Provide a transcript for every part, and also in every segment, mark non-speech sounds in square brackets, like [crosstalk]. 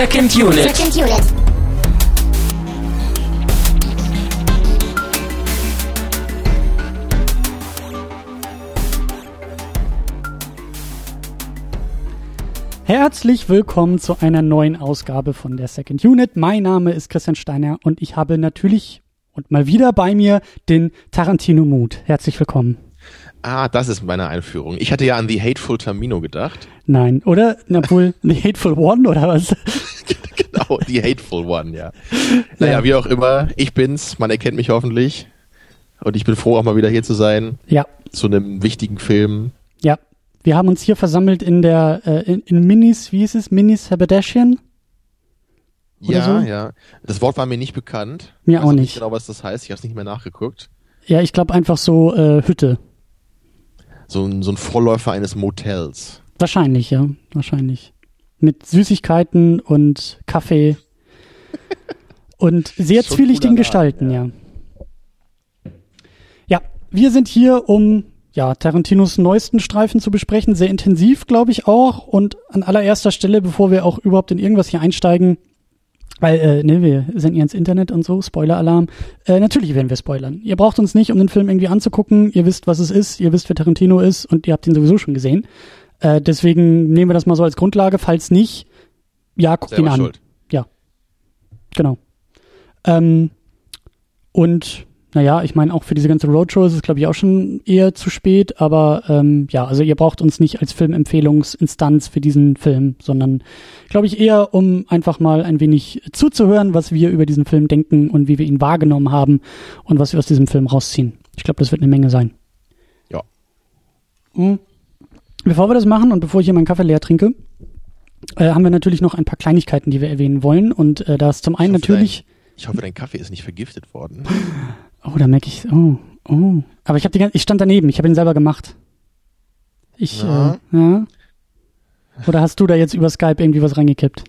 Second Unit. Second Unit. Herzlich willkommen zu einer neuen Ausgabe von der Second Unit. Mein Name ist Christian Steiner und ich habe natürlich und mal wieder bei mir den Tarantino Mood. Herzlich willkommen. Ah, das ist meine Einführung. Ich hatte ja an The Hateful Tamino gedacht. Nein, oder? Na wohl, [laughs] The Hateful One oder was? [laughs] genau, The Hateful One, ja. [laughs] Naja, wie auch immer, ich bin's, man erkennt mich hoffentlich. Und ich bin froh, auch mal wieder hier zu sein. Ja. Zu einem wichtigen Film. Ja. Wir haben uns hier versammelt in der, äh, in, in Minis, wie ist es? Minis Haberdashian? Ja, so? ja. Das Wort war mir nicht bekannt. Mir Ich weiß auch nicht nicht. genau, was das heißt. Ich habe es nicht mehr nachgeguckt. Ja, ich glaube einfach so äh, Hütte. So ein, so ein Vorläufer eines Motels. Wahrscheinlich, ja. Wahrscheinlich. Mit Süßigkeiten und Kaffee. [laughs] und sehr Schon zwielichtigen Gestalten, ja. Ja, wir sind hier, um ja, Tarantinos neuesten Streifen zu besprechen. Sehr intensiv, glaube ich auch. Und an allererster Stelle, bevor wir auch überhaupt in irgendwas hier einsteigen, weil, äh, ne, wir sind ja ins Internet und so, Spoiler-Alarm. Äh, natürlich werden wir spoilern. Ihr braucht uns nicht, um den Film irgendwie anzugucken. Ihr wisst, was es ist. Ihr wisst, wer Tarantino ist und ihr habt ihn sowieso schon gesehen. Äh, deswegen nehmen wir das mal so als Grundlage. Falls nicht, ja, guckt ihn an. schuld. Genau. Ähm, und naja, ich meine, auch für diese ganze Roadshow ist es, glaube ich, auch schon eher zu spät, aber ähm, ja, also ihr braucht uns nicht als Filmempfehlungsinstanz für diesen Film, sondern glaube ich eher, um einfach mal ein wenig zuzuhören, was wir über diesen Film denken und wie wir ihn wahrgenommen haben und was wir aus diesem Film rausziehen. Ich glaube, das wird eine Menge sein. Ja. Mhm. Bevor wir das machen und bevor ich hier meinen Kaffee leer trinke, äh, haben wir natürlich noch ein paar Kleinigkeiten, die wir erwähnen wollen. Und äh, da ist zum einen hoffe, natürlich. Ich hoffe, dein Kaffee ist nicht vergiftet worden. [laughs] Oh, da merke ich, oh, oh. Aber ich habe die ganze, ich stand daneben, ich habe ihn selber gemacht. Ich, Ja. äh, ja. Oder hast du da jetzt über Skype irgendwie was reingekippt?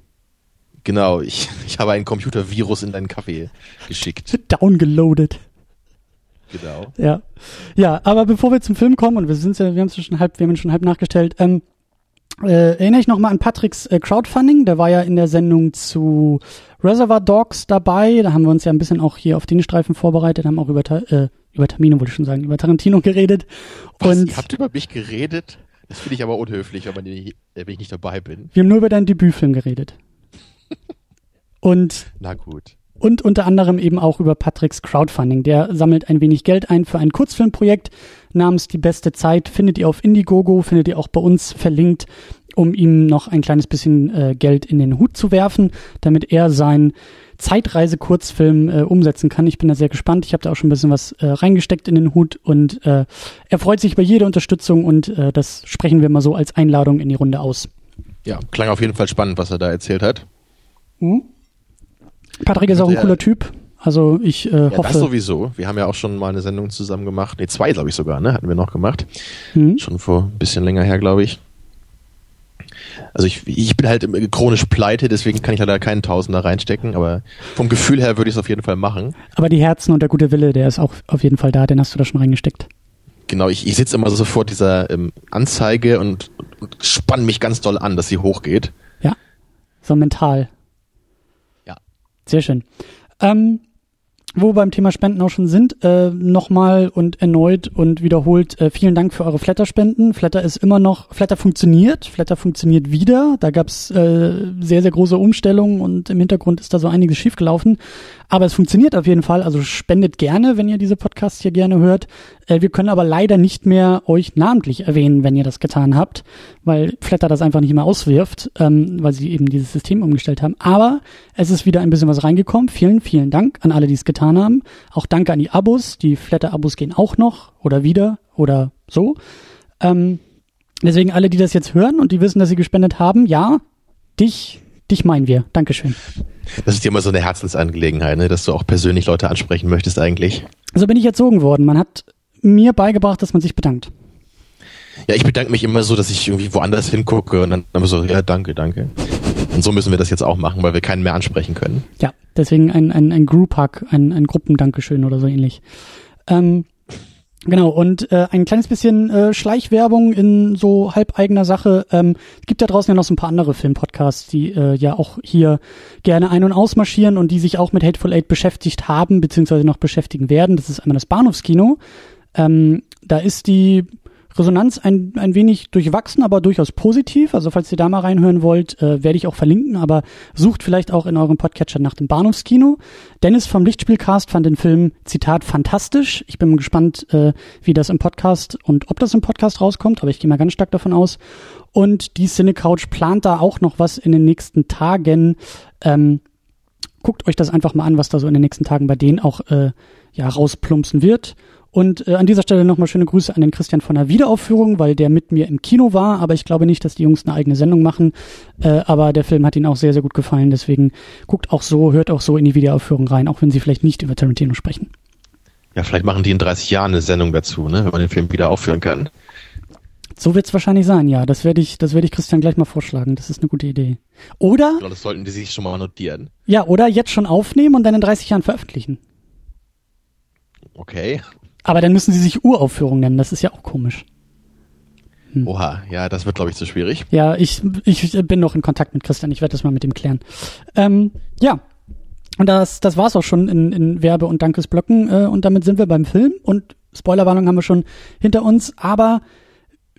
Genau, ich, [laughs] ich habe ein Computervirus in deinen Kaffee geschickt. [laughs] Downgeloadet. Genau. Ja. Ja, aber bevor wir zum Film kommen, und wir sind ja, wir haben es schon halb, wir haben schon halb nachgestellt, ähm, äh, erinnere ich nochmal an Patricks äh, Crowdfunding, der war ja in der Sendung zu Reservoir Dogs dabei, da haben wir uns ja ein bisschen auch hier auf den Streifen vorbereitet, haben auch über, äh, über Tamino, wollte ich schon sagen, über Tarantino geredet. Was, und ihr habt über mich geredet? Das finde ich aber unhöflich, wenn, äh, wenn ich nicht dabei bin. wir haben nur über deinen Debütfilm geredet. [laughs] und Na gut. Und unter anderem eben auch über Patricks Crowdfunding. Der sammelt ein wenig Geld ein für ein Kurzfilmprojekt namens Die beste Zeit. Findet ihr auf Indiegogo, findet ihr auch bei uns verlinkt, um ihm noch ein kleines bisschen äh, Geld in den Hut zu werfen, damit er seinen Zeitreise-Kurzfilm äh, umsetzen kann. Ich bin da sehr gespannt. Ich habe da auch schon ein bisschen was äh, reingesteckt in den Hut und äh, er freut sich über jede Unterstützung und äh, das sprechen wir mal so als Einladung in die Runde aus. Ja, klang auf jeden Fall spannend, was er da erzählt hat. Patrick ist auch ein cooler Typ. Also ich äh, Ja, das hoffe. sowieso. Wir haben ja auch schon mal eine Sendung zusammen gemacht. Nee, zwei, glaube ich sogar, ne? Hatten wir noch gemacht. Hm? Schon vor ein bisschen länger her, glaube ich. Also ich, ich bin halt chronisch pleite, deswegen kann ich leider keinen Tausender reinstecken, aber vom Gefühl her würde ich es auf jeden Fall machen. Aber die Herzen und der gute Wille, der ist auch auf jeden Fall da, den hast du da schon reingesteckt. Genau, ich, ich sitze immer so vor dieser ähm, Anzeige und, und spann mich ganz doll an, dass sie hochgeht. Ja. So mental. Sehr schön. Ähm, wo wir beim Thema Spenden auch schon sind, äh, nochmal und erneut und wiederholt, äh, vielen Dank für eure Flatter-Spenden. Flatter ist immer noch, Flatter funktioniert, Flatter funktioniert wieder. Da gab's äh, sehr, sehr große Umstellungen und im Hintergrund ist da so einiges schiefgelaufen. Aber es funktioniert auf jeden Fall, also spendet gerne, wenn ihr diese Podcasts hier gerne hört. Äh, wir können aber leider nicht mehr euch namentlich erwähnen, wenn ihr das getan habt, weil Flatter das einfach nicht mehr auswirft, ähm, weil sie eben dieses System umgestellt haben. Aber es ist wieder ein bisschen was reingekommen. Vielen, vielen Dank an alle, die es getan haben. Auch danke an die Abos. Die Flatter-Abos gehen auch noch oder wieder oder so. Ähm, deswegen alle, die das jetzt hören und die wissen, dass sie gespendet haben, ja, dich, dich meinen wir. Dankeschön. Das ist dir immer so eine Herzensangelegenheit, ne? dass du auch persönlich Leute ansprechen möchtest eigentlich. So bin ich erzogen worden. Man hat mir beigebracht, dass man sich bedankt. Ja, ich bedanke mich immer so, dass ich irgendwie woanders hingucke und dann immer so, ja, danke, danke. Und so müssen wir das jetzt auch machen, weil wir keinen mehr ansprechen können. Ja, deswegen ein, ein, ein Group-Hug, ein, ein Gruppendankeschön oder so ähnlich. Ähm, Genau, und äh, ein kleines bisschen äh, Schleichwerbung in so halbeigener Sache. Ähm, gibt da draußen ja noch so ein paar andere Filmpodcasts, die äh, ja auch hier gerne ein- und ausmarschieren und die sich auch mit Hateful Eight beschäftigt haben, beziehungsweise noch beschäftigen werden. Das ist einmal das Bahnhofskino. Ähm, da ist die Resonanz ein, ein wenig durchwachsen, aber durchaus positiv. Also falls ihr da mal reinhören wollt, äh, werde ich auch verlinken, aber sucht vielleicht auch in eurem Podcatcher nach dem Bahnhofskino. Dennis vom Lichtspielcast fand den Film, Zitat, fantastisch. Ich bin gespannt, äh, wie das im Podcast und ob das im Podcast rauskommt, aber ich gehe mal ganz stark davon aus. Und die Cinecouch plant da auch noch was in den nächsten Tagen. Ähm, guckt euch das einfach mal an, was da so in den nächsten Tagen bei denen auch äh, ja rausplumpsen wird. Und äh, an dieser Stelle nochmal schöne Grüße an den Christian von der Wiederaufführung, weil der mit mir im Kino war, aber ich glaube nicht, dass die Jungs eine eigene Sendung machen. Äh, aber der Film hat ihnen auch sehr, sehr gut gefallen. Deswegen guckt auch so, hört auch so in die Wiederaufführung rein, auch wenn sie vielleicht nicht über Tarantino sprechen. Ja, vielleicht machen die in 30 Jahren eine Sendung dazu, ne, wenn man den Film wieder aufführen kann. So wird's wahrscheinlich sein, ja. Das werde ich, das werde ich Christian gleich mal vorschlagen. Das ist eine gute Idee. Oder? Ja, das sollten die sich schon mal notieren. Ja, oder jetzt schon aufnehmen und dann in 30 Jahren veröffentlichen. Okay. Aber dann müssen sie sich Uraufführung nennen. Das ist ja auch komisch. Hm. Oha, ja, das wird, glaube ich, zu schwierig. Ja, ich, ich bin noch in Kontakt mit Christian. Ich werde das mal mit ihm klären. Ähm, ja. Und das, das war's auch schon in, in Werbe- und Dankesblöcken. Äh, und damit sind wir beim Film. Und Spoilerwarnung haben wir schon hinter uns. Aber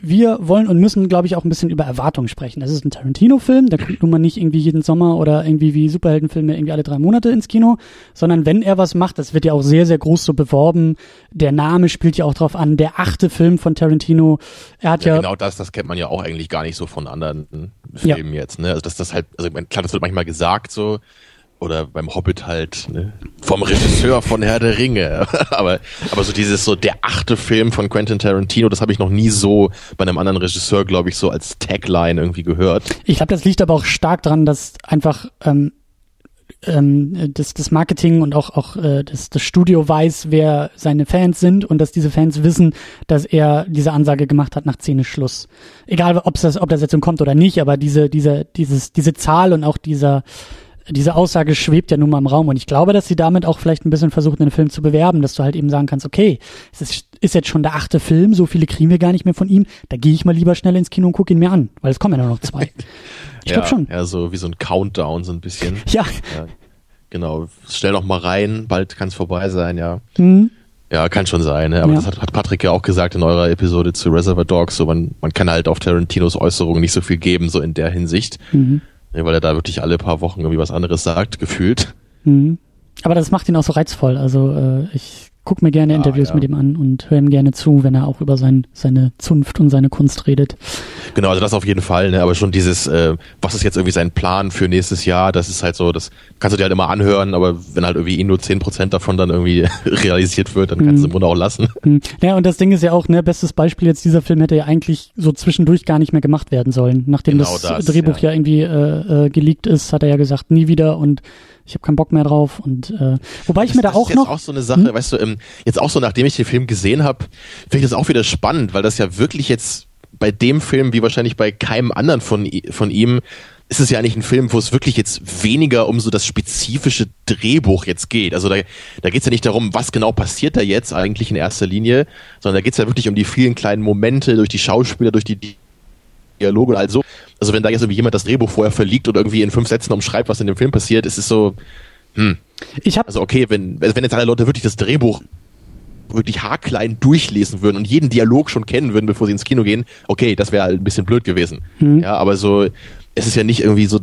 wir wollen und müssen, glaube ich, auch ein bisschen über Erwartungen sprechen. Das ist ein Tarantino-Film, der kommt nun mal nicht irgendwie jeden Sommer oder irgendwie wie Superheldenfilme irgendwie alle drei Monate ins Kino, sondern wenn er was macht, das wird ja auch sehr, sehr groß so beworben. Der Name spielt ja auch drauf an, der achte Film von Tarantino. Er hat ja, ja genau das, das kennt man ja auch eigentlich gar nicht so von anderen Filmen ja. jetzt. Ne? Also dass das halt, also klar, das wird manchmal gesagt so, oder beim Hobbit halt ne? vom Regisseur von Herr der Ringe. [laughs] aber, aber so dieses so der achte Film von Quentin Tarantino, das habe ich noch nie so bei einem anderen Regisseur, glaube ich, so als Tagline irgendwie gehört. Ich glaube, das liegt aber auch stark dran, dass einfach ähm, ähm, das, das Marketing und auch, auch äh, das, das Studio weiß, wer seine Fans sind und dass diese Fans wissen, dass er diese Ansage gemacht hat nach Szene Schluss. Egal, ob's das, ob das jetzt kommt oder nicht, aber diese, diese, dieses, diese Zahl und auch dieser diese Aussage schwebt ja nun mal im Raum und ich glaube, dass sie damit auch vielleicht ein bisschen versuchen, den Film zu bewerben, dass du halt eben sagen kannst, okay, es ist, ist jetzt schon der achte Film, so viele kriegen wir gar nicht mehr von ihm, da gehe ich mal lieber schnell ins Kino und gucke ihn mir an, weil es kommen ja nur noch zwei. [laughs] Ich ja, glaube schon. Ja, so wie so ein Countdown so ein bisschen. [laughs] Ja. ja genau, stell doch mal rein, bald kann es vorbei sein, ja. Mhm. Ja, kann schon sein, ne? aber ja. das hat, hat Patrick ja auch gesagt in eurer Episode zu Reservoir Dogs, so man, man kann halt auf Tarantinos Äußerungen nicht so viel geben, so in der Hinsicht. Mhm. Weil er da wirklich alle paar Wochen irgendwie was anderes sagt, gefühlt. Mhm. Aber das macht ihn auch so reizvoll. Also äh, ich guck mir gerne Interviews ja. mit ihm an und höre ihm gerne zu, wenn er auch über sein, seine Zunft und seine Kunst redet. Genau, also das auf jeden Fall, ne? aber schon dieses, äh, was ist jetzt irgendwie sein Plan für nächstes Jahr, das ist halt so, das kannst du dir halt immer anhören, aber wenn halt irgendwie nur zehn Prozent davon dann irgendwie [laughs] realisiert wird, dann kannst du es im Grunde auch lassen. Mhm. Ja, und das Ding ist ja auch, ne, bestes Beispiel jetzt, dieser Film hätte ja eigentlich so zwischendurch gar nicht mehr gemacht werden sollen. Nachdem genau das, das, Drehbuch ja, ja irgendwie äh, äh, geleakt ist, hat er ja gesagt, nie wieder und ich habe keinen Bock mehr drauf und äh, wobei das, ich mir da auch ist noch auch so eine Sache, hm? weißt du, ähm, jetzt auch so nachdem ich den Film gesehen habe, finde ich das auch wieder spannend, weil das ja wirklich jetzt bei dem Film wie wahrscheinlich bei keinem anderen von von ihm ist es ja eigentlich ein Film, wo es wirklich jetzt weniger um so das spezifische Drehbuch jetzt geht. Also da, da geht es ja nicht darum, was genau passiert da jetzt eigentlich in erster Linie, sondern da geht es ja wirklich um die vielen kleinen Momente durch die Schauspieler, durch die Dialoge und all so. Also wenn da jetzt irgendwie jemand das Drehbuch vorher verliegt oder irgendwie in fünf Sätzen umschreibt, was in dem Film passiert, ist es so, hm. Ich hab, also okay, wenn, wenn jetzt alle Leute wirklich das Drehbuch wirklich haarklein durchlesen würden und jeden Dialog schon kennen würden, bevor sie ins Kino gehen, okay, das wäre halt ein bisschen blöd gewesen. Mhm. Ja, aber so, es ist ja nicht irgendwie so,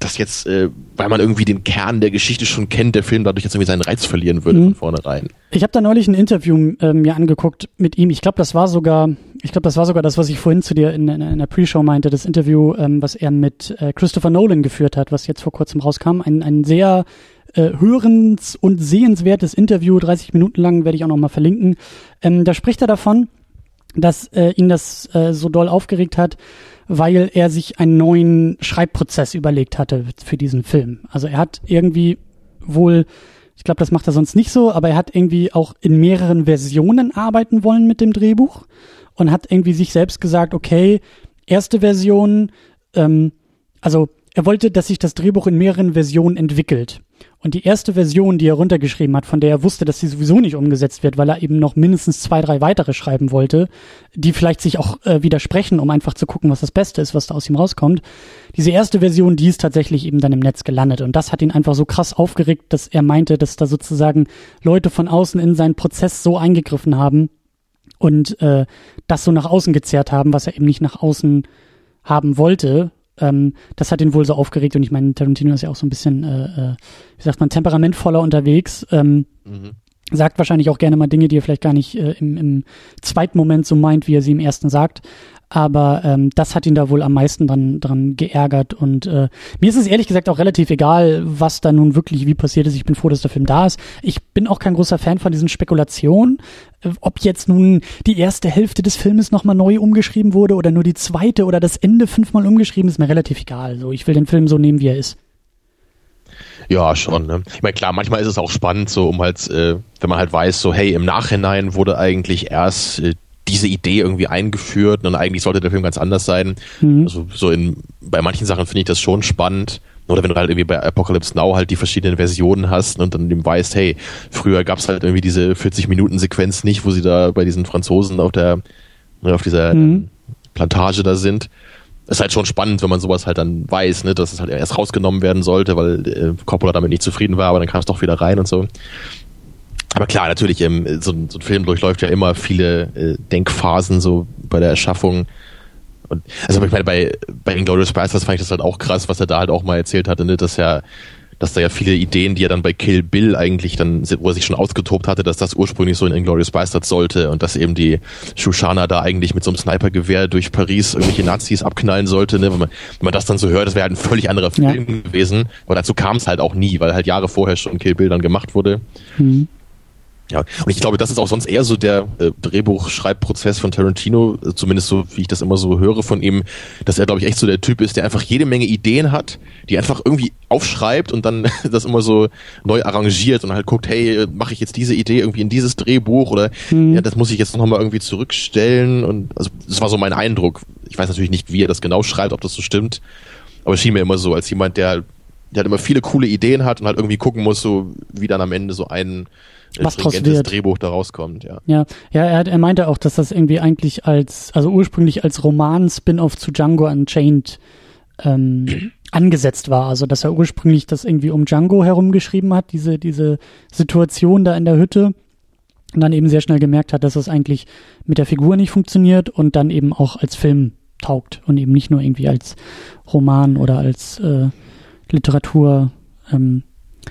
dass jetzt, äh, weil man irgendwie den Kern der Geschichte schon kennt, der Film dadurch jetzt irgendwie seinen Reiz verlieren würde mhm. von vornherein. Ich habe da neulich ein Interview äh, mir angeguckt mit ihm. Ich glaube, das war sogar, ich glaube, das war sogar das, was ich vorhin zu dir in, in, in der Pre-Show meinte, das Interview, ähm, was er mit äh, Christopher Nolan geführt hat, was jetzt vor kurzem rauskam. Ein, ein sehr äh, hörens- und sehenswertes Interview, 30 Minuten lang, werde ich auch noch mal verlinken. Ähm, da spricht er davon, dass äh, ihn das äh, so doll aufgeregt hat, weil er sich einen neuen Schreibprozess überlegt hatte für diesen Film. Also er hat irgendwie wohl, ich glaube, das macht er sonst nicht so, aber er hat irgendwie auch in mehreren Versionen arbeiten wollen mit dem Drehbuch und hat irgendwie sich selbst gesagt, okay, erste Version, ähm, also er wollte, dass sich das Drehbuch in mehreren Versionen entwickelt. Und die erste Version, die er runtergeschrieben hat, von der er wusste, dass sie sowieso nicht umgesetzt wird, weil er eben noch mindestens zwei, drei weitere schreiben wollte, die vielleicht sich auch äh, widersprechen, um einfach zu gucken, was das Beste ist, was da aus ihm rauskommt. Diese erste Version, die ist tatsächlich eben dann im Netz gelandet. Und das hat ihn einfach so krass aufgeregt, dass er meinte, dass da sozusagen Leute von außen in seinen Prozess so eingegriffen haben und äh, das so nach außen gezerrt haben, was er eben nicht nach außen haben wollte, ähm, das hat ihn wohl so aufgeregt und ich meine, Tarantino ist ja auch so ein bisschen, äh, äh, wie sagt man, temperamentvoller unterwegs. Ähm, mhm. Sagt wahrscheinlich auch gerne mal Dinge, die er vielleicht gar nicht äh, im, im zweiten Moment so meint, wie er sie im ersten sagt. Aber ähm, das hat ihn da wohl am meisten dran, dran geärgert. Und äh, mir ist es ehrlich gesagt auch relativ egal, was da nun wirklich wie passiert ist. Ich bin froh, dass der Film da ist. Ich bin auch kein großer Fan von diesen Spekulationen. Äh, ob jetzt nun die erste Hälfte des Filmes nochmal neu umgeschrieben wurde oder nur die zweite oder das Ende fünfmal umgeschrieben, ist mir relativ egal. So, ich will den Film so nehmen, wie er ist. Ja, schon. Ne? Ich meine, klar, manchmal ist es auch spannend, so um halt, äh, wenn man halt weiß, so hey, im Nachhinein wurde eigentlich erst äh, diese Idee irgendwie eingeführt und eigentlich sollte der Film ganz anders sein. Mhm. Also so in bei manchen Sachen finde ich das schon spannend. Oder wenn du halt irgendwie bei Apocalypse Now halt die verschiedenen Versionen hast und dann dem weißt, hey, früher gab es halt irgendwie diese 40-Minuten-Sequenz nicht, wo sie da bei diesen Franzosen auf der, ne, auf dieser mhm. Plantage da sind. Das ist halt schon spannend, wenn man sowas halt dann weiß, ne, dass es halt erst rausgenommen werden sollte, weil äh, Coppola damit nicht zufrieden war, aber dann kam es doch wieder rein und so. Aber klar, natürlich, ähm, so, so, ein Film durchläuft ja immer viele äh, Denkphasen so bei der Erschaffung. Und, also ich meine, bei, bei Inglourious Basterds fand ich das halt auch krass, was er da halt auch mal erzählt hatte, ne, dass ja, dass da ja viele Ideen, die er dann bei Kill Bill eigentlich dann, wo er sich schon ausgetobt hatte, dass das ursprünglich so in Inglourious Basterds sollte und dass eben die Shoshana da eigentlich mit so einem Snipergewehr durch Paris irgendwelche Nazis abknallen sollte, ne, wenn man, wenn man das dann so hört, das wäre halt ein völlig anderer Film ja. gewesen. Aber dazu kam es halt auch nie, weil halt Jahre vorher schon Kill Bill dann gemacht wurde. Mhm. Ja, und ich glaube, das ist auch sonst eher so der äh, Drehbuchschreibprozess von Tarantino, äh, zumindest so, wie ich das immer so höre von ihm, dass er, glaube ich, echt so der Typ ist, der einfach jede Menge Ideen hat, die einfach irgendwie aufschreibt und dann [laughs] das immer so neu arrangiert und halt guckt, hey, mache ich jetzt diese Idee irgendwie in dieses Drehbuch oder mhm. ja, das muss ich jetzt noch mal irgendwie zurückstellen und also das war so mein Eindruck. Ich weiß natürlich nicht, wie er das genau schreibt, ob das so stimmt, aber es schien mir immer so als jemand, der der halt immer viele coole Ideen hat und halt irgendwie gucken muss, so wie dann am Ende so ein was draus wird. Drehbuch da rauskommt, ja. Ja, ja er, er meinte auch, dass das irgendwie eigentlich als, also ursprünglich als Roman-Spin-off zu Django Unchained ähm, [clears throat] angesetzt war. Also, dass er ursprünglich das irgendwie um Django herumgeschrieben hat, diese, diese Situation da in der Hütte. Und dann eben sehr schnell gemerkt hat, dass das eigentlich mit der Figur nicht funktioniert und dann eben auch als Film taugt und eben nicht nur irgendwie als Roman oder als äh, Literatur. Ähm,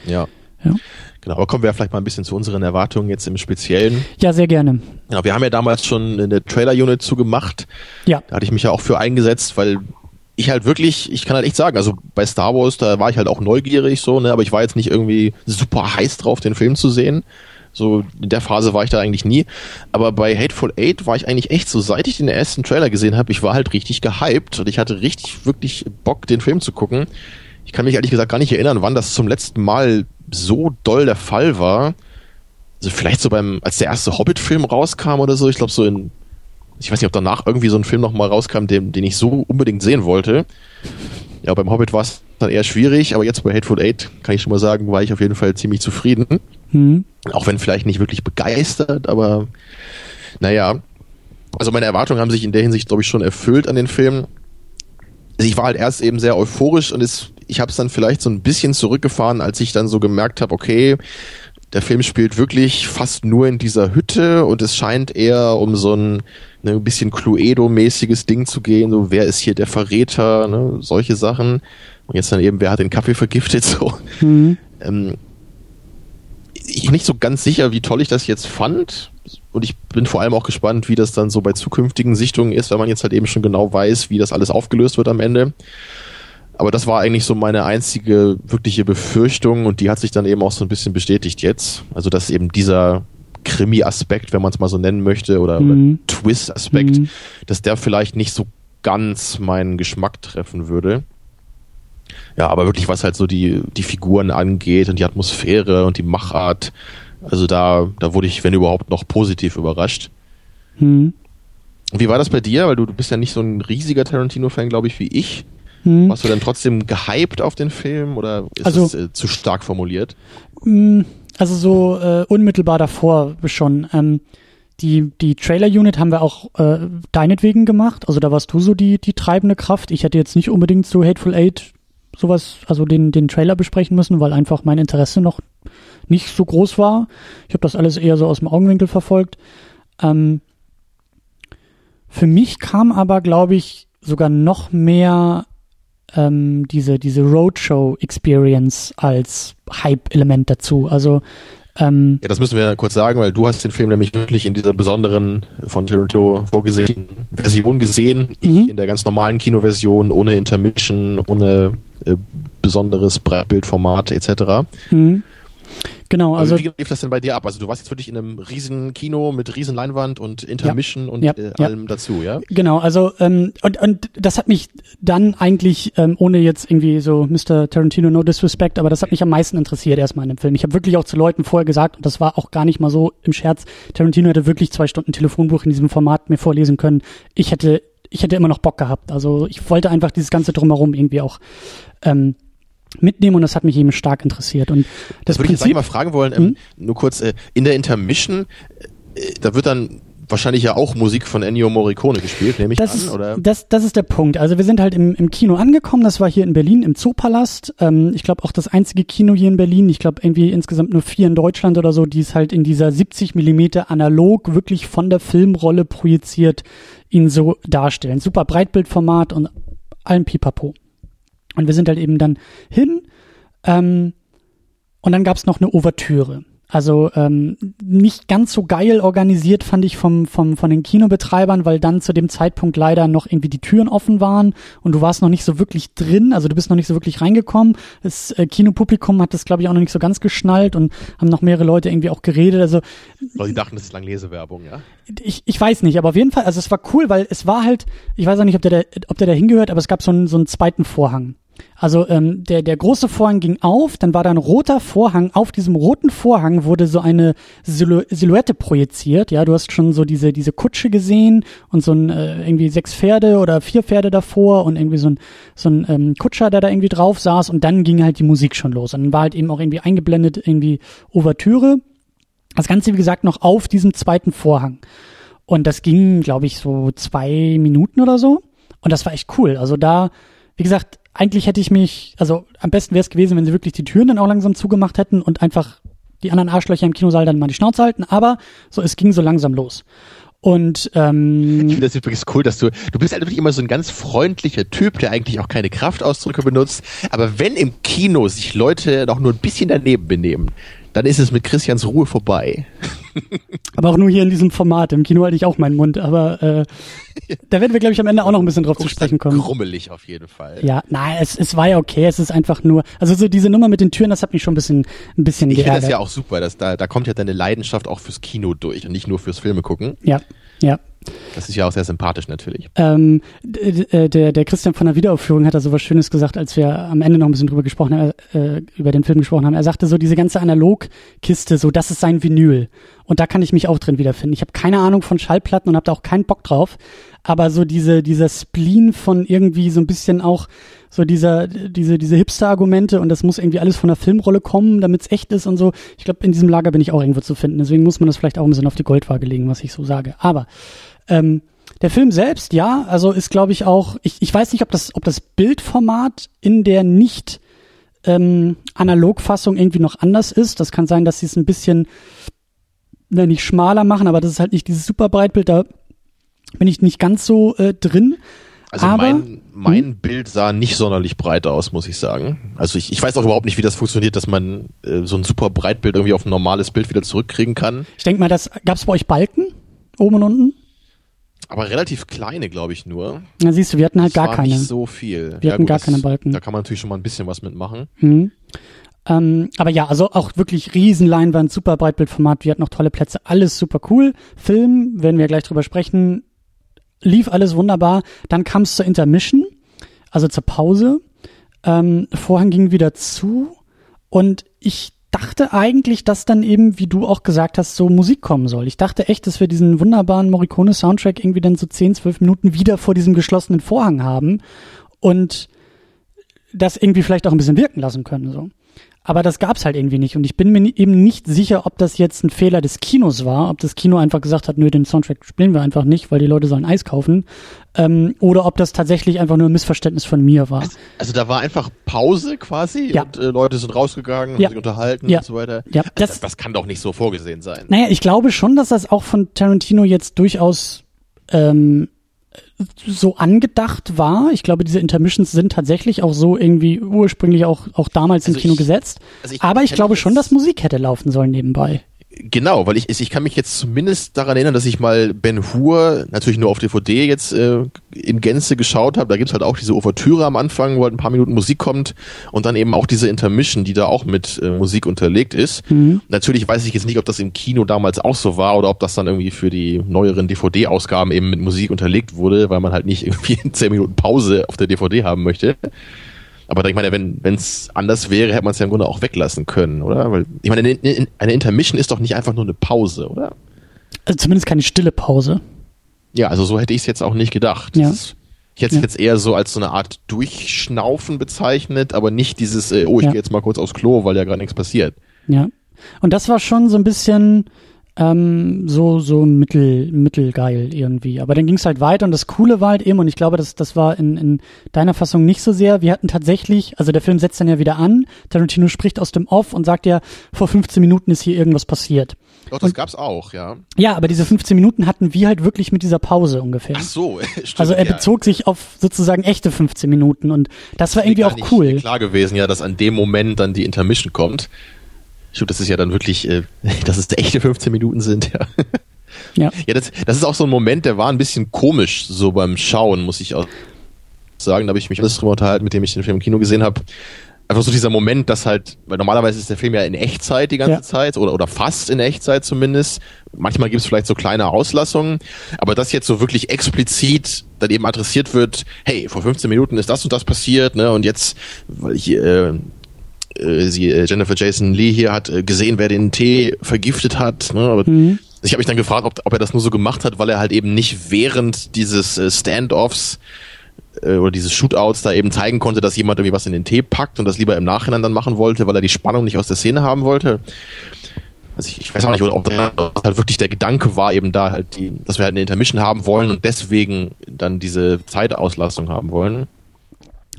ja. ja. Genau, aber kommen wir vielleicht mal ein bisschen zu unseren Erwartungen jetzt im Speziellen. Ja, sehr gerne. Genau, wir haben ja damals schon eine Trailer-Unit zugemacht. Ja. Da hatte ich mich ja auch für eingesetzt, weil ich halt wirklich, ich kann halt echt sagen, also bei Star Wars, da war ich halt auch neugierig so, ne, aber ich war jetzt nicht irgendwie super heiß drauf, den Film zu sehen. So in der Phase war ich da eigentlich nie. Aber bei Hateful Eight war ich eigentlich echt so, seit ich den ersten Trailer gesehen habe, ich war halt richtig gehypt und ich hatte richtig, wirklich Bock, den Film zu gucken. Ich kann mich ehrlich gesagt gar nicht erinnern, wann das zum letzten Mal so doll der Fall war. Also vielleicht so beim, als der erste Hobbit-Film rauskam oder so, ich glaube so in, ich weiß nicht, ob danach irgendwie so ein Film nochmal rauskam, den, den ich so unbedingt sehen wollte. Ja, beim Hobbit war es dann eher schwierig, aber jetzt bei Hateful Eight kann ich schon mal sagen, war ich auf jeden Fall ziemlich zufrieden. Mhm. Auch wenn vielleicht nicht wirklich begeistert, aber naja. Also meine Erwartungen haben sich in der Hinsicht, glaube ich, schon erfüllt an den Film. Also ich war halt erst eben sehr euphorisch und es ich habe es dann vielleicht so ein bisschen zurückgefahren, als ich dann so gemerkt habe, okay, der Film spielt wirklich fast nur in dieser Hütte und es scheint eher um so ein ne, ein bisschen Cluedo-mäßiges Ding zu gehen, so wer ist hier der Verräter, ne, solche Sachen. Und jetzt dann eben, wer hat den Kaffee vergiftet, [laughs] so. Mhm. Ähm, ich bin nicht so ganz sicher, wie toll ich das jetzt fand. Und ich bin vor allem auch gespannt, wie das dann so bei zukünftigen Sichtungen ist, wenn man jetzt halt eben schon genau weiß, wie das alles aufgelöst wird am Ende. Aber das war eigentlich so meine einzige wirkliche Befürchtung und die hat sich dann eben auch so ein bisschen bestätigt jetzt. Also dass eben dieser Krimi-Aspekt, wenn man es mal so nennen möchte, oder, mhm. oder Twist-Aspekt, mhm. dass der vielleicht nicht so ganz meinen Geschmack treffen würde. Ja, aber wirklich, was halt so die, die Figuren angeht und die Atmosphäre und die Machart, also da, da wurde ich, wenn überhaupt, noch positiv überrascht. Mhm. Wie war das bei dir? Weil du, du bist ja nicht so ein riesiger Tarantino-Fan, glaube ich, wie ich. Hm. Warst du dann trotzdem gehypt auf den Film oder ist also, das äh, zu stark formuliert? Hm, also so äh, unmittelbar davor schon. Ähm, die, die Trailer-Unit haben wir auch äh, deinetwegen gemacht. Also da warst du so die, die treibende Kraft. Ich hätte jetzt nicht unbedingt so Hateful Eight sowas, also den, den Trailer besprechen müssen, weil einfach mein Interesse noch nicht so groß war. Ich habe das alles eher so aus dem Augenwinkel verfolgt. Ähm, für mich kam aber, glaube ich, sogar noch mehr ähm, diese, diese Roadshow-Experience als Hype-Element dazu. Also ähm, ja, das müssen wir kurz sagen, weil du hast den Film nämlich wirklich in dieser besonderen von Tarantino vorgesehenen Version gesehen, mhm. in der ganz normalen Kinoversion, ohne Intermission, ohne äh, besonderes Breitbildformat etc. Mhm. Genau, also, also wie lief das denn bei dir ab? Also du warst jetzt wirklich in einem riesen Kino mit riesen Leinwand und Intermission ja, und ja, äh, allem ja. dazu, ja? Genau, also ähm, und, und das hat mich dann eigentlich, ähm, ohne jetzt irgendwie so Mr. Tarantino no disrespect, aber das hat mich am meisten interessiert erstmal in dem Film. Ich habe wirklich auch zu Leuten vorher gesagt, und das war auch gar nicht mal so im Scherz, Tarantino hätte wirklich zwei Stunden Telefonbuch in diesem Format mir vorlesen können. Ich hätte, ich hätte immer noch Bock gehabt. Also ich wollte einfach dieses ganze drumherum irgendwie auch ähm, mitnehmen und das hat mich eben stark interessiert. Und das, das würde ich jetzt mal fragen wollen, ähm, hm? nur kurz, äh, in der Intermission, äh, da wird dann wahrscheinlich ja auch Musik von Ennio Morricone gespielt, nehme ich das an, ist, oder? Das, das ist der Punkt. Also wir sind halt im, im Kino angekommen, das war hier in Berlin im Zoopalast. Ähm, ich glaube auch das einzige Kino hier in Berlin, ich glaube irgendwie insgesamt nur vier in Deutschland oder so, die es halt in dieser 70 Millimeter analog wirklich von der Filmrolle projiziert ihn so darstellen. Super Breitbildformat und allen Pipapo. Und wir sind halt eben dann hin. Ähm, und dann gab es noch eine Ouvertüre. Also ähm, nicht ganz so geil organisiert fand ich vom, vom, von den Kinobetreibern, weil dann zu dem Zeitpunkt leider noch irgendwie die Türen offen waren und du warst noch nicht so wirklich drin, also du bist noch nicht so wirklich reingekommen. Das äh, Kinopublikum hat das, glaube ich, auch noch nicht so ganz geschnallt und haben noch mehrere Leute irgendwie auch geredet. Also weil sie dachten, das ist Langlesewerbung, ja? Ich, ich weiß nicht, aber auf jeden Fall, also es war cool, weil es war halt, ich weiß auch nicht, ob der, ob der da hingehört, aber es gab so einen, so einen zweiten Vorhang. Also ähm, der, der große Vorhang ging auf, dann war da ein roter Vorhang. Auf diesem roten Vorhang wurde so eine Silhou Silhouette projiziert. Ja, du hast schon so diese, diese Kutsche gesehen und so ein äh, irgendwie sechs Pferde oder vier Pferde davor und irgendwie so ein, so ein ähm, Kutscher, der da irgendwie drauf saß und dann ging halt die Musik schon los. Und dann war halt eben auch irgendwie eingeblendet irgendwie Ouvertüre. Das Ganze, wie gesagt, noch auf diesem zweiten Vorhang. Und das ging, glaube ich, so zwei Minuten oder so. Und das war echt cool. Also da, wie gesagt, eigentlich hätte ich mich, also am besten wäre es gewesen, wenn sie wirklich die Türen dann auch langsam zugemacht hätten und einfach die anderen Arschlöcher im Kinosaal dann mal die Schnauze halten. Aber so, es ging so langsam los. Und ähm, ich finde das übrigens cool, dass du, du bist halt wirklich immer so ein ganz freundlicher Typ, der eigentlich auch keine Kraftausdrücke benutzt. Aber wenn im Kino sich Leute noch nur ein bisschen daneben benehmen, dann ist es mit Christians Ruhe vorbei. [laughs] Aber auch nur hier in diesem Format. Im Kino halte ich auch meinen Mund. Aber äh, da werden wir, glaube ich, am Ende auch noch ein bisschen drauf zu sprechen kommen. Krummelig auf jeden Fall. Ja, nein, es, es war ja okay. Es ist einfach nur, also so diese Nummer mit den Türen, das hat mich schon ein bisschen, ein bisschen Ich finde das ja auch super. Dass da, da kommt ja deine Leidenschaft auch fürs Kino durch und nicht nur fürs Filme gucken. Ja, ja. Das ist ja auch sehr sympathisch natürlich. Ähm, äh, der, der Christian von der Wiederaufführung hat da so was Schönes gesagt, als wir am Ende noch ein bisschen drüber gesprochen haben, äh, über den Film gesprochen haben. Er sagte so, diese ganze Analogkiste, so, das ist sein Vinyl. Und da kann ich mich auch drin wiederfinden. Ich habe keine Ahnung von Schallplatten und habe da auch keinen Bock drauf. Aber so diese, dieser Spleen von irgendwie so ein bisschen auch so dieser, diese, diese Hipster-Argumente und das muss irgendwie alles von der Filmrolle kommen, damit es echt ist und so. Ich glaube, in diesem Lager bin ich auch irgendwo zu finden. Deswegen muss man das vielleicht auch ein bisschen auf die Goldwaage legen, was ich so sage. Aber ähm, der Film selbst, ja, also ist, glaube ich, auch, ich, ich weiß nicht, ob das, ob das Bildformat in der nicht ähm, Analogfassung irgendwie noch anders ist. Das kann sein, dass sie es ein bisschen na, nicht schmaler machen, aber das ist halt nicht dieses super Breitbild, da bin ich nicht ganz so äh, drin. Also aber, mein, mein hm? Bild sah nicht sonderlich breit aus, muss ich sagen. Also ich, ich weiß auch überhaupt nicht, wie das funktioniert, dass man äh, so ein super Breitbild irgendwie auf ein normales Bild wieder zurückkriegen kann. Ich denke mal, das gab es bei euch Balken? Oben und unten? Aber relativ kleine, glaube ich, nur. Na siehst du, wir hatten halt das gar keine. Nicht so viel. Wir ja, hatten gut, gar keine Balken. Da kann man natürlich schon mal ein bisschen was mitmachen. Mhm. Ähm, aber ja, also auch wirklich riesen Leinwand, super Breitbildformat, wir hatten noch tolle Plätze, alles super cool. Film, werden wir gleich drüber sprechen, lief alles wunderbar. Dann kam es zur Intermission, also zur Pause. Ähm, Vorhang ging wieder zu und ich dachte eigentlich, dass dann eben, wie du auch gesagt hast, so Musik kommen soll. Ich dachte echt, dass wir diesen wunderbaren Morricone-Soundtrack irgendwie dann so 10, 12 Minuten wieder vor diesem geschlossenen Vorhang haben. Und das irgendwie vielleicht auch ein bisschen wirken lassen können. So. Aber das gab's halt irgendwie nicht. Und ich bin mir eben nicht sicher, ob das jetzt ein Fehler des Kinos war, ob das Kino einfach gesagt hat, nö, den Soundtrack spielen wir einfach nicht, weil die Leute sollen Eis kaufen. Ähm, oder ob das tatsächlich einfach nur ein Missverständnis von mir war. Also da war einfach Pause quasi Ja. und äh, Leute sind rausgegangen, Ja. haben sich unterhalten Ja. und so weiter. Ja, Also das- das, das kann doch nicht so vorgesehen sein. Naja, ich glaube schon, dass das auch von Tarantino jetzt durchaus ähm, so angedacht war. Ich glaube, diese Intermissions sind tatsächlich auch so irgendwie ursprünglich auch, auch damals im Also Kino ich- gesetzt. also ich Aber ich kenn glaube schon, dass Musik hätte laufen sollen nebenbei. Genau, weil ich, ich kann mich jetzt zumindest daran erinnern, dass ich mal Ben Hur natürlich nur auf DVD jetzt äh, in Gänze geschaut habe. Da gibt's halt auch diese Ouvertüre am Anfang, wo halt ein paar Minuten Musik kommt und dann eben auch diese Intermission, die da auch mit äh, Musik unterlegt ist. Natürlich weiß ich jetzt nicht, ob das im Kino damals auch so war oder ob das dann irgendwie für die neueren DVD-Ausgaben eben mit Musik unterlegt wurde, weil man halt nicht [laughs] irgendwie 10 Minuten Pause auf der DVD haben möchte. Aber ich meine, wenn es anders wäre, hätte man es ja im Grunde auch weglassen können, oder? Weil ich meine, eine, Intermission ist doch nicht einfach nur eine Pause, oder? Also zumindest keine stille Pause. Ja, also so hätte ich es jetzt auch nicht gedacht. Ja. Ist, ich hätte es Ja. jetzt eher so als so eine Art Durchschnaufen bezeichnet, aber nicht dieses, äh, oh, ich Ja. gehe jetzt mal kurz aufs Klo, weil ja gerade nichts passiert. Ja. Und das war schon so ein bisschen ähm, so so mittel mittelgeil irgendwie. Aber dann ging es halt weiter und das Coole war halt eben und ich glaube, das das war in, in deiner Fassung nicht so sehr. Wir hatten tatsächlich, also der Film setzt dann ja wieder an. Tarantino spricht aus dem Off und sagt ja, vor 15 Minuten ist hier irgendwas passiert. Doch, das gab's auch, ja. Ja, aber diese 15 Minuten hatten wir halt wirklich mit dieser Pause ungefähr. Ach so, [laughs] stimmt. also er ja. bezog sich auf sozusagen echte 15 Minuten und das war irgendwie auch cool. klar gewesen, ja, dass an dem Moment dann die Intermission kommt. Stimmt, das ist ja dann wirklich, äh, [laughs] dass es echte 15 Minuten sind, ja. Ja. Ja, das, das ist auch so ein Moment, der war ein bisschen komisch, so beim Schauen, muss ich auch sagen. Da habe ich mich alles drüber unterhalten, mit dem ich den Film im Kino gesehen habe. Einfach so dieser Moment, dass halt, weil normalerweise ist der Film ja in Echtzeit die ganze Ja. Zeit oder, oder fast in Echtzeit zumindest. Manchmal gibt es vielleicht so kleine Auslassungen, aber das jetzt so wirklich explizit dann eben adressiert wird, hey, vor 15 Minuten ist das und das passiert, ne, und jetzt, weil ich, äh, äh, sie, äh, Jennifer Jason Lee hier hat äh, gesehen, wer den Tee vergiftet hat. Ne? Aber Ich habe mich dann gefragt, ob, ob er das nur so gemacht hat, weil er halt eben nicht während dieses äh, Standoffs äh, oder dieses Shootouts da eben zeigen konnte, dass jemand irgendwie was in den Tee packt und das lieber im Nachhinein dann machen wollte, weil er die Spannung nicht aus der Szene haben wollte. Also ich, ich weiß auch nicht, ob das halt wirklich der Gedanke war, eben da halt die, dass wir halt eine Intermission haben wollen und deswegen dann diese Zeitauslastung haben wollen.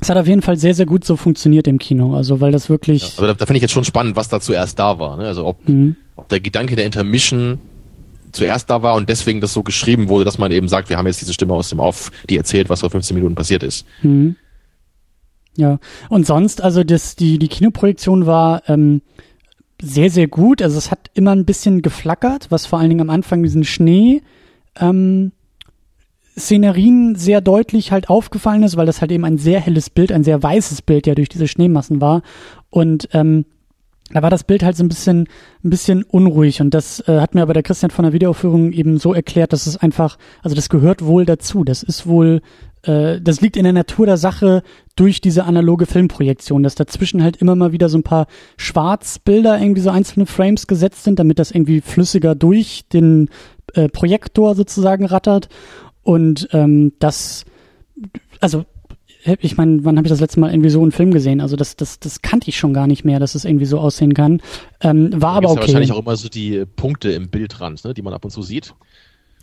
Es hat auf jeden Fall sehr, sehr gut so funktioniert im Kino. Also weil das wirklich. Aber da, da finde ich jetzt schon spannend, was da zuerst da war. Ne? Also ob, Mhm. ob der Gedanke der Intermission zuerst da war und deswegen das so geschrieben wurde, dass man eben sagt, wir haben jetzt diese Stimme aus dem Off, die erzählt, was vor 15 Minuten passiert ist. Mhm. Ja. Und sonst, also das, die, die Kinoprojektion war ähm, sehr, sehr gut. Also es hat immer ein bisschen geflackert, was vor allen Dingen am Anfang diesen Schnee ähm, Szenerien sehr deutlich halt aufgefallen ist, weil das halt eben ein sehr helles Bild, ein sehr weißes Bild ja durch diese Schneemassen war. Und ähm, da war das Bild halt so ein bisschen, ein bisschen unruhig und das äh, hat mir aber der Christian von der Videoaufführung eben so erklärt, dass es einfach, also das gehört wohl dazu. Das ist wohl, äh, das liegt in der Natur der Sache durch diese analoge Filmprojektion, dass dazwischen halt immer mal wieder so ein paar Schwarzbilder, irgendwie so einzelne Frames gesetzt sind, damit das irgendwie flüssiger durch den äh, Projektor sozusagen rattert. Und ähm, das, also ich meine, wann habe ich das letzte Mal irgendwie so einen Film gesehen? Also das, das, das kannte ich schon gar nicht mehr, dass es irgendwie so aussehen kann. Ähm, war aber gibt's ja okay. wahrscheinlich auch immer so die Punkte im Bildrand, ne, die man ab und zu sieht.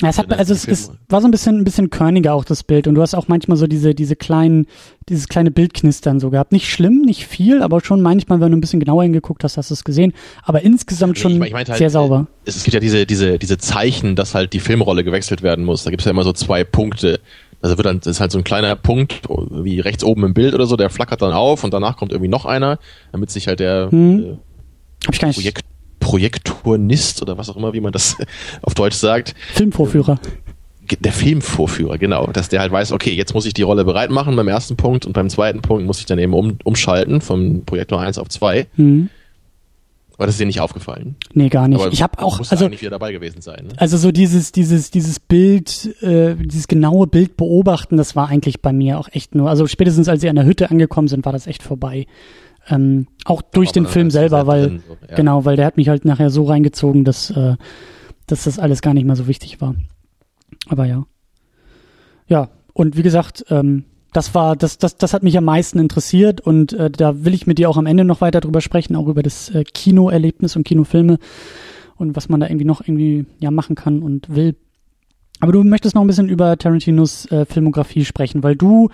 Ja, es hat, also es, es war so ein bisschen, ein bisschen körniger auch das Bild und du hast auch manchmal so diese, diese kleinen, dieses kleine Bildknistern so gehabt. Nicht schlimm, nicht viel, aber schon manchmal, wenn du ein bisschen genauer hingeguckt hast, hast du es gesehen. Aber insgesamt schon ich mein- ich halt, sehr sauber. Es, es gibt ja diese, diese, diese Zeichen, dass halt die Filmrolle gewechselt werden muss. Da gibt's ja immer so zwei Punkte. Also wird dann, ist halt so ein kleiner Punkt, wie rechts oben im Bild oder so, der flackert dann auf und danach kommt irgendwie noch einer, damit sich halt der Hm. äh, Hab ich gar nicht. Projekt, Projektornist oder was auch immer, wie man das [laughs] auf Deutsch sagt, Filmvorführer. der Filmvorführer, genau, dass der halt weiß, okay, jetzt muss ich die Rolle bereit machen beim ersten Punkt und beim zweiten Punkt muss ich dann eben um, umschalten vom Projektor 1 auf 2. Hm. Aber das ist dir nicht aufgefallen. Nee, gar nicht. Aber ich habe auch, muss also eigentlich wieder dabei gewesen sein. Ne? Also so dieses, dieses, dieses Bild, äh, dieses genaue Bild beobachten, das war eigentlich bei mir auch echt nur, also spätestens als sie an der Hütte angekommen sind, war das echt vorbei. Ähm, auch durch den Film halt selber, sehr weil, drin, so, ja. genau, weil der hat mich halt nachher so reingezogen, dass, äh, dass das alles gar nicht mehr so wichtig war. Aber ja. Ja, und wie gesagt, ähm, das war, das, das, das hat mich am meisten interessiert und äh, da will ich mit dir auch am Ende noch weiter drüber sprechen, auch über das äh, Kinoerlebnis und Kinofilme und was man da irgendwie noch irgendwie ja machen kann und will. Aber du möchtest noch ein bisschen über Tarantinos äh, Filmografie sprechen, weil du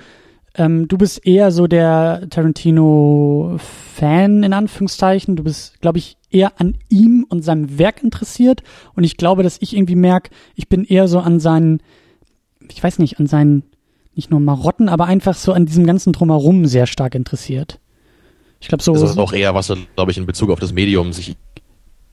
ähm, du bist eher so der Tarantino-Fan in Anführungszeichen. Du bist, glaube ich, eher an ihm und seinem Werk interessiert. Und ich glaube, dass ich irgendwie merke, ich bin eher so an seinen, ich weiß nicht, an seinen, nicht nur Marotten, aber einfach so an diesem ganzen Drumherum sehr stark interessiert. Ich glaube so. Das ist auch eher, was er, glaube ich, in Bezug auf das Medium sich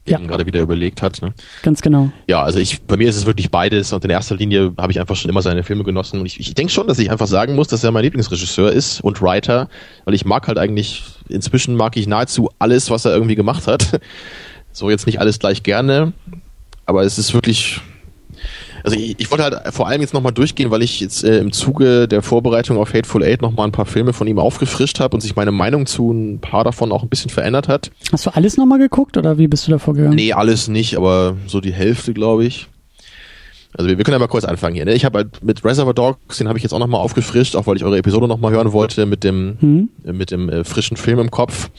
ja. gerade wieder überlegt hat. Ne? Ganz genau. Ja, also ich, bei mir ist es wirklich beides und in erster Linie habe ich einfach schon immer seine Filme genossen und ich, ich denke schon, dass ich einfach sagen muss, dass er mein Lieblingsregisseur ist und Writer, weil ich mag halt eigentlich, inzwischen mag ich nahezu alles, was er irgendwie gemacht hat. [laughs] So jetzt nicht alles gleich gerne, aber es ist wirklich also ich, ich wollte halt vor allem jetzt nochmal durchgehen, weil ich jetzt äh, im Zuge der Vorbereitung auf Hateful Eight nochmal ein paar Filme von ihm aufgefrischt habe und sich meine Meinung zu ein paar davon auch ein bisschen verändert hat. Hast du alles nochmal geguckt oder wie bist du da vorgegangen? Nee, alles nicht, aber so die Hälfte, glaube ich. Also wir, wir können ja mal kurz anfangen hier. Ne? Ich habe halt mit Reservoir Dogs, den habe ich jetzt auch nochmal aufgefrischt, auch weil ich eure Episode nochmal hören wollte mit dem, hm? mit dem äh, frischen Film im Kopf.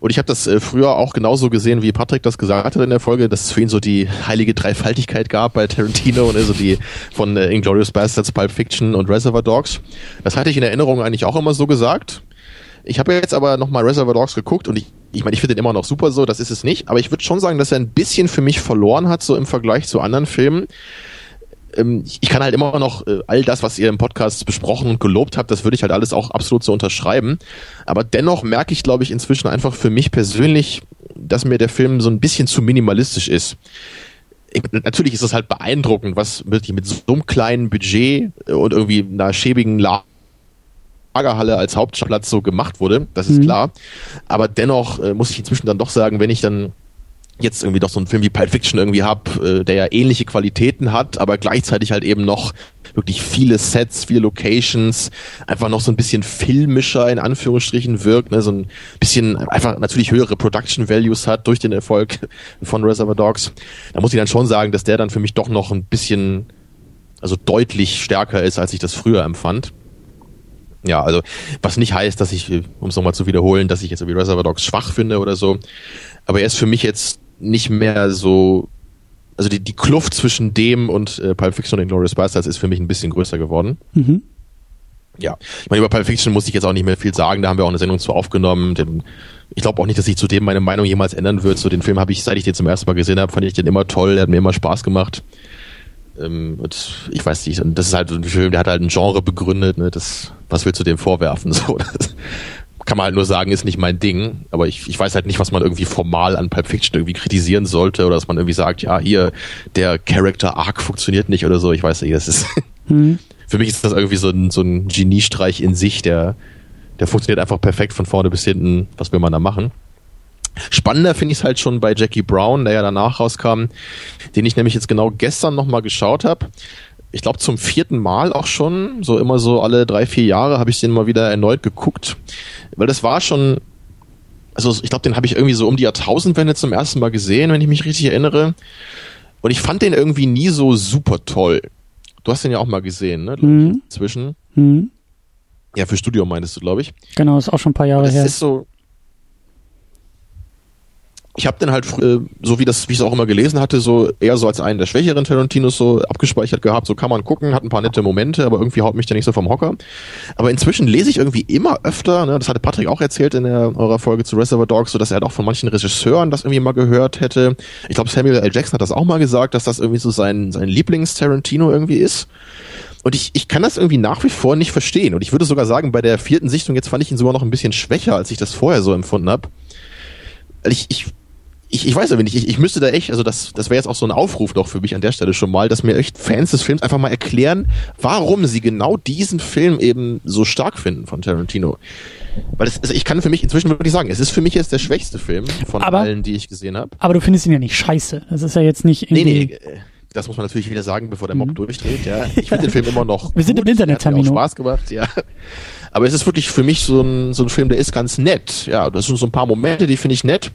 Und ich habe das äh, früher auch genauso gesehen, wie Patrick das gesagt hat in der Folge, dass es für ihn so die heilige Dreifaltigkeit gab bei Tarantino und also die von äh, Inglourious Bastards, Pulp Fiction und Reservoir Dogs. Das hatte ich in Erinnerung eigentlich auch immer so gesagt. Ich habe jetzt aber nochmal Reservoir Dogs geguckt und ich, ich meine, ich finde den immer noch super so, das ist es nicht, aber ich würde schon sagen, dass er ein bisschen für mich verloren hat, so im Vergleich zu anderen Filmen ich kann halt immer noch äh, all das, was ihr im Podcast besprochen und gelobt habt, das würde ich halt alles auch absolut so unterschreiben. Aber dennoch merke ich, glaube ich, inzwischen einfach für mich persönlich, dass mir der Film so ein bisschen zu minimalistisch ist. Ich, natürlich ist es halt beeindruckend, was wirklich mit so einem kleinen Budget und irgendwie einer schäbigen Lagerhalle als Hauptplatz so gemacht wurde, das ist mhm. klar. Aber dennoch äh, muss ich inzwischen dann doch sagen, wenn ich dann jetzt irgendwie doch so einen Film wie Pulp Fiction irgendwie hab, äh, der ja ähnliche Qualitäten hat, aber gleichzeitig halt eben noch wirklich viele Sets, viele Locations, einfach noch so ein bisschen filmischer in Anführungsstrichen wirkt, ne, so ein bisschen einfach natürlich höhere Production Values hat durch den Erfolg von Reservoir Dogs. Da muss ich dann schon sagen, dass der dann für mich doch noch ein bisschen, also deutlich stärker ist, als ich das früher empfand. Ja, also was nicht heißt, dass ich, um es nochmal zu wiederholen, dass ich jetzt irgendwie Reservoir Dogs schwach finde oder so. Aber er ist für mich jetzt nicht mehr so, also die, die Kluft zwischen dem und äh, Pulp Fiction und Inglourious Basterds ist für mich ein bisschen größer geworden. Mhm. Ja, ich meine, über Pulp Fiction muss ich jetzt auch nicht mehr viel sagen, da haben wir auch eine Sendung zu aufgenommen. Den, ich glaube auch nicht, dass sich zu dem meine Meinung jemals ändern wird. So den Film habe ich, seit ich den zum ersten Mal gesehen habe, fand ich den immer toll, der hat mir immer Spaß gemacht. Ähm, und ich weiß nicht, und das ist halt ein Film, der hat halt ein Genre begründet, ne, das, was willst du dem vorwerfen? [laughs] So, das, kann man halt nur sagen, ist nicht mein Ding. Aber ich, ich weiß halt nicht, was man irgendwie formal an Pulp Fiction irgendwie kritisieren sollte oder dass man irgendwie sagt, ja, hier, der Character Arc funktioniert nicht oder so. Ich weiß nicht, das ist. Mhm. [laughs] Für mich ist das irgendwie so ein, so ein Geniestreich in sich, der, der funktioniert einfach perfekt von vorne bis hinten. Was will man da machen? Spannender finde ich es halt schon bei Jackie Brown, der ja danach rauskam, den ich nämlich jetzt genau gestern nochmal geschaut habe ich glaube zum vierten Mal auch schon, so immer so alle drei, vier Jahre habe ich den mal wieder erneut geguckt, weil das war schon, also ich glaube, den habe ich irgendwie so um die Jahrtausendwende zum ersten Mal gesehen, wenn ich mich richtig erinnere. Und ich fand den irgendwie nie so super toll. Du hast den ja auch mal gesehen, ne? Mhm. Inzwischen. Mhm. Ja, für Studio meinst du, glaube ich. Genau, ist auch schon ein paar Jahre das her. Das ist so, ich habe den halt äh, so wie das wie ich es auch immer gelesen hatte so eher so als einen der schwächeren Tarantinos so abgespeichert gehabt. So kann man gucken hat ein paar nette Momente aber irgendwie haut mich der nicht so vom Hocker. Aber inzwischen lese ich irgendwie immer öfter ne, das hatte Patrick auch erzählt in der, eurer Folge zu Reservoir Dogs so dass er doch von manchen Regisseuren das irgendwie mal gehört hätte. Ich glaube Samuel L. Jackson hat das auch mal gesagt dass das irgendwie so sein sein Lieblings Tarantino irgendwie ist. Und ich, ich kann das irgendwie nach wie vor nicht verstehen. Und ich würde sogar sagen, bei der vierten Sichtung jetzt fand ich ihn sogar noch ein bisschen schwächer, als ich das vorher so empfunden habe. Ich, ich ich, ich weiß aber nicht, ich, ich müsste da echt, also das, das wäre jetzt auch so ein Aufruf doch für mich an der Stelle schon mal, dass mir echt Fans des Films einfach mal erklären, warum sie genau diesen Film eben so stark finden von Tarantino. Weil es, also ich kann für mich inzwischen wirklich sagen, es ist für mich jetzt der schwächste Film von aber, allen, die ich gesehen habe. Aber du findest ihn ja nicht scheiße. Das ist ja jetzt nicht irgendwie... Nee, nee, äh, das muss man natürlich wieder sagen, bevor der Mob mhm. durchdreht. Ja, ich finde den Film immer noch. [laughs] Wir sind gut. im Internet, Hat mir auch Spaß gemacht, ja. Aber es ist wirklich für mich so ein, so ein Film, der ist ganz nett. Ja, das sind so ein paar Momente, die finde ich nett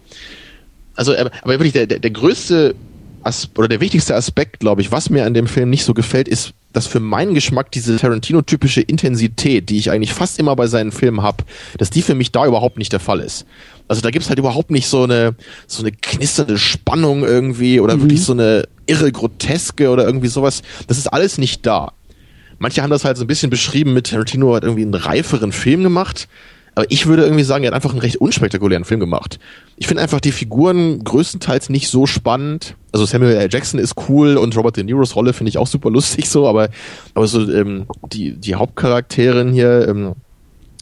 also aber wirklich der, der, der größte As oder der wichtigste Aspekt, glaube ich, was mir an dem Film nicht so gefällt, ist dass für meinen Geschmack diese Tarantino-typische Intensität, die ich eigentlich fast immer bei seinen Filmen habe, dass die für mich da überhaupt nicht der Fall ist. Also da gibt's halt überhaupt nicht so eine so eine knisternde Spannung irgendwie oder mhm. wirklich so eine irre Groteske oder irgendwie sowas. Das ist alles nicht da. Manche haben das halt so ein bisschen beschrieben mit Tarantino hat irgendwie einen reiferen Film gemacht. Aber ich würde irgendwie sagen, er hat einfach einen recht unspektakulären Film gemacht. Ich finde einfach die Figuren größtenteils nicht so spannend. Also Samuel L. Jackson ist cool und Robert De Niro's Rolle finde ich auch super lustig so, aber, aber so ähm, die, die Hauptcharakterin hier, ähm,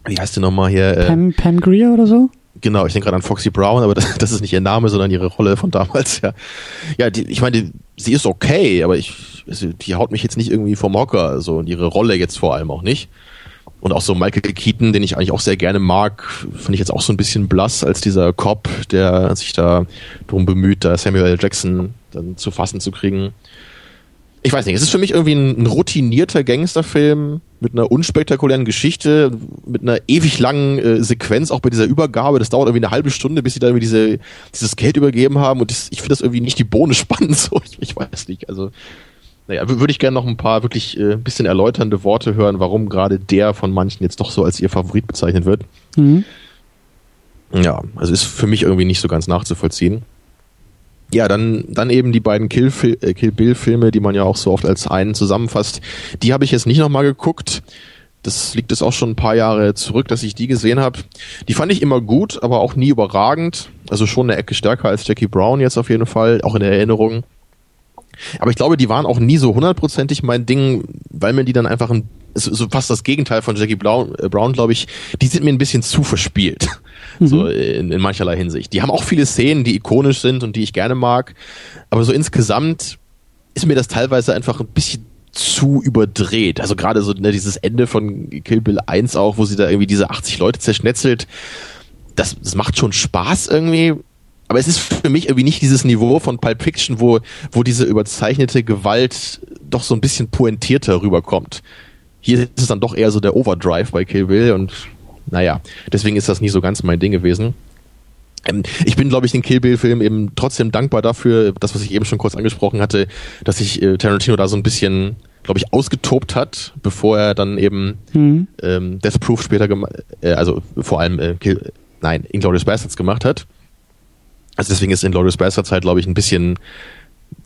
wie heißt die nochmal hier? Äh, Pam, Pam Greer oder so? Genau, ich denke gerade an Foxy Brown, aber [laughs] das, das ist nicht ihr Name, sondern ihre Rolle von damals, ja. Ja, die, ich meine, sie ist okay, aber ich, die haut mich jetzt nicht irgendwie vom Hocker, so, und ihre Rolle jetzt vor allem auch nicht. Und auch so Michael Keaton, den ich eigentlich auch sehr gerne mag, finde ich jetzt auch so ein bisschen blass als dieser Cop, der sich da darum bemüht, da Samuel L. Jackson dann zu fassen zu kriegen ich weiß nicht, es ist für mich irgendwie ein, ein routinierter Gangsterfilm mit einer unspektakulären Geschichte, mit einer ewig langen äh, Sequenz, auch bei dieser Übergabe. Das dauert irgendwie eine halbe Stunde, bis sie da diese, dieses Geld übergeben haben. Und das, ich finde das irgendwie nicht die Bohne spannend. [laughs] So, ich, ich weiß nicht. Also, naja, würde ich gerne noch ein paar wirklich äh, bisschen erläuternde Worte hören, warum gerade der von manchen jetzt doch so als ihr Favorit bezeichnet wird. Mhm. Ja, also ist für mich irgendwie nicht so ganz nachzuvollziehen ja, dann, dann eben die beiden Kill, äh, Kill Bill Filme, die man ja auch so oft als einen zusammenfasst. Die habe ich jetzt nicht nochmal geguckt. Das liegt jetzt auch schon ein paar Jahre zurück, dass ich die gesehen habe. Die fand ich immer gut, aber auch nie überragend. Also schon eine Ecke stärker als Jackie Brown jetzt auf jeden Fall, auch in der Erinnerung. Aber ich glaube, die waren auch nie so hundertprozentig mein Ding, weil mir die dann einfach ein, so fast das Gegenteil von Jackie Brown, äh, Brown glaube ich, die sind mir ein bisschen zu verspielt. [laughs] Mhm. So in, in mancherlei Hinsicht. Die haben auch viele Szenen, die ikonisch sind und die ich gerne mag. Aber so insgesamt ist mir das teilweise einfach ein bisschen zu überdreht. Also gerade so ne, dieses Ende von Kill Bill 1 auch, wo sie da irgendwie diese 80 Leute zerschnetzelt. Das, das macht schon Spaß irgendwie. Aber es ist für mich irgendwie nicht dieses Niveau von Pulp Fiction, wo, wo diese überzeichnete Gewalt doch so ein bisschen pointierter rüberkommt. Hier ist es dann doch eher so der Overdrive bei Kill Bill und naja, deswegen ist das nie so ganz mein Ding gewesen. Ähm, ich bin, glaube ich, den Kill Bill-Film eben trotzdem dankbar dafür, das, was ich eben schon kurz angesprochen hatte, dass sich äh, Tarantino da so ein bisschen, glaube ich, ausgetobt hat, bevor er dann eben mhm. ähm, Death Proof später, äh, also vor allem äh, Kill, nein, Inglourious Bastards gemacht hat. Also deswegen ist Inglourious Bastards halt, glaube ich, ein bisschen,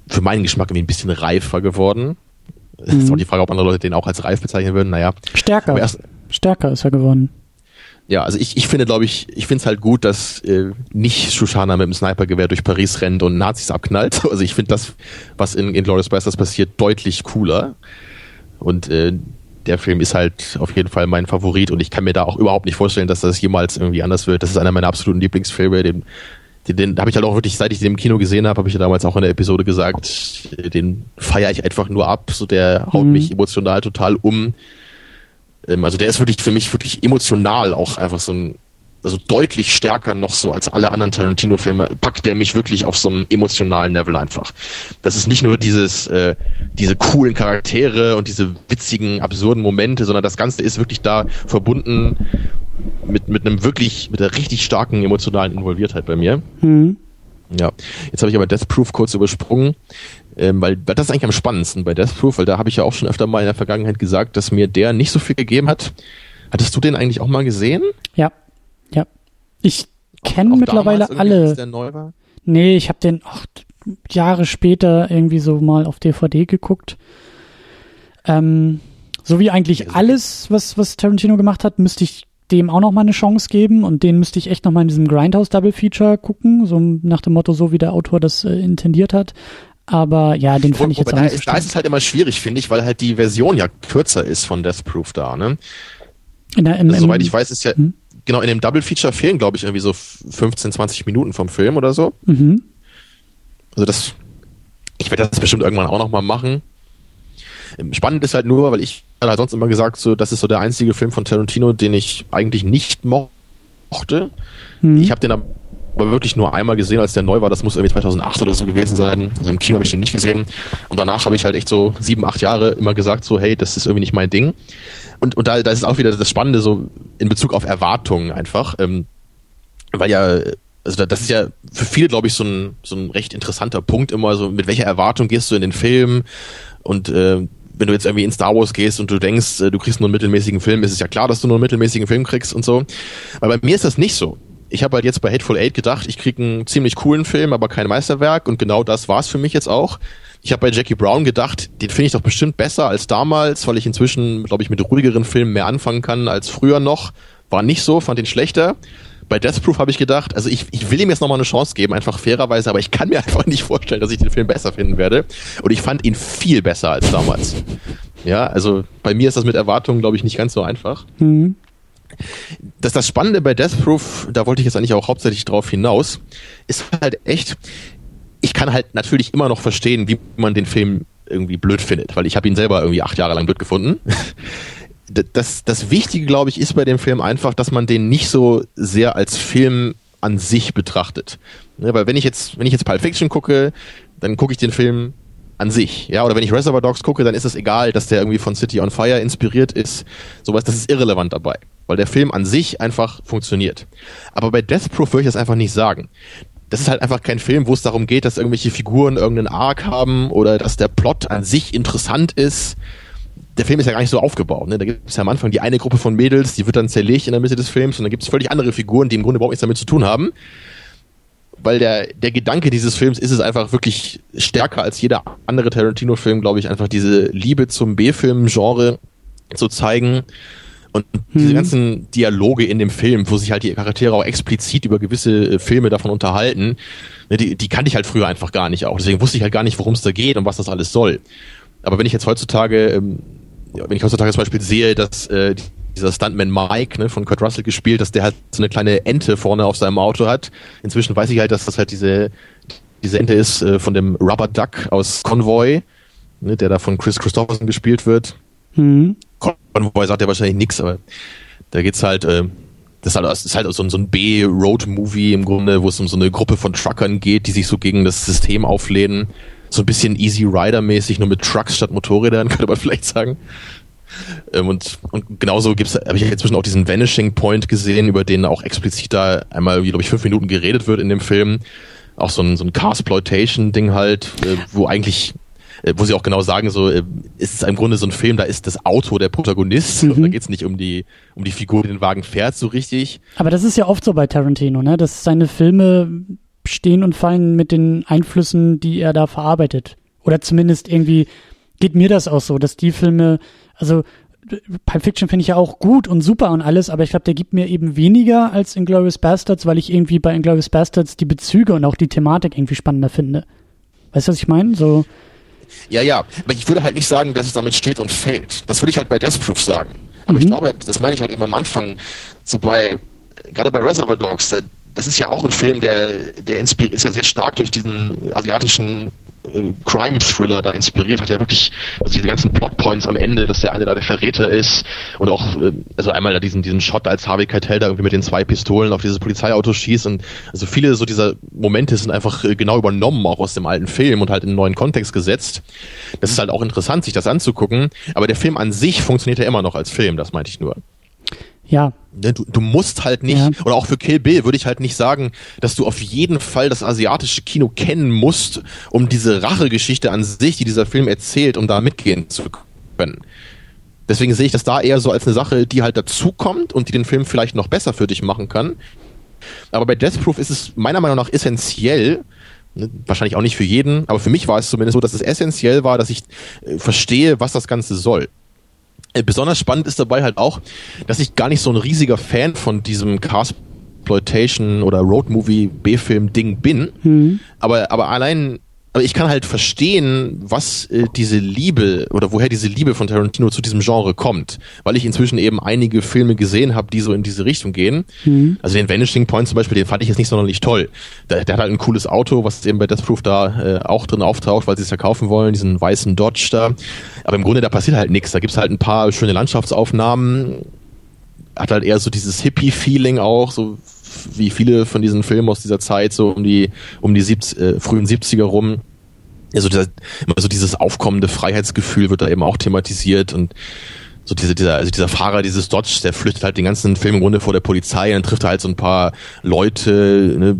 für meinen Geschmack irgendwie ein bisschen reifer geworden. Mhm. Ist auch die Frage, ob andere Leute den auch als reif bezeichnen würden. Naja. Stärker. Erst, Stärker ist er geworden ja, also ich, ich finde, glaube ich, ich finde es halt gut, dass äh, nicht Shoshana mit dem Snipergewehr durch Paris rennt und Nazis abknallt. [laughs] Also ich finde das, was in, in Glorious Bastards passiert, deutlich cooler. Und äh, der Film ist halt auf jeden Fall mein Favorit und ich kann mir da auch überhaupt nicht vorstellen, dass das jemals irgendwie anders wird. Das ist einer meiner absoluten Lieblingsfilme. Den, den, habe ich halt auch wirklich, seit ich den im Kino gesehen habe, habe ich ja damals auch in der Episode gesagt, den feiere ich einfach nur ab. So der haut mhm. mich emotional total um. Ähm, also der ist wirklich für mich wirklich emotional auch einfach so ein, also deutlich stärker noch so als alle anderen Tarantino-Filme, packt der mich wirklich auf so einem emotionalen Level einfach. Das ist nicht nur dieses, äh, diese coolen Charaktere und diese witzigen, absurden Momente, sondern das Ganze ist wirklich da verbunden mit, mit einem wirklich, mit einer richtig starken emotionalen Involviertheit bei mir. Mhm. Ja, jetzt habe ich aber Death Proof kurz übersprungen. Ähm, weil das ist eigentlich am spannendsten bei Death Proof, weil da habe ich ja auch schon öfter mal in der Vergangenheit gesagt, dass mir der nicht so viel gegeben hat. Hattest du den eigentlich auch mal gesehen? Ja, ja. Ich kenne mittlerweile alle. Der neu war? Nee, ich habe den ach, Jahre später irgendwie so mal auf DVD geguckt. Ähm, so wie eigentlich alles, was, was Tarantino gemacht hat, müsste ich dem auch noch mal eine Chance geben und den müsste ich echt noch mal in diesem Grindhouse Double Feature gucken, so nach dem Motto, so wie der Autor das äh, intendiert hat. Aber ja, den fand ich jetzt auch da, ist, da ist es halt immer schwierig, finde ich, weil halt die Version ja kürzer ist von Death Proof da, ne? In der, im, also, soweit ich weiß, ist ja, hm? Genau, in dem Double Feature fehlen, glaube ich, irgendwie so 15, 20 Minuten vom Film oder so. Mhm. Also das, ich werde das bestimmt irgendwann auch nochmal machen. Spannend ist halt nur, weil ich halt sonst immer gesagt, so, das ist so der einzige Film von Tarantino, den ich eigentlich nicht mochte. Mhm. Ich habe den aber aber wirklich nur einmal gesehen, als der neu war. Das muss irgendwie 2008 oder so gewesen sein. Also im Kino habe ich den nicht gesehen. Und danach habe ich halt echt so sieben, acht Jahre immer gesagt, so, hey, das ist irgendwie nicht mein Ding. Und, und da, da ist auch wieder das Spannende so in Bezug auf Erwartungen einfach. Ähm, weil ja, also das ist ja für viele, glaube ich, so ein, so ein recht interessanter Punkt immer, so mit welcher Erwartung gehst du in den Film und äh, wenn du jetzt irgendwie in Star Wars gehst und du denkst, äh, du kriegst nur einen mittelmäßigen Film, ist es ja klar, dass du nur einen mittelmäßigen Film kriegst und so. Aber bei mir ist das nicht so. Ich habe halt jetzt bei Hateful Eight gedacht, ich krieg einen ziemlich coolen Film, aber kein Meisterwerk und genau das war's für mich jetzt auch. Ich habe bei Jackie Brown gedacht, den finde ich doch bestimmt besser als damals, weil ich inzwischen, glaube ich, mit ruhigeren Filmen mehr anfangen kann als früher noch. War nicht so, fand ihn schlechter bei Death Proof habe ich gedacht, also ich, ich will ihm jetzt nochmal eine Chance geben, einfach fairerweise, aber ich kann mir [laughs] einfach nicht vorstellen, dass ich den Film besser finden werde. Und ich fand ihn viel besser als damals. Ja, also bei mir ist das mit Erwartungen, glaube ich, nicht ganz so einfach. Mhm. Das, das Spannende bei Death Proof, da wollte ich jetzt eigentlich auch hauptsächlich drauf hinaus, ist halt echt, ich kann halt natürlich immer noch verstehen, wie man den Film irgendwie blöd findet, weil ich habe ihn selber irgendwie acht Jahre lang blöd gefunden [laughs] das, das Wichtige, glaube ich, ist bei dem Film einfach, dass man den nicht so sehr als Film an sich betrachtet. Ja, weil wenn ich jetzt, wenn ich jetzt Pulp Fiction gucke, dann gucke ich den Film an sich. Ja, oder wenn ich Reservoir Dogs gucke, dann ist es egal, dass der irgendwie von City on Fire inspiriert ist. Sowas, das ist irrelevant dabei. Weil der Film an sich einfach funktioniert. Aber bei Death Proof würde ich das einfach nicht sagen. Das ist halt einfach kein Film, wo es darum geht, dass irgendwelche Figuren irgendeinen Arc haben oder dass der Plot an sich interessant ist der Film ist ja gar nicht so aufgebaut. Ne? Da gibt es ja am Anfang die eine Gruppe von Mädels, die wird dann zerlegt in der Mitte des Films und dann gibt es völlig andere Figuren, die im Grunde überhaupt nichts damit zu tun haben. Weil der, der Gedanke dieses Films ist es einfach wirklich stärker als jeder andere Tarantino-Film, glaube ich, einfach diese Liebe zum B-Film-Genre zu zeigen. Und diese hm. ganzen Dialoge in dem Film, wo sich halt die Charaktere auch explizit über gewisse äh, Filme davon unterhalten, ne, die, die kannte ich halt früher einfach gar nicht auch. Deswegen wusste ich halt gar nicht, worum es da geht und was das alles soll. Aber wenn ich jetzt heutzutage ähm, ja, wenn ich heutzutage zum Beispiel sehe, dass äh, dieser Stuntman Mike ne, von Kurt Russell gespielt, dass der halt so eine kleine Ente vorne auf seinem Auto hat. Inzwischen weiß ich halt, dass das halt diese diese Ente ist äh, von dem Rubber Duck aus Convoy, ne, der da von Chris Christopherson gespielt wird. Mhm. Convoy sagt ja wahrscheinlich nichts, aber da geht's halt, äh, das ist halt, das ist halt so, so ein B-Road-Movie im Grunde, wo es um so eine Gruppe von Truckern geht, die sich so gegen das System auflehnen so ein bisschen Easy Rider-mäßig, nur mit Trucks statt Motorrädern, [laughs] könnte man vielleicht sagen. Ähm, und, und genauso gibt's, habe ich inzwischen auch diesen Vanishing Point gesehen, über den auch explizit da einmal, glaube ich, fünf Minuten geredet wird in dem Film. Auch so ein, so ein Carsploitation-Ding halt, äh, wo eigentlich äh, wo sie auch genau sagen, so äh, ist es im Grunde so ein Film, da ist das Auto der Protagonist mhm. und da geht's nicht um die um die Figur, die den Wagen fährt, so richtig. Aber das ist ja oft so bei Tarantino, ne? Dass seine Filme stehen und fallen mit den Einflüssen, die er da verarbeitet. Oder zumindest irgendwie geht mir das auch so, dass die Filme, also Pulp Fiction finde ich ja auch gut und super und alles, aber ich glaube, der gibt mir eben weniger als Inglourious Bastards, weil ich irgendwie bei Inglourious Bastards die Bezüge und auch die Thematik irgendwie spannender finde. Weißt du, was ich meine? So. Ja, ja, aber ich würde halt nicht sagen, dass es damit steht und fällt. Das würde ich halt bei Death Proof sagen. Aber mhm. ich glaube, das meine ich halt immer am Anfang, so bei, gerade bei Reservoir Dogs, das ist ja auch ein Film, der, der inspiriert, ist ja sehr stark durch diesen asiatischen äh, Crime-Thriller da inspiriert, hat ja wirklich, also diese ganzen Plotpoints am Ende, dass der eine da der Verräter ist und auch, äh, also einmal da diesen, diesen Shot, als Harvey Keitel da irgendwie mit den zwei Pistolen auf dieses Polizeiauto schießt und also viele so dieser Momente sind einfach äh, genau übernommen, auch aus dem alten Film und halt in einen neuen Kontext gesetzt. Das ist halt auch interessant, sich das anzugucken, aber der Film an sich funktioniert ja immer noch als Film, das meinte ich nur. Ja. Ne, du, du musst halt nicht, ja. oder auch für Kill Bill würde ich halt nicht sagen, dass du auf jeden Fall das asiatische Kino kennen musst, um diese Rachegeschichte an sich, die dieser Film erzählt, um da mitgehen zu können. Deswegen sehe ich das da eher so als eine Sache, die halt dazukommt und die den Film vielleicht noch besser für dich machen kann. Aber bei Death Proof ist es meiner Meinung nach essentiell, ne, wahrscheinlich auch nicht für jeden, aber für mich war es zumindest so, dass es essentiell war, dass ich äh, verstehe, was das Ganze soll. Äh, besonders spannend ist dabei halt auch, dass ich gar nicht so ein riesiger Fan von diesem Cast-Exploitation oder Roadmovie B-Film-Ding bin. Mhm. Aber, aber allein aber ich kann halt verstehen, was äh, diese Liebe oder woher diese Liebe von Tarantino zu diesem Genre kommt, weil ich inzwischen eben einige Filme gesehen habe, die so in diese Richtung gehen. Mhm. Also den Vanishing Point zum Beispiel, den fand ich jetzt nicht sonderlich toll. Der, der hat halt ein cooles Auto, was eben bei Death Proof da äh, auch drin auftaucht, weil sie es verkaufen wollen, diesen weißen Dodge da. Aber im Grunde da passiert halt nichts. Da gibt's halt ein paar schöne Landschaftsaufnahmen. Hat halt eher so dieses Hippie-Feeling auch, so wie viele von diesen Filmen aus dieser Zeit, so um die, um die siebz, äh, frühen 70er rum. Also dieser, also dieses aufkommende Freiheitsgefühl wird da eben auch thematisiert und so diese, dieser, also dieser Fahrer dieses Dodge, der flüchtet halt den ganzen Film im Grunde vor der Polizei und dann trifft er halt so ein paar Leute, ne,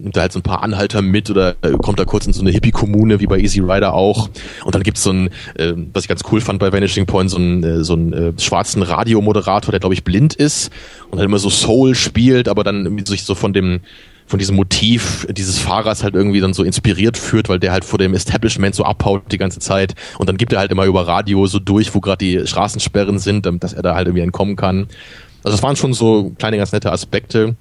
nimmt da halt so ein paar Anhalter mit oder äh, kommt da kurz in so eine Hippie-Kommune, wie bei Easy Rider auch. Und dann gibt's so ein, äh, was ich ganz cool fand bei Vanishing Point, so einen, äh, so einen äh, schwarzen Radiomoderator, der glaube ich blind ist und halt immer so Soul spielt, aber dann sich so von dem von diesem Motiv dieses Fahrers halt irgendwie dann so inspiriert führt, weil der halt vor dem Establishment so abhaut die ganze Zeit und dann gibt er halt immer über Radio so durch, wo gerade die Straßensperren sind, dass er da halt irgendwie entkommen kann. Also das waren schon so kleine ganz nette Aspekte.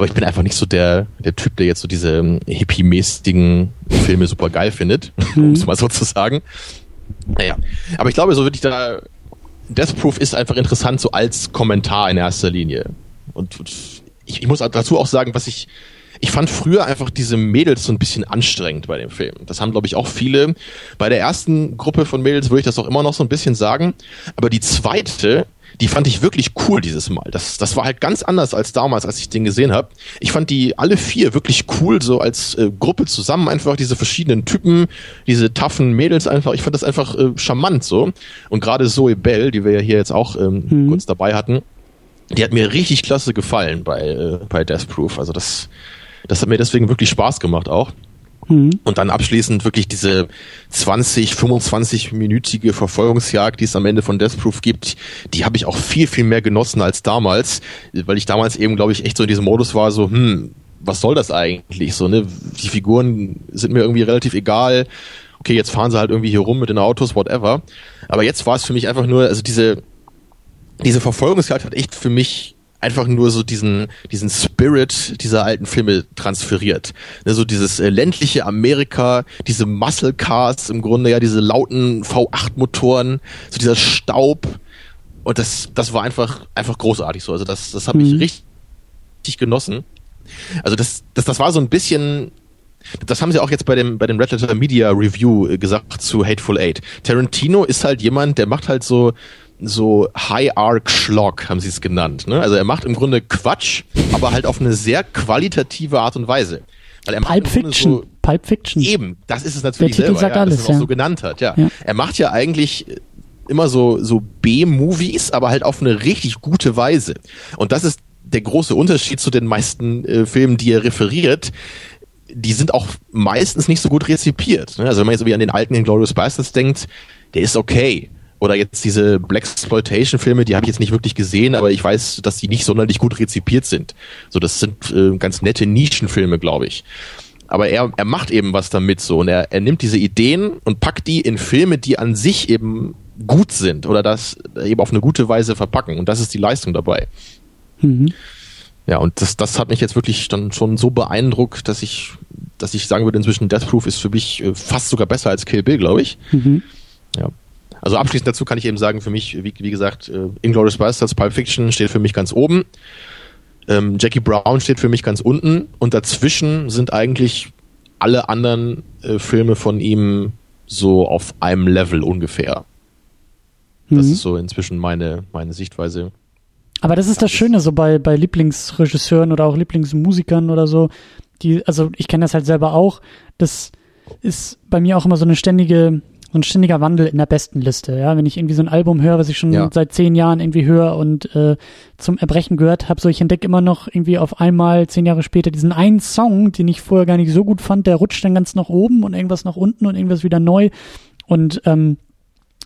Aber ich bin einfach nicht so der, der Typ, der jetzt so diese ähm, hippie-mäßigen Filme super geil findet, mhm. [laughs] um es mal so zu sagen. Naja, aber ich glaube, so wirklich da, Death Proof ist einfach interessant so als Kommentar in erster Linie. Und ich, ich muss dazu auch sagen, was ich, ich fand früher einfach diese Mädels so ein bisschen anstrengend bei dem Film. Das haben, glaube ich, auch viele. Bei der ersten Gruppe von Mädels würde ich das auch immer noch so ein bisschen sagen. Aber die zweite, die fand ich wirklich cool dieses Mal. Das, das war halt ganz anders als damals, als ich den gesehen habe. Ich fand die alle vier wirklich cool, so als äh, Gruppe zusammen, einfach diese verschiedenen Typen, diese taffen Mädels einfach. Ich fand das einfach äh, charmant so. Und gerade Zoe Bell, die wir ja hier jetzt auch ähm, mhm. kurz dabei hatten, die hat mir richtig klasse gefallen bei, äh, bei Death Proof. Also das, das hat mir deswegen wirklich Spaß gemacht auch. Mhm. Und dann abschließend wirklich diese 20, 25-minütige Verfolgungsjagd, die es am Ende von Death Proof gibt, die habe ich auch viel, viel mehr genossen als damals, weil ich damals eben, glaube ich, echt so in diesem Modus war, so, hm, was soll das eigentlich? So, ne? Die Figuren sind mir irgendwie relativ egal. Okay, jetzt fahren sie halt irgendwie hier rum mit den Autos, whatever. Aber jetzt war es für mich einfach nur, also diese, diese Verfolgungsjagd hat echt für mich einfach nur so diesen, diesen Spirit dieser alten Filme transferiert. Ne, so dieses äh, ländliche Amerika, diese Muscle Cars im Grunde, ja, diese lauten V8-Motoren, so dieser Staub. Und das, das war einfach, einfach großartig so. Also das, das habe mhm. ich richtig, richtig genossen. Also das, das, das war so ein bisschen, das haben sie auch jetzt bei dem, bei dem Red Letter Media Review äh, gesagt zu Hateful Eight. Tarantino ist halt jemand, der macht halt so, so High Arc Schlock, haben sie es genannt. Ne? Also er macht im Grunde Quatsch, aber halt auf eine sehr qualitative Art und Weise. Weil er Pulp Fiction. So, Pulp Fiction. Eben, das ist es natürlich Der selber, sagt ja, alles, dass er ja. so genannt hat. Ja. ja. Er macht ja eigentlich immer so, so B-Movies, aber halt auf eine richtig gute Weise. Und das ist der große Unterschied zu den meisten äh, Filmen, die er referiert. Die sind auch meistens nicht so gut rezipiert. Ne? Also wenn man jetzt wie an den alten Inglourious Bastards denkt, der ist okay oder jetzt diese Black Exploitation Filme, die habe ich jetzt nicht wirklich gesehen, aber ich weiß, dass die nicht sonderlich gut rezipiert sind. So, das sind äh, ganz nette Nischenfilme, glaube ich. Aber er, er macht eben was damit so und er, er nimmt diese Ideen und packt die in Filme, die an sich eben gut sind oder das eben auf eine gute Weise verpacken und das ist die Leistung dabei. Mhm. Ja, und das, das hat mich jetzt wirklich dann schon so beeindruckt, dass ich, dass ich sagen würde, inzwischen Death Proof ist für mich äh, fast sogar besser als Kill Bill, glaube ich. Mhm. Ja. Also abschließend dazu kann ich eben sagen, für mich, wie, wie gesagt, äh, Inglourious Basterds, Pulp Fiction steht für mich ganz oben. Ähm, Jackie Brown steht für mich ganz unten und dazwischen sind eigentlich alle anderen äh, Filme von ihm so auf einem Level ungefähr. Das mhm. ist so inzwischen meine, meine Sichtweise. Aber das ist das Schöne so bei, bei Lieblingsregisseuren oder auch Lieblingsmusikern oder so. Die, also ich kenne das halt selber auch. Das ist bei mir auch immer so eine ständige so ein ständiger Wandel in der besten Liste. Ja, wenn ich irgendwie so ein Album höre, was ich schon ja. seit zehn Jahren irgendwie höre und äh, zum Erbrechen gehört habe, so ich entdecke immer noch irgendwie auf einmal zehn Jahre später diesen einen Song, den ich vorher gar nicht so gut fand, der rutscht dann ganz nach oben und irgendwas nach unten und irgendwas wieder neu. Und ähm,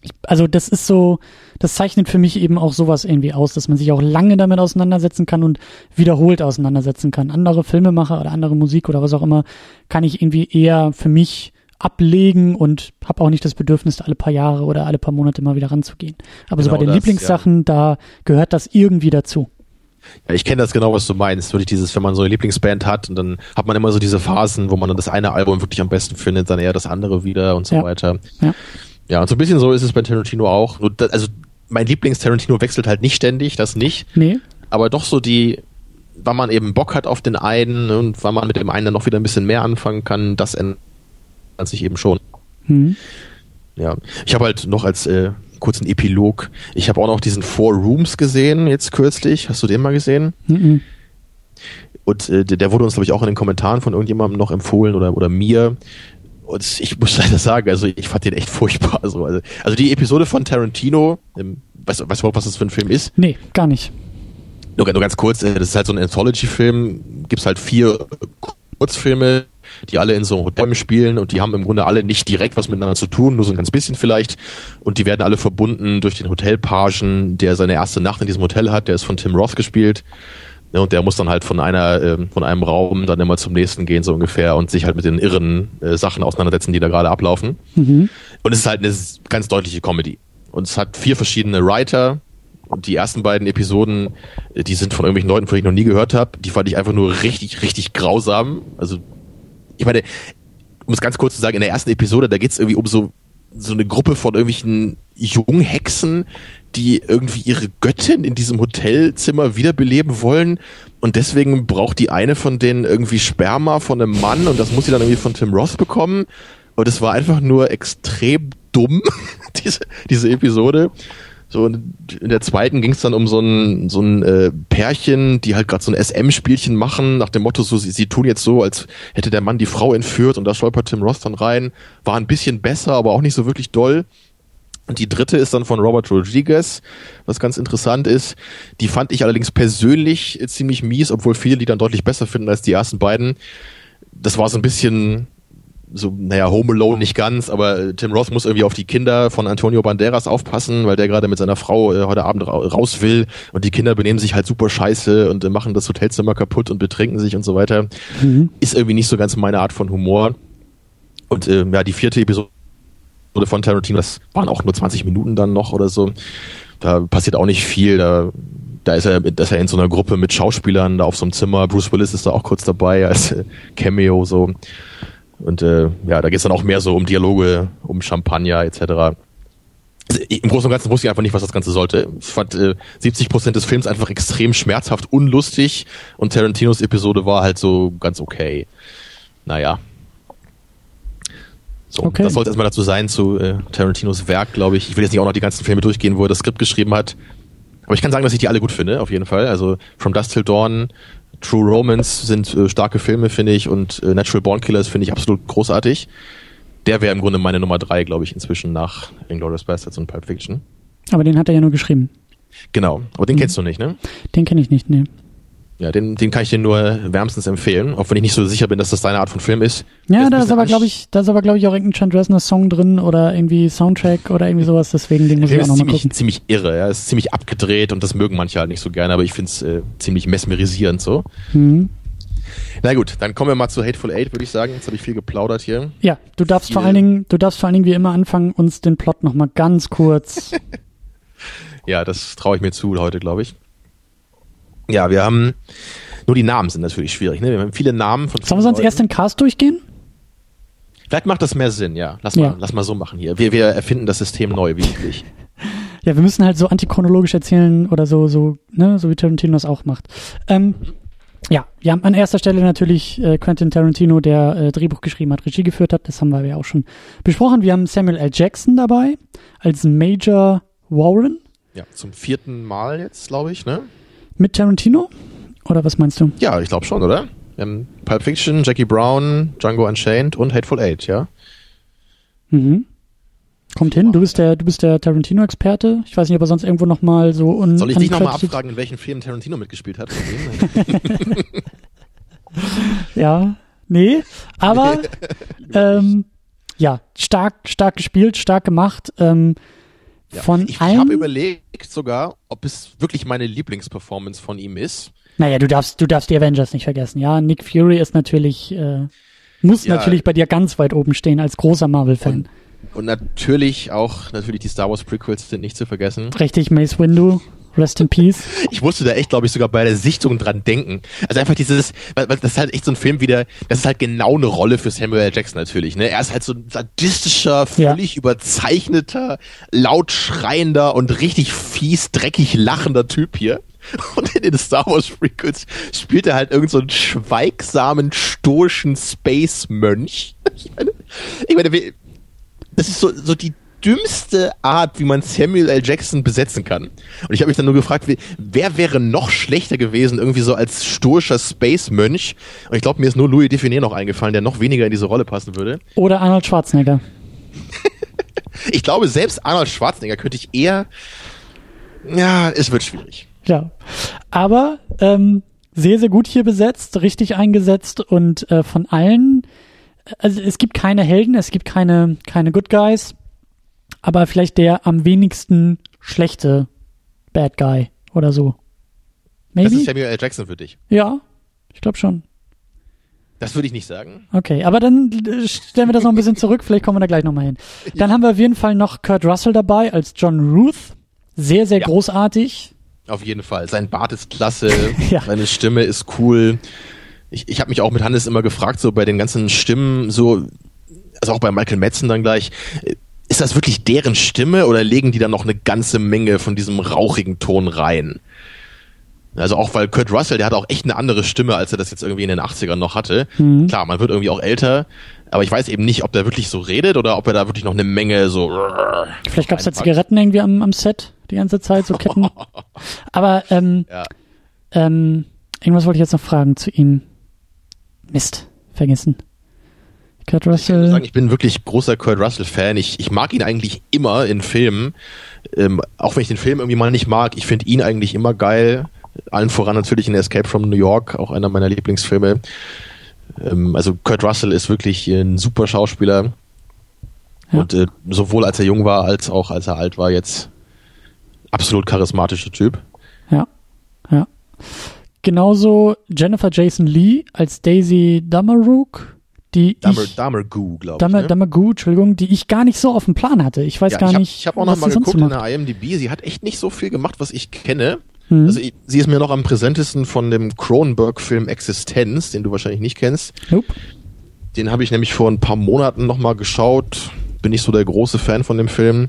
ich, also das ist so, das zeichnet für mich eben auch sowas irgendwie aus, dass man sich auch lange damit auseinandersetzen kann und wiederholt auseinandersetzen kann. Andere Filmemacher oder andere Musik oder was auch immer kann ich irgendwie eher für mich ablegen und habe auch nicht das Bedürfnis, alle paar Jahre oder alle paar Monate mal wieder ranzugehen. Aber genau so bei den das, Lieblingssachen, ja. da gehört das irgendwie dazu. Ja, ich kenne das genau, was du meinst. Wirklich dieses, wenn man so eine Lieblingsband hat und dann hat man immer so diese Phasen, wo man dann das eine Album wirklich am besten findet, dann eher das andere wieder und so ja. weiter. Ja. ja, und so ein bisschen so ist es bei Tarantino auch. Also mein Lieblings-Tarantino wechselt halt nicht ständig, das nicht. Nee. Aber doch so die, wann man eben Bock hat auf den einen und wann man mit dem einen dann noch wieder ein bisschen mehr anfangen kann, das als ich eben schon. Mhm. Ja, ich habe halt noch als äh, kurzen Epilog, ich habe auch noch diesen Four Rooms gesehen, jetzt kürzlich. Hast du den mal gesehen? Mhm. Und äh, der wurde uns, glaube ich, auch in den Kommentaren von irgendjemandem noch empfohlen oder, oder mir. Und ich muss [laughs] leider sagen, also ich fand den echt furchtbar. Also, also, also die Episode von Tarantino, ähm, weißt, weißt du überhaupt, was das für ein Film ist? Nee, gar nicht. Nur, nur ganz kurz, äh, das ist halt so ein Anthology-Film, gibt's halt vier Kurzfilme, die alle in so einem Hotel spielen und die haben im Grunde alle nicht direkt was miteinander zu tun, nur so ein ganz bisschen vielleicht. Und die werden alle verbunden durch den Hotelpagen, der seine erste Nacht in diesem Hotel hat. Der ist von Tim Roth gespielt. Und der muss dann halt von einer, äh, von einem Raum dann immer zum nächsten gehen, so ungefähr, und sich halt mit den irren äh, Sachen auseinandersetzen, die da gerade ablaufen. Mhm. Und es ist halt eine ganz deutliche Comedy. Und es hat vier verschiedene Writer. Und die ersten beiden Episoden, äh, die sind von irgendwelchen Leuten, von denen ich noch nie gehört habe, die fand ich einfach nur richtig, richtig grausam. Also, ich meine, um es ganz kurz zu sagen, in der ersten Episode, da geht es irgendwie um so, so eine Gruppe von irgendwelchen Junghexen, die irgendwie ihre Göttin in diesem Hotelzimmer wiederbeleben wollen. Und deswegen braucht die eine von denen irgendwie Sperma von einem Mann und das muss sie dann irgendwie von Tim Roth bekommen. Und es war einfach nur extrem dumm, [laughs] diese, diese Episode. So, in der zweiten ging es dann um so ein, so ein äh, Pärchen, die halt gerade so ein SM-Spielchen machen, nach dem Motto, so, sie, sie tun jetzt so, als hätte der Mann die Frau entführt und da stolpert Tim Roth dann rein. War ein bisschen besser, aber auch nicht so wirklich doll. Und die dritte ist dann von Robert Rodriguez, was ganz interessant ist. Die fand ich allerdings persönlich ziemlich mies, obwohl viele die dann deutlich besser finden als die ersten beiden. Das war so ein bisschen so, naja, Home Alone nicht ganz, aber Tim Roth muss irgendwie auf die Kinder von Antonio Banderas aufpassen, weil der gerade mit seiner Frau äh, heute Abend raus will und die Kinder benehmen sich halt super scheiße und äh, machen das Hotelzimmer kaputt und betrinken sich und so weiter. Mhm. Ist irgendwie nicht so ganz meine Art von Humor. Und äh, ja, die vierte Episode von Tarantino, das waren auch nur 20 Minuten dann noch oder so. Da passiert auch nicht viel. Da, da ist er, da ist er in so einer Gruppe mit Schauspielern da auf so einem Zimmer. Bruce Willis ist da auch kurz dabei als äh, Cameo so. Und äh, ja, da geht es dann auch mehr so um Dialoge, um Champagner etc. Also, Im Großen und Ganzen wusste ich einfach nicht, was das Ganze sollte. Ich fand äh, 70 Prozent des Films einfach extrem schmerzhaft unlustig und Tarantinos Episode war halt so ganz okay. Naja, so, okay. das sollte erstmal dazu sein zu äh, Tarantinos Werk, glaube ich. Ich will jetzt nicht auch noch die ganzen Filme durchgehen, wo er das Skript geschrieben hat. Aber ich kann sagen, dass ich die alle gut finde, auf jeden Fall. Also From Dust Till Dawn, True Romance sind äh, starke Filme, finde ich, und äh, Natural Born Killers finde ich absolut großartig. Der wäre im Grunde meine Nummer drei, glaube ich, inzwischen nach Inglourious Bastards und Pulp Fiction. Aber den hat er ja nur geschrieben. Genau, aber den mhm. kennst du nicht, ne? Den kenne ich nicht, ne. Ja, den, den kann ich dir nur wärmstens empfehlen, auch wenn ich nicht so sicher bin, dass das deine Art von Film ist. Ja, da ist aber, glaube ich, da ist aber, glaube ich, auch irgendein Chan Dresner Song drin oder irgendwie Soundtrack oder irgendwie sowas, deswegen den muss ich auch nochmal gucken. ziemlich irre, ja, ist ziemlich abgedreht und das mögen manche halt nicht so gerne, aber ich finde es äh, ziemlich mesmerisierend so. Mhm. Na gut, dann kommen wir mal zu Hateful Eight, würde ich sagen. Jetzt habe ich viel geplaudert hier. Ja, du darfst viel vor allen Dingen, du darfst vor allen Dingen wie immer anfangen, uns den Plot nochmal ganz kurz. [laughs] ja, das traue ich mir zu heute, glaube ich. Ja, wir haben nur die Namen sind natürlich schwierig. Ne? Wir haben viele Namen von. Sollen wir sonst erst den Cast durchgehen? Vielleicht macht das mehr Sinn, ja. Lass mal, ja. lass mal so machen hier. Wir, wir erfinden das System neu, wie üblich. [laughs] ja, wir müssen halt so antichronologisch erzählen oder so, so, ne, so wie Tarantino das auch macht. Ähm, ja, wir haben an erster Stelle natürlich äh, Quentin Tarantino, der äh, Drehbuch geschrieben hat, Regie geführt hat. Das haben wir ja auch schon besprochen. Wir haben Samuel L. Jackson dabei als Major Warren. Ja, zum vierten Mal jetzt, glaube ich, ne? Mit Tarantino? Oder was meinst du? Ja, ich glaube schon, oder? Ähm, Pulp Fiction, Jackie Brown, Django Unchained und Hateful Eight, ja? Mhm. Kommt hin, du bist der, du bist der Tarantino-Experte. Ich weiß nicht, ob er sonst irgendwo nochmal so un Soll ich dich nochmal abfragen, in welchen Filmen Tarantino mitgespielt hat? [laughs] [laughs] ja, nee, aber [laughs] ähm, ja, stark, stark gespielt, stark gemacht. Ähm, ja. Von ich, ich habe überlegt sogar, ob es wirklich meine Lieblingsperformance von ihm ist. Naja, du darfst, du darfst die Avengers nicht vergessen. Ja, Nick Fury ist natürlich, äh, muss ja. natürlich bei dir ganz weit oben stehen als großer Marvel-Fan. Und, und, natürlich auch, natürlich die Star Wars Prequels sind nicht zu vergessen. Richtig, Mace Windu. Rest in Peace. [laughs] Ich musste da echt, glaube ich, sogar bei der Sichtung dran denken. Also einfach dieses, das ist halt echt so ein Film wieder, das ist halt genau eine Rolle für Samuel L. Jackson natürlich. Ne? Er ist halt so ein sadistischer, völlig ja. überzeichneter, laut schreiender und richtig fies, dreckig lachender Typ hier. [laughs] Und in den Star Wars Prequels spielt er halt irgendeinen so schweigsamen, stoischen Space-Mönch. [laughs] Ich meine, ich meine, das ist so, so die dümmste Art, wie man Samuel L. Jackson besetzen kann. Und ich habe mich dann nur gefragt, wer wäre noch schlechter gewesen, irgendwie so als stoischer Space-Mönch? Und ich glaube, mir ist nur Louis Define noch eingefallen, der noch weniger in diese Rolle passen würde. Oder Arnold Schwarzenegger. [laughs] ich glaube, selbst Arnold Schwarzenegger könnte ich eher. Ja, es wird schwierig. Ja. Aber ähm, sehr, sehr gut hier besetzt, richtig eingesetzt und äh, von allen, also es gibt keine Helden, es gibt keine, keine Good Guys, aber vielleicht der am wenigsten schlechte Bad Guy oder so. Maybe? Das ist Samuel L. Jackson für dich. Ja, ich glaube schon. Das würde ich nicht sagen. Okay, aber dann äh, stellen wir das noch ein bisschen zurück, vielleicht kommen wir da gleich nochmal hin. [laughs] Dann haben wir auf jeden Fall noch Kurt Russell dabei als John Ruth. Sehr, sehr Ja. großartig. Auf jeden Fall. Sein Bart ist klasse, [laughs] Ja. seine Stimme ist cool. Ich, ich habe mich auch mit Hannes immer gefragt, so bei den ganzen Stimmen, so, also auch bei Michael Metzen dann gleich, äh, ist das wirklich deren Stimme oder legen die da noch eine ganze Menge von diesem rauchigen Ton rein? Also auch weil Kurt Russell, der hat auch echt eine andere Stimme, als er das jetzt irgendwie in den 80ern noch hatte. Mhm. Klar, man wird irgendwie auch älter, aber ich weiß eben nicht, ob der wirklich so redet oder ob er da wirklich noch eine Menge so Vielleicht gab es ja reinpackt. Zigaretten irgendwie am, am Set die ganze Zeit, so Ketten. [laughs] Aber ähm, Ja. ähm, irgendwas wollte ich jetzt noch fragen zu ihm. Mist, vergessen. Kurt Ich Russell. sagen, ich bin wirklich großer Kurt Russell-Fan. Ich, ich mag ihn eigentlich immer in Filmen. Ähm, auch wenn ich den Film irgendwie mal nicht mag, ich finde ihn eigentlich immer geil. Allen voran natürlich in Escape from New York, auch einer meiner Lieblingsfilme. Ähm, also Kurt Russell ist wirklich ein super Schauspieler. Ja. Und äh, sowohl als er jung war, als auch als er alt war, jetzt absolut charismatischer Typ. Ja, ja. Genauso Jennifer Jason Lee als Daisy Damaruk, die Damer, ich, Damergoo, glaube ich. Damer, Ne? Damargu, Entschuldigung, die ich gar nicht so auf dem Plan hatte. Ich weiß Ja, gar ich hab, nicht. Ich habe auch noch mal geguckt in der IMDb. Sie hat echt nicht so viel gemacht, was ich kenne. Mhm. Also ich, sie ist mir noch am präsentesten von dem Cronenberg-Film Existenz, den du wahrscheinlich nicht kennst. Nope. Den habe ich nämlich vor ein paar Monaten noch mal geschaut. Bin nicht so der große Fan von dem Film.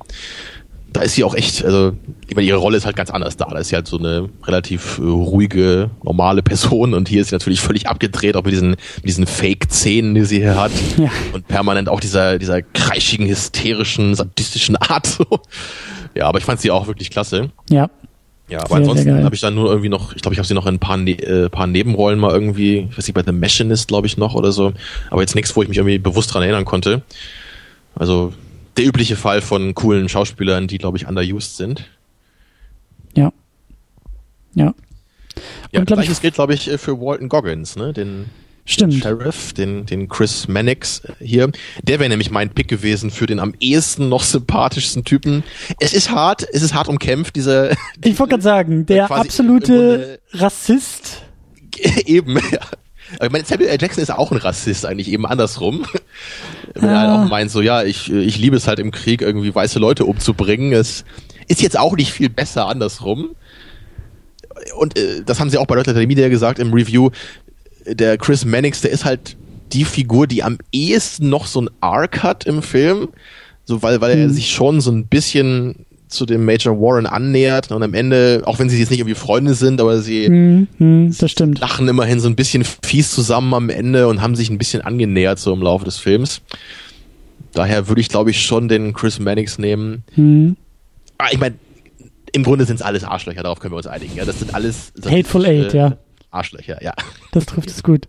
Da ist sie auch echt, also ich meine, ihre Rolle ist halt ganz anders da. Da ist sie halt so eine relativ äh, ruhige, normale Person und hier ist sie natürlich völlig abgedreht, auch mit diesen, mit diesen Fake-Szenen, die sie hier hat. Ja. Und permanent auch dieser, dieser kreischigen, hysterischen, sadistischen Art. So. Ja, aber ich fand sie auch wirklich klasse. Ja. Ja, aber sehr ansonsten habe ich dann nur irgendwie noch, ich glaube, ich habe sie noch in ein paar, ne äh, paar Nebenrollen mal irgendwie, ich weiß nicht, bei The Machinist, glaube ich, noch oder so. Aber jetzt nichts, wo ich mich irgendwie bewusst dran erinnern konnte. Also der übliche Fall von coolen Schauspielern, die, glaube ich, underused sind. Ja. Ja. Ja, Und glaub ich- gleiches gilt, glaube ich, äh, für Walton Goggins, ne? Den Stimmt. Sheriff, den, den Chris Mannix äh, hier. Der wäre nämlich mein Pick gewesen für den am ehesten noch sympathischsten Typen. Es ist hart, es ist hart umkämpft, dieser [laughs] Ich wollte gerade sagen, der Quasi im absolute Rassist. [laughs] eben, ja. Ich meine, Samuel L. Jackson ist auch ein Rassist, eigentlich eben andersrum. [laughs] Wenn er halt auch meint, so, ja, ich, ich liebe es halt im Krieg, irgendwie weiße Leute umzubringen. Es ist jetzt auch nicht viel besser andersrum. Und äh, das haben sie auch bei Leute der Media gesagt im Review. Der Chris Mannix, der ist halt die Figur, die am ehesten noch so ein Arc hat im Film. So, weil, weil er Hm. sich schon so ein bisschen zu dem Major Warren annähert und am Ende, auch wenn sie jetzt nicht irgendwie Freunde sind, aber sie das stimmt. lachen immerhin so ein bisschen fies zusammen am Ende und haben sich ein bisschen angenähert so im Laufe des Films. Daher würde ich, glaube ich, schon den Chris Mannix nehmen. Hm. Ah, ich meine, im Grunde sind es alles Arschlöcher, darauf können wir uns einigen. Ja, das sind alles Hateful sadistische Eight, ja. Arschlöcher, ja. Das trifft es gut.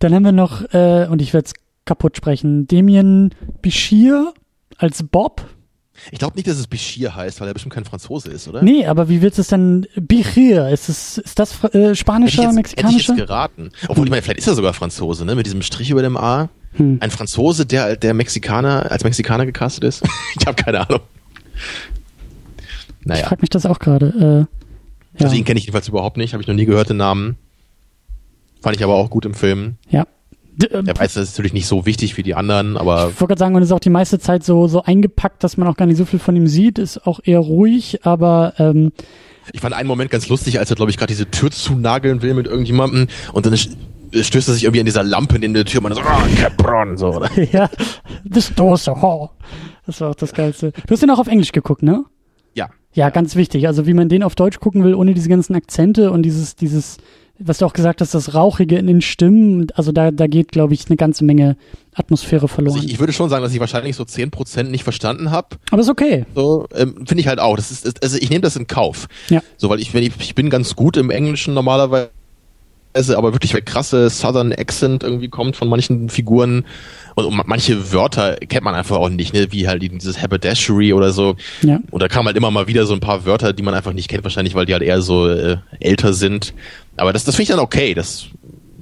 Dann haben wir noch, äh, und ich werde es kaputt sprechen, Damien Bichir als Bob. Ich glaube nicht, dass es Bichir heißt, weil er bestimmt kein Franzose ist, oder? Nee, aber wie du es denn? Bichir, ist, es, ist das äh, Hätte ich, spanischer, jetzt, hätte ich mexikanischer? jetzt geraten. Obwohl, ich meine, vielleicht ist er sogar Franzose, ne? Mit diesem Strich über dem A. Hm. Ein Franzose, der, der Mexikaner, als Mexikaner gecastet ist. [laughs] ich habe keine Ahnung. Ich Naja. frage mich das auch gerade. Äh, ja. Also ihn kenne ich jedenfalls überhaupt nicht, habe ich noch nie gehört den Namen. Fand ich aber auch gut im Film. ja. Der weiß, das ist natürlich nicht so wichtig wie die anderen, aber Ich wollte gerade sagen, und ist auch die meiste Zeit so, so eingepackt, dass man auch gar nicht so viel von ihm sieht, ist auch eher ruhig, aber ähm, ich fand einen Moment ganz lustig, als er, glaube ich, gerade diese Tür zunageln will mit irgendjemandem und dann stößt er sich irgendwie an dieser Lampe neben der Tür und man so, ah, Capron, so, oder? [laughs] ja, this door's so hall. Das war auch das Geilste. Du hast den auch auf Englisch geguckt, ne? Ja. Ja, ganz wichtig. Also wie man den auf Deutsch gucken will, ohne diese ganzen Akzente und dieses, dieses, was du auch gesagt hast, das Rauchige in den Stimmen. Also da, da geht, glaube ich, eine ganze Menge Atmosphäre Also verloren. ich, ich würde schon sagen, dass ich wahrscheinlich so 10% nicht verstanden habe. Aber ist okay. So, ähm, finde ich halt auch. Das ist, ist, also ich nehme das in Kauf. Ja. So, weil ich, wenn ich, ich bin ganz gut im Englischen normalerweise, aber wirklich der krasse Southern Accent irgendwie kommt von manchen Figuren und, und manche Wörter kennt man einfach auch nicht, ne? wie halt dieses Haberdashery oder so. Ja. Und da kamen halt immer mal wieder so ein paar Wörter, die man einfach nicht kennt, wahrscheinlich, weil die halt eher so äh, älter sind. Aber das, das finde ich dann okay. Das,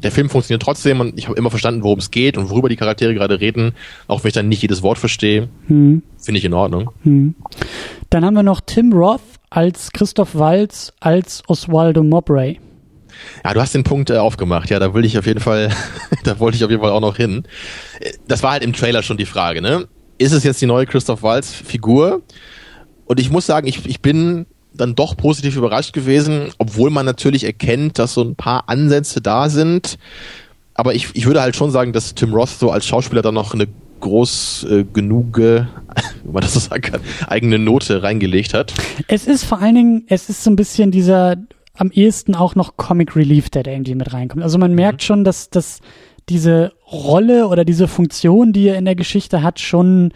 der Film funktioniert trotzdem und ich habe immer verstanden, worum es geht und worüber die Charaktere gerade reden, auch wenn ich dann nicht jedes Wort verstehe. Hm. Finde ich in Ordnung. Hm. Dann haben wir noch Tim Roth als Christoph Waltz als Oswaldo Mobray. Ja, du hast den Punkt äh, aufgemacht. Ja, da will ich auf jeden Fall, [laughs] da wollte ich auf jeden Fall auch noch hin. Das war halt im Trailer schon die Frage, ne? Ist es jetzt die neue Christoph Waltz Figur? Und ich muss sagen, ich, ich bin dann doch positiv überrascht gewesen, obwohl man natürlich erkennt, dass so ein paar Ansätze da sind. Aber ich, ich würde halt schon sagen, dass Tim Roth so als Schauspieler dann noch eine groß äh, genug, äh, [laughs] wenn man das so sagen kann, eigene Note reingelegt hat. Es ist vor allen Dingen, es ist so ein bisschen dieser am ehesten auch noch Comic Relief, der da irgendwie mit reinkommt. Also man merkt mhm. schon, dass, dass diese Rolle oder diese Funktion, die er in der Geschichte hat, schon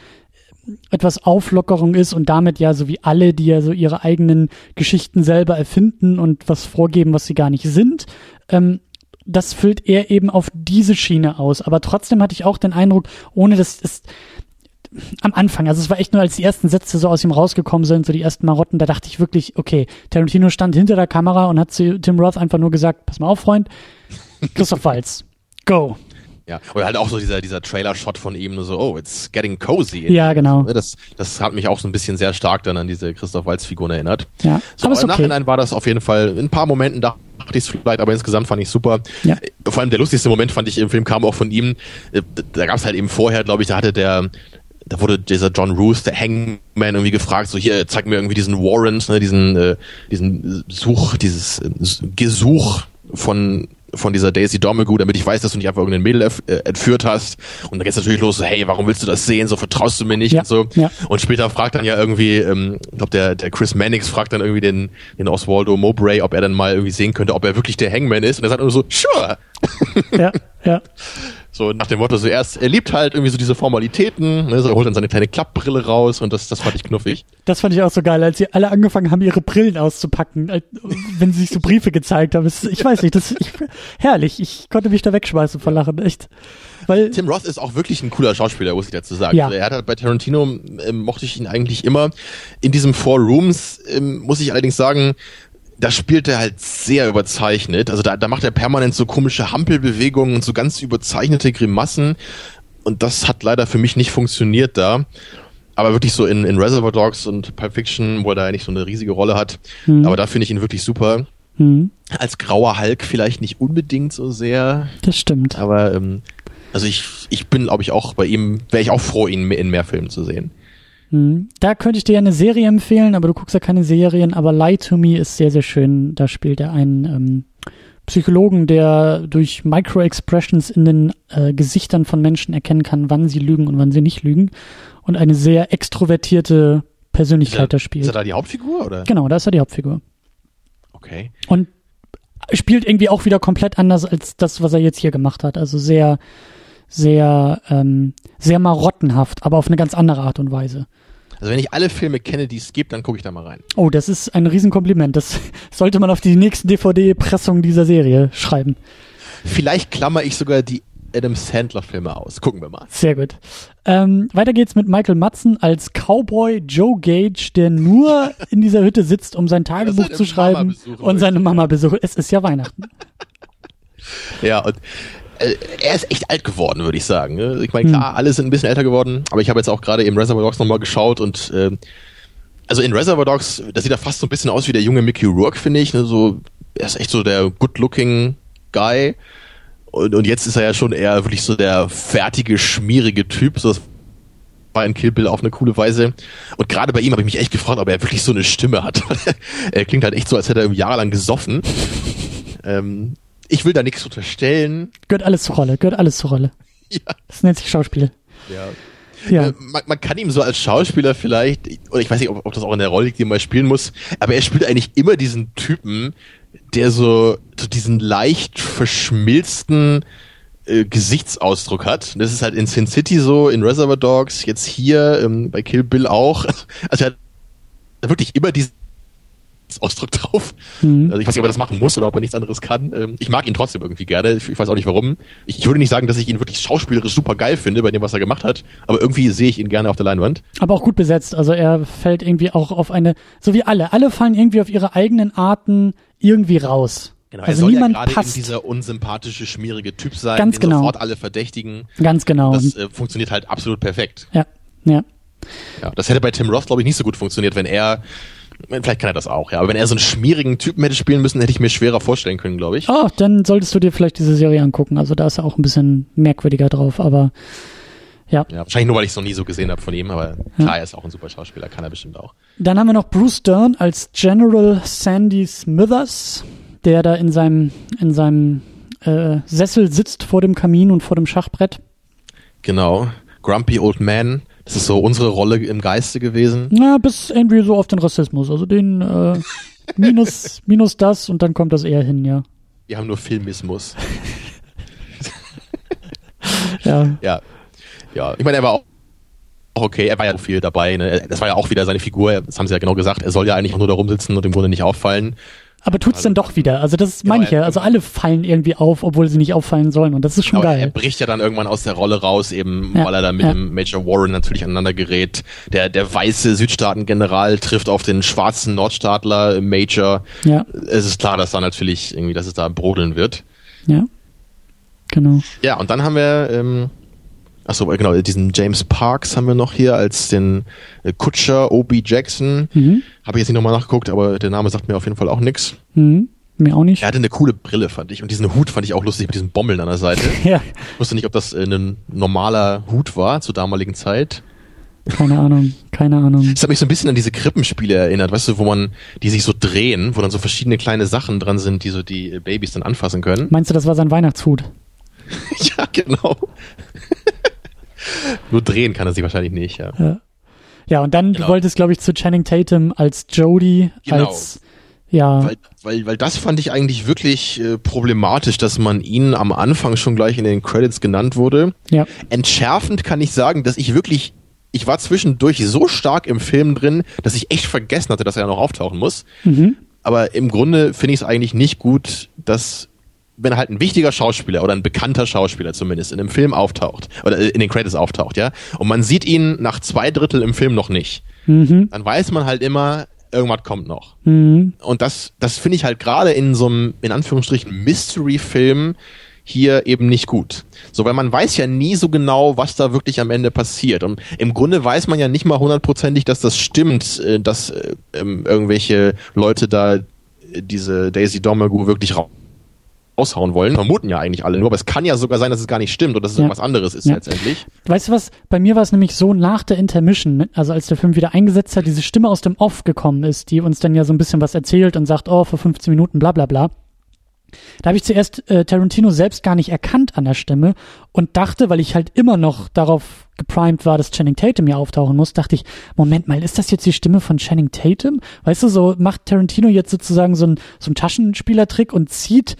etwas Auflockerung ist und damit ja so wie alle, die ja so ihre eigenen Geschichten selber erfinden und was vorgeben, was sie gar nicht sind. Ähm, das füllt er eben auf diese Schiene aus. Aber trotzdem hatte ich auch den Eindruck, ohne dass es am Anfang, also es war echt nur, als die ersten Sätze so aus ihm rausgekommen sind, so die ersten Marotten, da dachte ich wirklich, okay, Tarantino stand hinter der Kamera und hat zu Tim Roth einfach nur gesagt, pass mal auf, Freund, Christoph Walz, go. Ja, oder halt auch so dieser, dieser Trailer-Shot von ihm, so, oh, it's getting cozy. Ja, genau. Ne, das, das hat mich auch so ein bisschen sehr stark dann an diese Christoph Waltz-Figur erinnert. Ja, so, aber, aber im okay. Nachhinein war das auf jeden Fall, in ein paar Momenten dachte ich es vielleicht, aber insgesamt fand ich super. Ja. Vor allem der lustigste Moment fand ich im Film kam auch von ihm. Äh, da gab es halt eben vorher, glaube ich, da hatte der da wurde dieser John Ruth, der Hangman, irgendwie gefragt, so hier, zeig mir irgendwie diesen Warrant, ne, diesen, äh, diesen Such, dieses äh, Gesuch von von dieser Daisy Domergue, damit ich weiß, dass du nicht einfach irgendein Mädel äh, entführt hast. Und dann geht's natürlich los, so, hey, warum willst du das sehen? So vertraust du mir nicht ja, und so. Ja. Und später fragt dann ja irgendwie, ähm, ich glaube, der, der Chris Mannix fragt dann irgendwie den, den Oswaldo Mowbray, ob er dann mal irgendwie sehen könnte, ob er wirklich der Hangman ist. Und er sagt nur so, sure. Ja, ja. [laughs] So nach dem Motto, so erst, er liebt halt irgendwie so diese Formalitäten, ne, so er holt dann seine kleine Klappbrille raus und das, das fand ich knuffig. Das fand ich auch so geil, als sie alle angefangen haben, ihre Brillen auszupacken, wenn sie sich so Briefe gezeigt haben. Ich weiß nicht, das ich, herrlich. Ich konnte mich da wegschmeißen vor Lachen, echt. Weil, Tim Roth ist auch wirklich ein cooler Schauspieler, muss ich dazu sagen. Ja. Also er hat halt bei Tarantino, ähm, mochte ich ihn eigentlich immer. In diesem Four Rooms ähm, muss ich allerdings sagen, da spielt er halt sehr überzeichnet. Also da, da macht er permanent so komische Hampelbewegungen und so ganz überzeichnete Grimassen. Und das hat leider für mich nicht funktioniert da. Aber wirklich so in, in Reservoir Dogs und Pulp Fiction, wo er da nicht so eine riesige Rolle hat. Mhm. Aber da finde ich ihn wirklich super. Mhm. Als grauer Hulk vielleicht nicht unbedingt so sehr. Das stimmt. Aber ähm, also ich, ich bin, glaube ich, auch bei ihm, wäre ich auch froh, ihn in mehr Filmen zu sehen. Hm. Da könnte ich dir eine Serie empfehlen, aber du guckst ja keine Serien. Aber Lie to Me ist sehr, sehr schön. Da spielt er einen ähm, Psychologen, der durch Micro-Expressions in den äh, Gesichtern von Menschen erkennen kann, wann sie lügen und wann sie nicht lügen. Und eine sehr extrovertierte Persönlichkeit da spielt. Ist er da die Hauptfigur? Oder? Genau, da ist er die Hauptfigur. Okay. Und spielt irgendwie auch wieder komplett anders als das, was er jetzt hier gemacht hat. Also sehr, sehr, ähm, sehr marottenhaft, aber auf eine ganz andere Art und Weise. Also wenn ich alle Filme kenne, die es gibt, dann gucke ich da mal rein. Oh, das ist ein Riesenkompliment. Das [laughs] sollte man auf die nächsten DVD-Pressungen dieser Serie schreiben. Vielleicht klammer ich sogar die Adam Sandler-Filme aus. Gucken wir mal. Sehr gut. Ähm, weiter geht's mit Michael Madsen als Cowboy Joe Gage, der nur in dieser Hütte sitzt, um sein Tagebuch zu schreiben und seine Mama besucht. Es ist ja Weihnachten. Ja, und er ist echt alt geworden, würde ich sagen. Ne? Ich meine, klar, hm. alle sind ein bisschen älter geworden, aber ich habe jetzt auch gerade eben Reservoir Dogs nochmal geschaut und äh, also in Reservoir Dogs, das sieht er fast so ein bisschen aus wie der junge Mickey Rourke, finde ich. Ne? So, er ist echt so der good-looking Guy. Und, und jetzt ist er ja schon eher wirklich so der fertige, schmierige Typ. So, das war in Kill Bill auf eine coole Weise. Und gerade bei ihm habe ich mich echt gefragt, ob er wirklich so eine Stimme hat. [laughs] er klingt halt echt so, als hätte er jahrelang gesoffen. ähm, ich will da nichts unterstellen. Gehört alles zur Rolle, gehört alles zur Rolle. [laughs] Ja. Das nennt sich Schauspiel. Ja. Ja. Äh, man, man, kann ihm so als Schauspieler vielleicht, oder ich weiß nicht, ob, ob das auch in der Rolle liegt, die man spielen muss, aber er spielt eigentlich immer diesen Typen, der so, so diesen leicht verschmilzten äh, Gesichtsausdruck hat. Das ist halt in Sin City so, in Reservoir Dogs, jetzt hier ähm, bei Kill Bill auch. [laughs] Also er hat wirklich immer diesen Ausdruck [laughs] drauf. Mhm. Also ich weiß nicht, ob er das machen muss oder ob er nichts anderes kann. Ähm, ich mag ihn trotzdem irgendwie gerne. Ich weiß auch nicht warum. Ich würde nicht sagen, dass ich ihn wirklich schauspielerisch super geil finde bei dem, was er gemacht hat, aber irgendwie sehe ich ihn gerne auf der Leinwand. Aber auch gut besetzt. Also er fällt irgendwie auch auf eine, so wie alle. Alle fallen irgendwie auf ihre eigenen Arten irgendwie raus. Genau, also er soll niemand ja gerade passt. dieser unsympathische, schmierige Typ sein, Ganz den genau. sofort alle verdächtigen. Ganz genau. Das äh, funktioniert halt absolut perfekt. ja, ja. Ja, das hätte bei Tim Roth, glaube ich, nicht so gut funktioniert, wenn er, vielleicht kann er das auch, ja, aber wenn er so einen schmierigen Typen hätte spielen müssen, hätte ich mir schwerer vorstellen können, glaube ich. Oh, dann solltest du dir vielleicht diese Serie angucken. Also da ist er auch ein bisschen merkwürdiger drauf, aber ja. Ja, wahrscheinlich nur, weil ich es noch nie so gesehen habe von ihm, aber klar, er ist auch ein super Schauspieler, kann er bestimmt auch. Dann haben wir noch Bruce Dern als General Sandy Smithers, der da in seinem, in seinem äh, Sessel sitzt vor dem Kamin und vor dem Schachbrett. Genau. Grumpy Old Man, das ist so unsere Rolle im Geiste gewesen. Na, bis irgendwie so auf den Rassismus. Also den äh, minus, [laughs] minus das und dann kommt das eher hin, ja. Wir haben nur Filmismus. [laughs] Ja, Ja. Ja, ich meine, er war auch auch okay, er war ja auch viel dabei. Ne? Das war ja auch wieder seine Figur, das haben sie ja genau gesagt, er soll ja eigentlich auch nur da rumsitzen und im Grunde nicht auffallen. Aber tut's dann doch wieder. Also das Genau, meine ich ja. er- Also alle fallen irgendwie auf, obwohl sie nicht auffallen sollen und das ist schon er geil. bricht ja dann irgendwann aus der Rolle raus, eben Ja, weil er da mit ja. dem Major Warren natürlich aneinander gerät. Der, der weiße Südstaaten-General trifft auf den schwarzen Nordstaatler Major. Ja, Es ist klar, dass da natürlich irgendwie, dass es da brodeln wird. ja. Genau. Ja, und dann haben wir, ähm, achso, genau, diesen James Parks haben wir noch hier als den äh, Kutscher O.B. Jackson. Mhm. Habe ich jetzt nicht nochmal nachgeguckt, aber der Name sagt mir auf jeden Fall auch nix. Mhm. Mir auch nicht. Er hatte eine coole Brille, fand ich. Und diesen Hut fand ich auch lustig mit diesen Bommeln an der Seite. [laughs] Ja, Ich wusste nicht, ob das äh, ein normaler Hut war zur damaligen Zeit. keine Ahnung. Keine Ahnung. Das hat mich so ein bisschen an diese Krippenspiele erinnert, weißt du, wo man, die sich so drehen, wo dann so verschiedene kleine Sachen dran sind, die so die äh, Babys dann anfassen können. Meinst du, das war sein Weihnachtshut? [laughs] ja, genau. Nur drehen kann er sich wahrscheinlich nicht, ja. Ja. Ja, und dann, Genau. du wolltest, glaube ich, zu Channing Tatum als Jodie, Genau. als, ja, Weil, weil, weil das fand ich eigentlich wirklich äh, problematisch, dass man ihn am Anfang schon gleich in den Credits genannt wurde. ja, Entschärfend kann ich sagen, dass ich wirklich, ich war zwischendurch so stark im Film drin, dass ich echt vergessen hatte, dass er noch auftauchen muss. mhm. Aber im Grunde finde ich es eigentlich nicht gut, dass wenn halt ein wichtiger Schauspieler oder ein bekannter Schauspieler zumindest in einem Film auftaucht oder äh, in den Credits auftaucht, ja, und man sieht ihn nach zwei Drittel im Film noch nicht, Mhm. dann weiß man halt immer, irgendwas kommt noch. Mhm. Und das, das finde ich halt gerade in so einem, in Anführungsstrichen, Mystery-Film hier eben nicht gut. So, weil man weiß ja nie so genau, was da wirklich am Ende passiert. Und im Grunde weiß man ja nicht mal hundertprozentig, dass das stimmt, äh, dass äh, ähm, irgendwelche Leute da äh, diese Daisy Domergue wirklich ra raushauen wollen. Vermuten ja eigentlich alle nur, aber es kann ja sogar sein, dass es gar nicht stimmt und dass es Ja. irgendwas anderes ist Ja. letztendlich. Weißt du was? Bei mir war es nämlich so nach der Intermission, ne, also als der Film wieder eingesetzt hat, diese Stimme aus dem Off gekommen ist, die uns dann ja so ein bisschen was erzählt und sagt, oh, vor 15 Minuten, bla bla bla. Da habe ich zuerst äh, Tarantino selbst gar nicht erkannt an der Stimme und dachte, weil ich halt immer noch darauf geprimed war, dass Channing Tatum ja auftauchen muss, dachte ich, Moment mal, ist das jetzt die Stimme von Channing Tatum? Weißt du, so macht Tarantino jetzt sozusagen so ein so ein Taschenspielertrick und zieht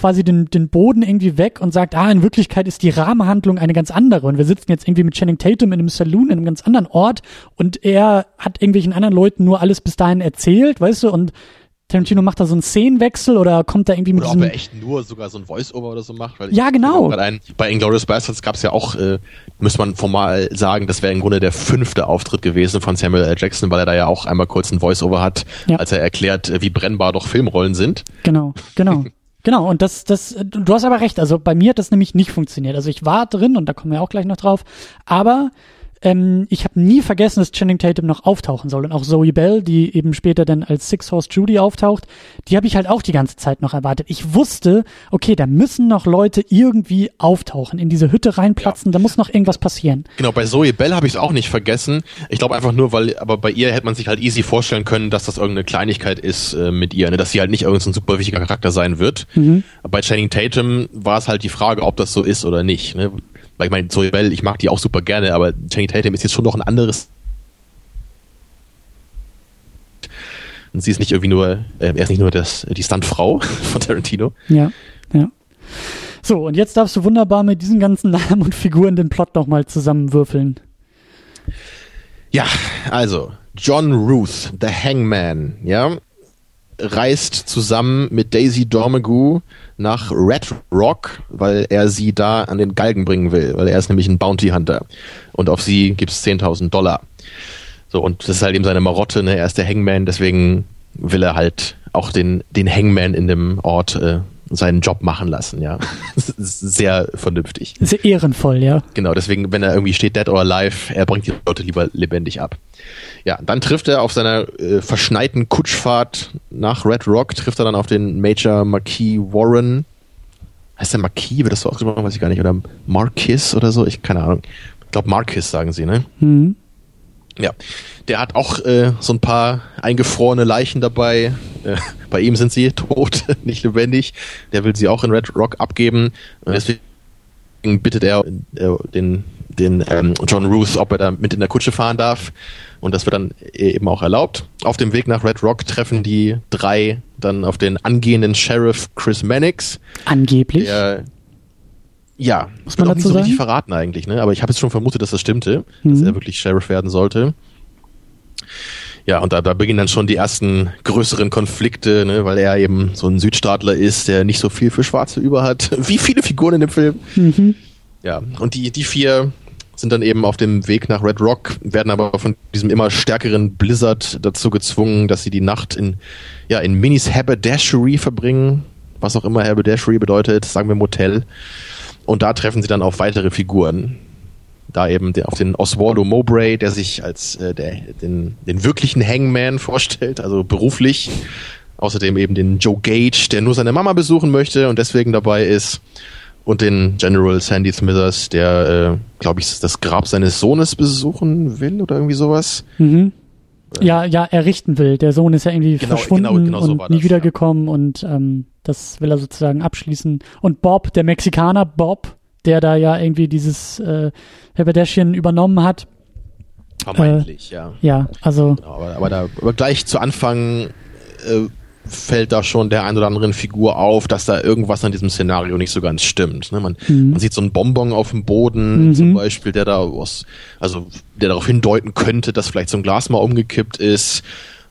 quasi den, den Boden irgendwie weg und sagt, ah, in Wirklichkeit ist die Rahmenhandlung eine ganz andere und wir sitzen jetzt irgendwie mit Channing Tatum in einem Saloon in einem ganz anderen Ort und er hat irgendwelchen anderen Leuten nur alles bis dahin erzählt, weißt du, und Tarantino macht da so einen Szenenwechsel oder kommt da irgendwie mit Oder ob diesem, er echt nur sogar so ein Voice-Over oder so macht. Ja, genau. Ein, bei Inglourious Bastards gab es ja auch, äh, muss man formal sagen, das wäre im Grunde der fünfte Auftritt gewesen von Samuel L. Jackson, weil er da ja auch einmal kurz ein Voice-Over hat, Ja. als er erklärt, äh, wie brennbar doch Filmrollen sind. Genau, genau. [laughs] Genau, und das, das, du hast aber recht, also bei mir hat das nämlich nicht funktioniert. Also ich war drin und da kommen wir auch gleich noch drauf, aber ähm, ich habe nie vergessen, dass Channing Tatum noch auftauchen soll. Und auch Zoe Bell, die eben später dann als Six Horse Judy auftaucht, die habe ich halt auch die ganze Zeit noch erwartet. Ich wusste, okay, da müssen noch Leute irgendwie auftauchen, in diese Hütte reinplatzen, da muss noch irgendwas passieren. Genau, bei Zoe Bell habe ich es auch nicht vergessen. Ich glaube einfach nur, weil, aber bei ihr hätte man sich halt easy vorstellen können, dass das irgendeine Kleinigkeit ist äh, mit ihr, ne? dass sie halt nicht irgendein so ein super wichtiger Charakter sein wird. Bei Channing Tatum war es halt die Frage, ob das so ist oder nicht. Ne? Weil ich meine, Zoe Bell, ich mag die auch super gerne, aber Channing Tatum ist jetzt schon noch ein anderes. Und sie ist nicht irgendwie nur, äh, er ist nicht nur das, die Stuntfrau [laughs] von Tarantino. Ja, ja. So, und jetzt darfst du wunderbar mit diesen ganzen [laughs] Namen und Figuren den Plot nochmal zusammenwürfeln. Ja, also John Ruth, the Hangman, ja, reist zusammen mit Daisy Dormegoo nach Red Rock, weil er sie da an den Galgen bringen will, weil er ist nämlich ein Bounty Hunter und auf sie gibt's 10.000 Dollar. So, und das ist halt eben seine Marotte, ne? er ist der Hangman, deswegen will er halt auch den, den Hangman in dem Ort äh, seinen Job machen lassen, ja. [laughs] Sehr vernünftig. Sehr ehrenvoll, ja. Genau, deswegen, wenn er irgendwie steht, dead or alive, er bringt die Leute lieber lebendig ab. Ja, dann trifft er auf seiner äh, verschneiten Kutschfahrt nach Red Rock, trifft er dann auf den Major Marquis Warren. Heißt der Marquis, wird das so ausgesprochen, weiß ich gar nicht, oder Marquis oder so, ich keine Ahnung. Ich glaube Marquis sagen sie, ne? Mhm. Ja, der hat auch äh, so ein paar eingefrorene Leichen dabei. Äh, bei ihm sind sie [laughs] tot, nicht lebendig. Der will sie auch in Red Rock abgeben. Und deswegen bittet er äh, den, den ähm, John Ruth, ob er da mit in der Kutsche fahren darf. Und das wird dann eben auch erlaubt. Auf dem Weg nach Red Rock treffen die drei dann auf den angehenden Sheriff Chris Mannix. Angeblich. Der, ja, muss man dazu nicht so sagen? richtig verraten eigentlich, ne? Aber ich habe jetzt schon vermutet, dass das stimmte, mhm. dass er wirklich Sheriff werden sollte. Ja, und da, da beginnen dann schon die ersten größeren Konflikte, ne, weil er eben so ein Südstaatler ist, der nicht so viel für Schwarze über hat, [laughs] wie viele Figuren in dem Film. Mhm. Ja, und die, die vier sind dann eben auf dem Weg nach Red Rock, werden aber von diesem immer stärkeren Blizzard dazu gezwungen, dass sie die Nacht in, ja, in Minis Haberdashery verbringen, was auch immer Haberdashery bedeutet, sagen wir Motel. Und da treffen sie dann auf weitere Figuren da eben auf den Oswaldo Mowbray, der sich als äh, der, den, den wirklichen Hangman vorstellt, also beruflich. Außerdem eben den Joe Gage, der nur seine Mama besuchen möchte und deswegen dabei ist. Und den General Sandy Smithers, der, äh, glaube ich, das Grab seines Sohnes besuchen will oder irgendwie sowas. Mhm. Ja, ja, errichten will. Der Sohn ist ja irgendwie genau, verschwunden genau, genau so und nie das, wiedergekommen ja. und ähm, das will er sozusagen abschließen. Und Bob, der Mexikaner Bob, der da ja irgendwie dieses äh, Haberdashian übernommen hat. Vermeintlich, äh, ja. Ja, also. Genau, aber, aber, da, aber gleich zu Anfang äh, fällt da schon der ein oder anderen Figur auf, dass da irgendwas an diesem Szenario nicht so ganz stimmt. Ne? Man, mhm. man sieht so einen Bonbon auf dem Boden mhm. zum Beispiel, der da was, also der darauf hindeuten könnte, dass vielleicht so ein Glas mal umgekippt ist.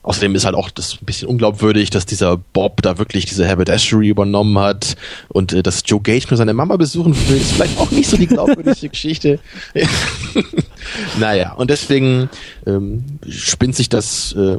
Außerdem ist halt auch das ein bisschen unglaubwürdig, dass dieser Bob da wirklich diese Haberdashery übernommen hat und äh, dass Joe Gage nur seine Mama besuchen will, ist vielleicht auch nicht so die glaubwürdigste [laughs] Geschichte. [laughs] naja, und deswegen ähm, spinnt sich das, äh,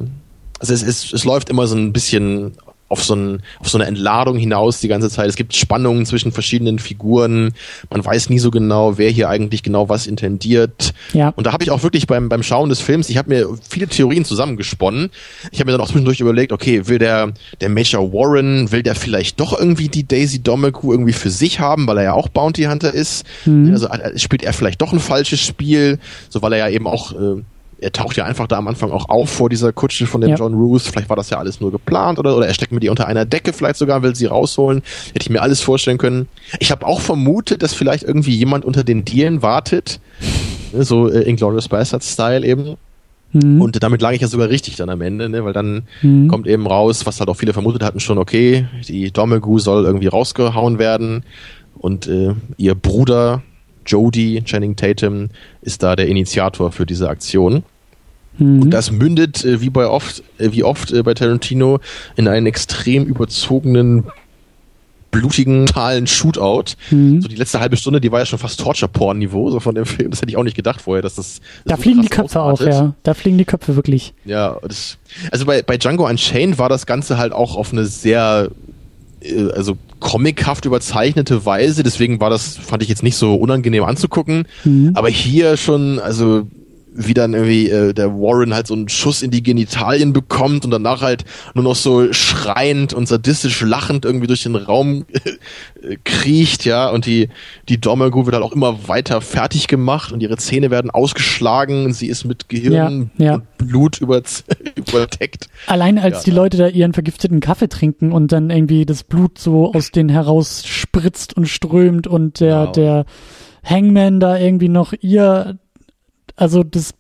also es, es, es läuft immer so ein bisschen auf so, ein, auf so eine Entladung hinaus die ganze Zeit. Es gibt Spannungen zwischen verschiedenen Figuren. Man weiß nie so genau, wer hier eigentlich genau was intendiert. Ja. Und da habe ich auch wirklich beim, beim Schauen des Films, ich habe mir viele Theorien zusammengesponnen. Ich habe mir dann auch zwischendurch überlegt, okay, will der, der Major Warren, will der vielleicht doch irgendwie die Daisy Domeku irgendwie für sich haben, weil er ja auch Bounty Hunter ist? Mhm. Also äh, spielt er vielleicht doch ein falsches Spiel, so weil er ja eben auch äh, er taucht ja einfach da am Anfang auch auf vor dieser Kutsche von dem ja. John Ruth. Vielleicht war das ja alles nur geplant oder, oder er steckt mit ihr unter einer Decke vielleicht sogar, will sie rausholen. Hätte ich mir alles vorstellen können. Ich habe auch vermutet, dass vielleicht irgendwie jemand unter den Dielen wartet. Ne, so äh, Inglourious Bastard-Style eben. Mhm. Und damit lag ich ja sogar richtig dann am Ende, ne? weil dann mhm. kommt eben raus, was halt auch viele vermutet hatten schon, okay, die Domegu soll irgendwie rausgehauen werden und äh, ihr Bruder Jodie Channing Tatum ist da der Initiator für diese Aktion. Mhm. Und das mündet, äh, wie bei oft, äh, wie oft äh, bei Tarantino, in einen extrem überzogenen blutigen, totalen Shootout. Mhm. So die letzte halbe Stunde, die war ja schon fast Torture-Porn-Niveau, so von dem Film. Das hätte ich auch nicht gedacht vorher, dass das. Da so fliegen die Köpfe auch, ja. Da fliegen die Köpfe wirklich. Ja, das, also bei, bei Django Unchained war das Ganze halt auch auf eine sehr also comichaft überzeichnete Weise, deswegen war das, fand ich jetzt nicht so unangenehm anzugucken. Mhm. Aber hier schon, also wie dann irgendwie äh, der Warren halt so einen Schuss in die Genitalien bekommt und danach halt nur noch so schreiend und sadistisch lachend irgendwie durch den Raum [laughs] äh, kriecht, ja, und die, die Domergu wird halt auch immer weiter fertig gemacht und ihre Zähne werden ausgeschlagen, sie ist mit Gehirn ja, ja. und Blut über, [laughs] überdeckt. Allein als ja. die Leute da ihren vergifteten Kaffee trinken und dann irgendwie das Blut so aus denen heraus spritzt und strömt und der, genau. der Hangman da irgendwie noch ihr also das,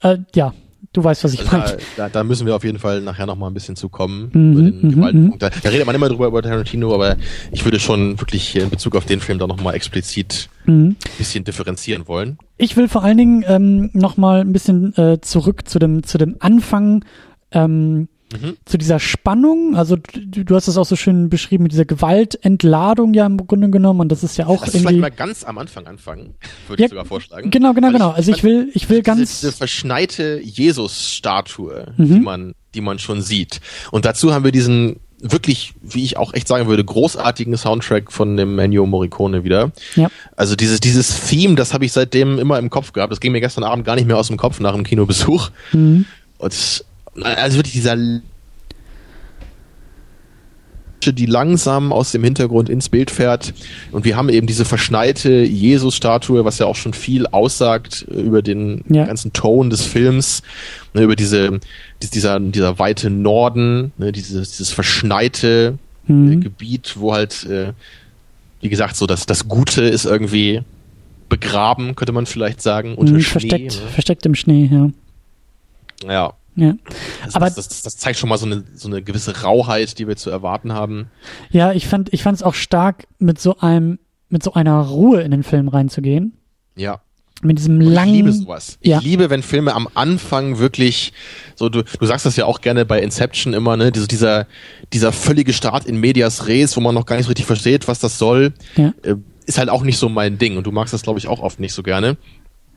äh, ja, du weißt, was ich also meine. Da, da, müssen wir auf jeden Fall nachher noch mal ein bisschen zukommen. Mhm, über den mhm. Mhm. Da, da, redet man immer drüber über Tarantino, aber ich würde schon wirklich in Bezug auf den Film da noch mal explizit mhm. ein bisschen differenzieren wollen. Ich will vor allen Dingen ähm, noch mal ein bisschen äh, zurück zu dem zu dem Anfang ähm, Mhm. zu dieser Spannung, also du, du hast es auch so schön beschrieben mit dieser Gewaltentladung ja im Grunde genommen und das ist ja auch Lass irgendwie. vielleicht mal ganz am Anfang anfangen, würde ja, ich sogar vorschlagen. Genau, genau, genau. Also ich will, ich will ganz diese, diese verschneite Jesus-Statue, mhm. die man, die man schon sieht. Und dazu haben wir diesen wirklich, wie ich auch echt sagen würde, großartigen Soundtrack von dem Ennio Morricone wieder. Ja. Also dieses, dieses Theme, das habe ich seitdem immer im Kopf gehabt. Das ging mir gestern Abend gar nicht mehr aus dem Kopf nach dem Kinobesuch. Mhm. Und also wirklich dieser die langsam aus dem Hintergrund ins Bild fährt. Und wir haben eben diese verschneite Jesus-Statue, was ja auch schon viel aussagt über den Ja. ganzen Ton des Films, ne, über diese, dies- dieser, dieser weite Norden, ne, dieses, dieses verschneite äh, Mhm. Gebiet, wo halt, äh, wie gesagt, so das, das Gute ist irgendwie begraben, könnte man vielleicht sagen, unter Mhm, Schnee. versteckt, ne? versteckt im Schnee, ja. Ja. Ja, Das, Aber- das, das, das zeigt schon mal so eine, so eine gewisse Rauheit, die wir zu erwarten haben. ja ich fand ich fand es auch stark, mit so einem, mit so einer Ruhe in den Film reinzugehen. Ja. Mit diesem Und langen. ich liebe sowas. Ich Ja. liebe, wenn Filme am Anfang wirklich so, du, du sagst das ja auch gerne bei Inception immer, ne, diese, dieser, dieser völlige Start in Medias Res, wo man noch gar nicht so richtig versteht, was das soll, Ja. äh, ist halt auch nicht so mein Ding. Und du magst das, glaube ich, auch oft nicht so gerne.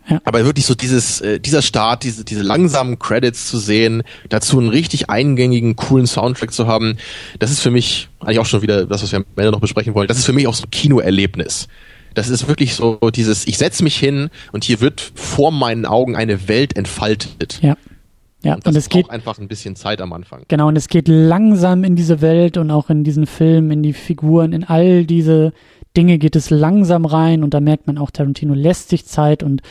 Ja. Aber wirklich so dieses, äh, dieser Start, diese, diese langsamen Credits zu sehen, dazu einen richtig eingängigen, coolen Soundtrack zu haben, das ist für mich eigentlich auch schon wieder das, was wir am Ende noch besprechen wollen. Das ist für mich auch so ein Kinoerlebnis. Das ist wirklich so dieses, ich setz mich hin und hier wird vor meinen Augen eine Welt entfaltet. Ja. Ja, Und das und es geht, braucht einfach ein bisschen Zeit am Anfang. genau, und es geht langsam in diese Welt und auch in diesen Film, in die Figuren, in all diese Dinge geht es langsam rein und da merkt man auch, Tarantino lässt sich Zeit und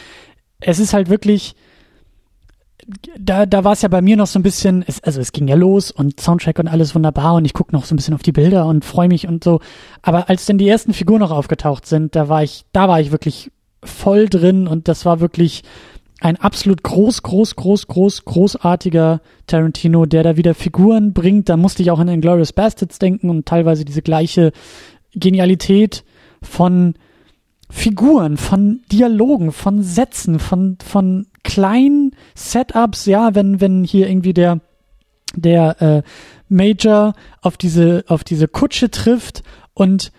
es ist halt wirklich, da, da war es ja bei mir noch so ein bisschen, es, also es ging ja los und Soundtrack und alles wunderbar und ich gucke noch so ein bisschen auf die Bilder und freue mich und so. Aber als dann die ersten Figuren noch aufgetaucht sind, da war ich, da war ich wirklich voll drin und das war wirklich ein absolut groß, groß, groß, groß, großartiger Tarantino, der da wieder Figuren bringt. Da musste ich auch an Inglourious Bastards denken und teilweise diese gleiche Genialität von Figuren, von Dialogen, von Sätzen, von, von kleinen Setups, ja, wenn, wenn hier irgendwie der, der äh, Major auf diese, auf diese Kutsche trifft und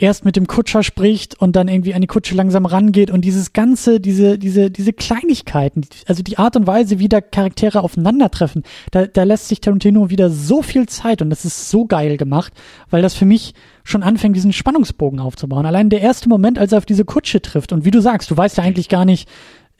erst mit dem Kutscher spricht und dann irgendwie an die Kutsche langsam rangeht und dieses ganze, diese, diese, diese Kleinigkeiten, also die Art und Weise, wie da Charaktere aufeinandertreffen, da, da lässt sich Tarantino wieder so viel Zeit und das ist so geil gemacht, weil das für mich schon anfängt, diesen Spannungsbogen aufzubauen. Allein der erste Moment, als er auf diese Kutsche trifft und wie du sagst, du weißt ja eigentlich gar nicht,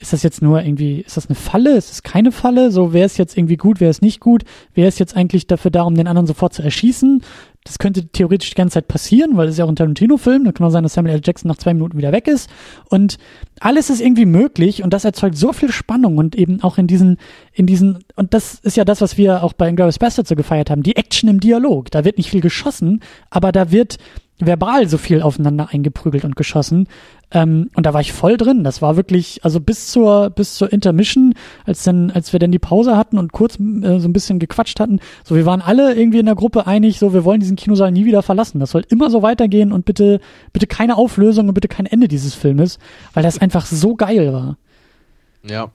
ist das jetzt nur irgendwie, ist das eine Falle, ist es keine Falle, so wer ist jetzt irgendwie gut, wer ist nicht gut, wer ist jetzt eigentlich dafür da, um den anderen sofort zu erschießen, das könnte theoretisch die ganze Zeit passieren, weil es ist ja auch ein Tarantino-Film. Da kann auch sein, dass Samuel L. Jackson nach zwei Minuten wieder weg ist. Und alles ist irgendwie möglich und das erzeugt so viel Spannung und eben auch in diesen, in diesen, und das ist ja das, was wir auch bei Inglourious Basterds so gefeiert haben, die Action im Dialog. Da wird nicht viel geschossen, aber da wird verbal so viel aufeinander eingeprügelt und geschossen. Ähm, und da war ich voll drin. Das war wirklich, also bis zur, bis zur Intermission, als dann, als wir dann die Pause hatten und kurz äh, so ein bisschen gequatscht hatten, so wir waren alle irgendwie in der Gruppe einig, so wir wollen diesen Kinosaal nie wieder verlassen. Das soll immer so weitergehen und bitte, bitte keine Auflösung und bitte kein Ende dieses Filmes, weil das einfach so geil war. Ja.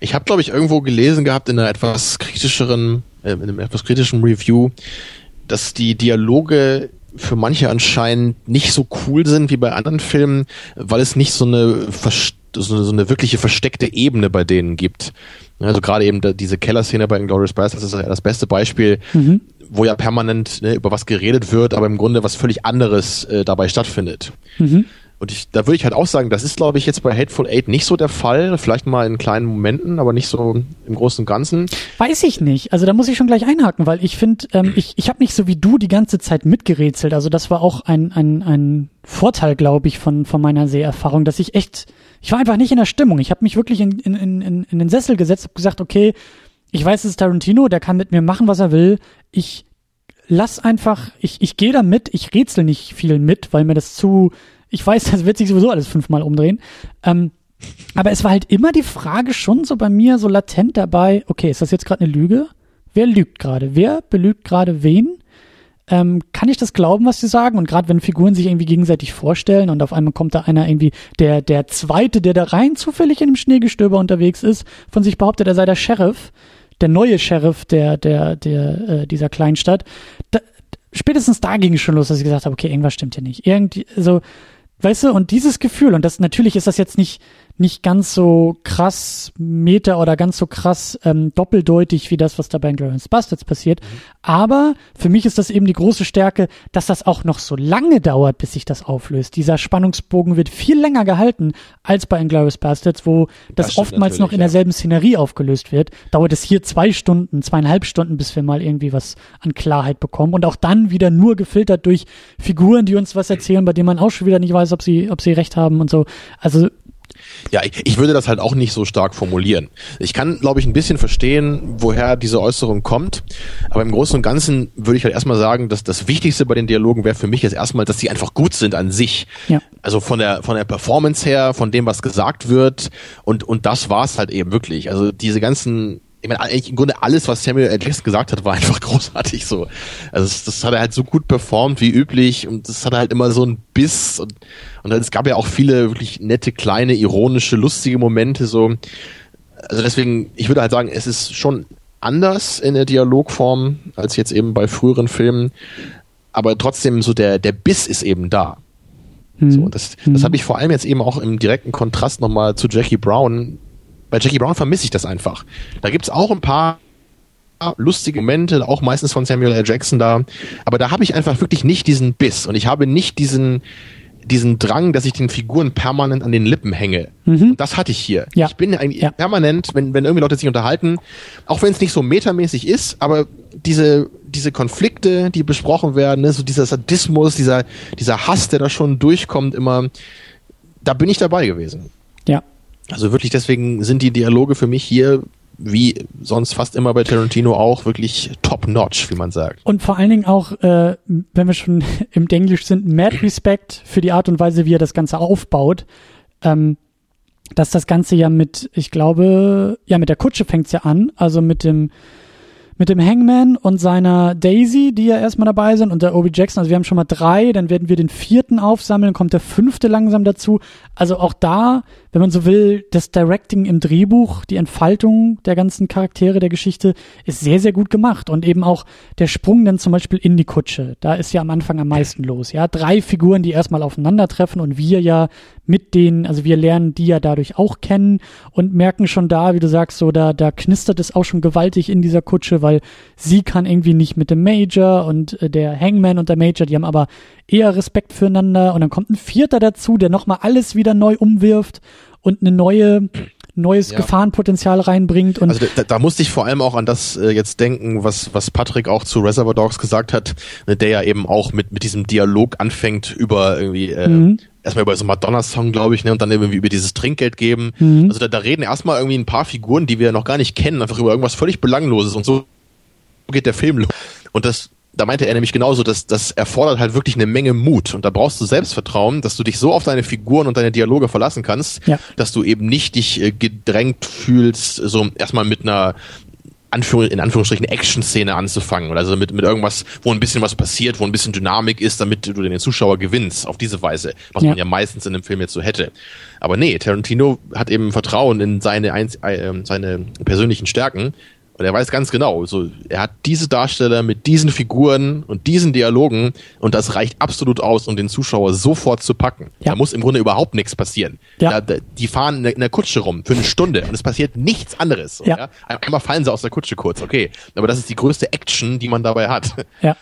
Ich habe, glaube ich, irgendwo gelesen gehabt in einer etwas kritischeren, äh, in einem etwas kritischen Review, dass die Dialoge für manche anscheinend nicht so cool sind wie bei anderen Filmen, weil es nicht so eine, so eine, so eine wirkliche versteckte Ebene bei denen gibt. Also gerade eben diese Kellerszene bei Inglourious Basterds das ist ja das beste Beispiel, Mhm. wo ja permanent ne, über was geredet wird, aber im Grunde was völlig anderes äh, dabei stattfindet. Mhm. Und ich, da würde ich halt auch sagen, das ist, glaube ich, jetzt bei Hateful Eight nicht so der Fall. Vielleicht mal in kleinen Momenten, aber nicht so im Großen und Ganzen. Weiß ich nicht. Also da muss ich schon gleich einhaken, weil ich finde, ähm, ich, ich habe nicht so wie du die ganze Zeit mitgerätselt. Also das war auch ein, ein, ein Vorteil, glaube ich, von, von meiner Seherfahrung, dass ich echt, ich war einfach nicht in der Stimmung. Ich habe mich wirklich in, in, in, in den Sessel gesetzt, habe gesagt, okay, ich weiß, es ist Tarantino, der kann mit mir machen, was er will. Ich lass einfach, ich, ich gehe da mit, ich rätsel nicht viel mit, weil mir das zu, ich weiß, das wird sich sowieso alles fünfmal umdrehen. Ähm, aber es war halt immer die Frage schon so bei mir so latent dabei, okay, ist das jetzt gerade eine Lüge? Wer lügt gerade? Wer belügt gerade wen? Ähm, kann ich das glauben, was sie sagen? Und gerade wenn Figuren sich irgendwie gegenseitig vorstellen und auf einmal kommt da einer irgendwie, der, der Zweite, der da rein zufällig in einem Schneegestöber unterwegs ist, von sich behauptet, er sei der Sheriff, der neue Sheriff der, der, der, äh, dieser Kleinstadt. Da, spätestens da ging es schon los, dass ich gesagt habe, okay, irgendwas stimmt hier nicht. Irgendwie, so, weißt du, und dieses Gefühl, und das natürlich ist das jetzt nicht, nicht ganz so krass Meta oder ganz so krass ähm, doppeldeutig wie das, was da bei Inglourious Bastards passiert. Mhm. Aber für mich ist das eben die große Stärke, dass das auch noch so lange dauert, bis sich das auflöst. Dieser Spannungsbogen wird viel länger gehalten als bei Inglourious Bastards, wo das, das oftmals noch in derselben ja. Szenerie aufgelöst wird. Dauert es hier zwei Stunden, zweieinhalb Stunden, bis wir mal irgendwie was an Klarheit bekommen. Und auch dann wieder nur gefiltert durch Figuren, die uns was [clears throat] erzählen, bei denen man auch schon wieder nicht weiß, ob sie, ob sie recht haben und so. Also ja, ich würde das halt auch nicht so stark formulieren. Ich kann, glaube ich, ein bisschen verstehen, woher diese Äußerung kommt. Aber im Großen und Ganzen würde ich halt erstmal sagen, dass das Wichtigste bei den Dialogen wäre für mich jetzt erstmal, dass sie einfach gut sind an sich. Ja. Also von der, von der Performance her, von dem, was gesagt wird. Und, und das war's halt eben wirklich. Also diese ganzen ich meine, eigentlich im Grunde alles, was Samuel L. Jackson gesagt hat, war einfach [laughs] großartig so. Also das, das hat er halt so gut performt wie üblich und das hat er halt immer so ein Biss und, und es gab ja auch viele wirklich nette, kleine, ironische, lustige Momente so. Also deswegen, ich würde halt sagen, es ist schon anders in der Dialogform als jetzt eben bei früheren Filmen, aber trotzdem so der, der Biss ist eben da. Hm. So, das, das hm. habe ich vor allem jetzt eben auch im direkten Kontrast nochmal zu Jackie Brown bei Jackie Brown vermisse ich das einfach. Da gibt's auch ein paar lustige Momente, auch meistens von Samuel L. Jackson da. Aber da habe ich einfach wirklich nicht diesen Biss und ich habe nicht diesen, diesen Drang, dass ich den Figuren permanent an den Lippen hänge. Mhm. Das hatte ich hier. Ja. Ich bin eigentlich ja. permanent, wenn, wenn irgendwie Leute sich unterhalten, auch wenn es nicht so metamäßig ist, aber diese, diese Konflikte, die besprochen werden, ne, so dieser Sadismus, dieser, dieser Hass, der da schon durchkommt, immer, da bin ich dabei gewesen. Ja. Also wirklich deswegen sind die Dialoge für mich hier wie sonst fast immer bei Tarantino auch wirklich top notch, wie man sagt. Und vor allen Dingen auch, äh, wenn wir schon [laughs] im Englisch sind, mad respect für die Art und Weise, wie er das Ganze aufbaut. Ähm, dass das Ganze ja mit, ich glaube, ja, mit der Kutsche fängt's ja an, also mit dem mit dem Hangman und seiner Daisy, die ja erstmal dabei sind, und der Obi Jackson. Also wir haben schon mal drei, dann werden wir den vierten aufsammeln, kommt der fünfte langsam dazu. Also auch da, wenn man so will, das Directing im Drehbuch, die Entfaltung der ganzen Charaktere der Geschichte ist sehr, sehr gut gemacht. Und eben auch der Sprung dann zum Beispiel in die Kutsche. Da ist ja am Anfang am meisten los. Ja, drei Figuren, die erstmal aufeinandertreffen und wir ja mit denen, also wir lernen die ja dadurch auch kennen und merken schon da, wie du sagst, so da, da knistert es auch schon gewaltig in dieser Kutsche, weil sie kann irgendwie nicht mit dem Major und äh, der Hangman und der Major, die haben aber eher Respekt füreinander und dann kommt ein Vierter dazu, der nochmal alles wieder neu umwirft und eine neue neues ja. Gefahrenpotenzial reinbringt. Und also da, da musste ich vor allem auch an das äh, jetzt denken, was, was Patrick auch zu Reservoir Dogs gesagt hat, ne, der ja eben auch mit, mit diesem Dialog anfängt über irgendwie äh, mhm erstmal über so Madonna-Song, glaube ich, ne, und dann irgendwie über dieses Trinkgeld geben. Mhm. Also da, da reden erstmal irgendwie ein paar Figuren, die wir noch gar nicht kennen, einfach über irgendwas völlig Belangloses und so geht der Film los. Und das, da meinte er nämlich genauso, dass das erfordert halt wirklich eine Menge Mut und da brauchst du Selbstvertrauen, dass du dich so auf deine Figuren und deine Dialoge verlassen kannst, ja. dass du eben nicht dich äh, gedrängt fühlst, so erstmal mit einer Anführ in Anführungsstrichen Action-Szene anzufangen. Oder also mit, mit irgendwas, wo ein bisschen was passiert, wo ein bisschen Dynamik ist, damit du den Zuschauer gewinnst, auf diese Weise, was ja. man ja meistens in einem Film jetzt so hätte. Aber nee, Tarantino hat eben Vertrauen in seine, äh, seine persönlichen Stärken und er weiß ganz genau, so, er hat diese Darsteller mit diesen Figuren und diesen Dialogen und das reicht absolut aus, um den Zuschauer sofort zu packen. Ja. Da muss im Grunde überhaupt nichts passieren. Ja. Da, die fahren in der Kutsche rum für eine Stunde und es passiert nichts anderes. Ja. ja. Einmal fallen sie aus der Kutsche kurz, okay. Aber das ist die größte Action, die man dabei hat. Ja.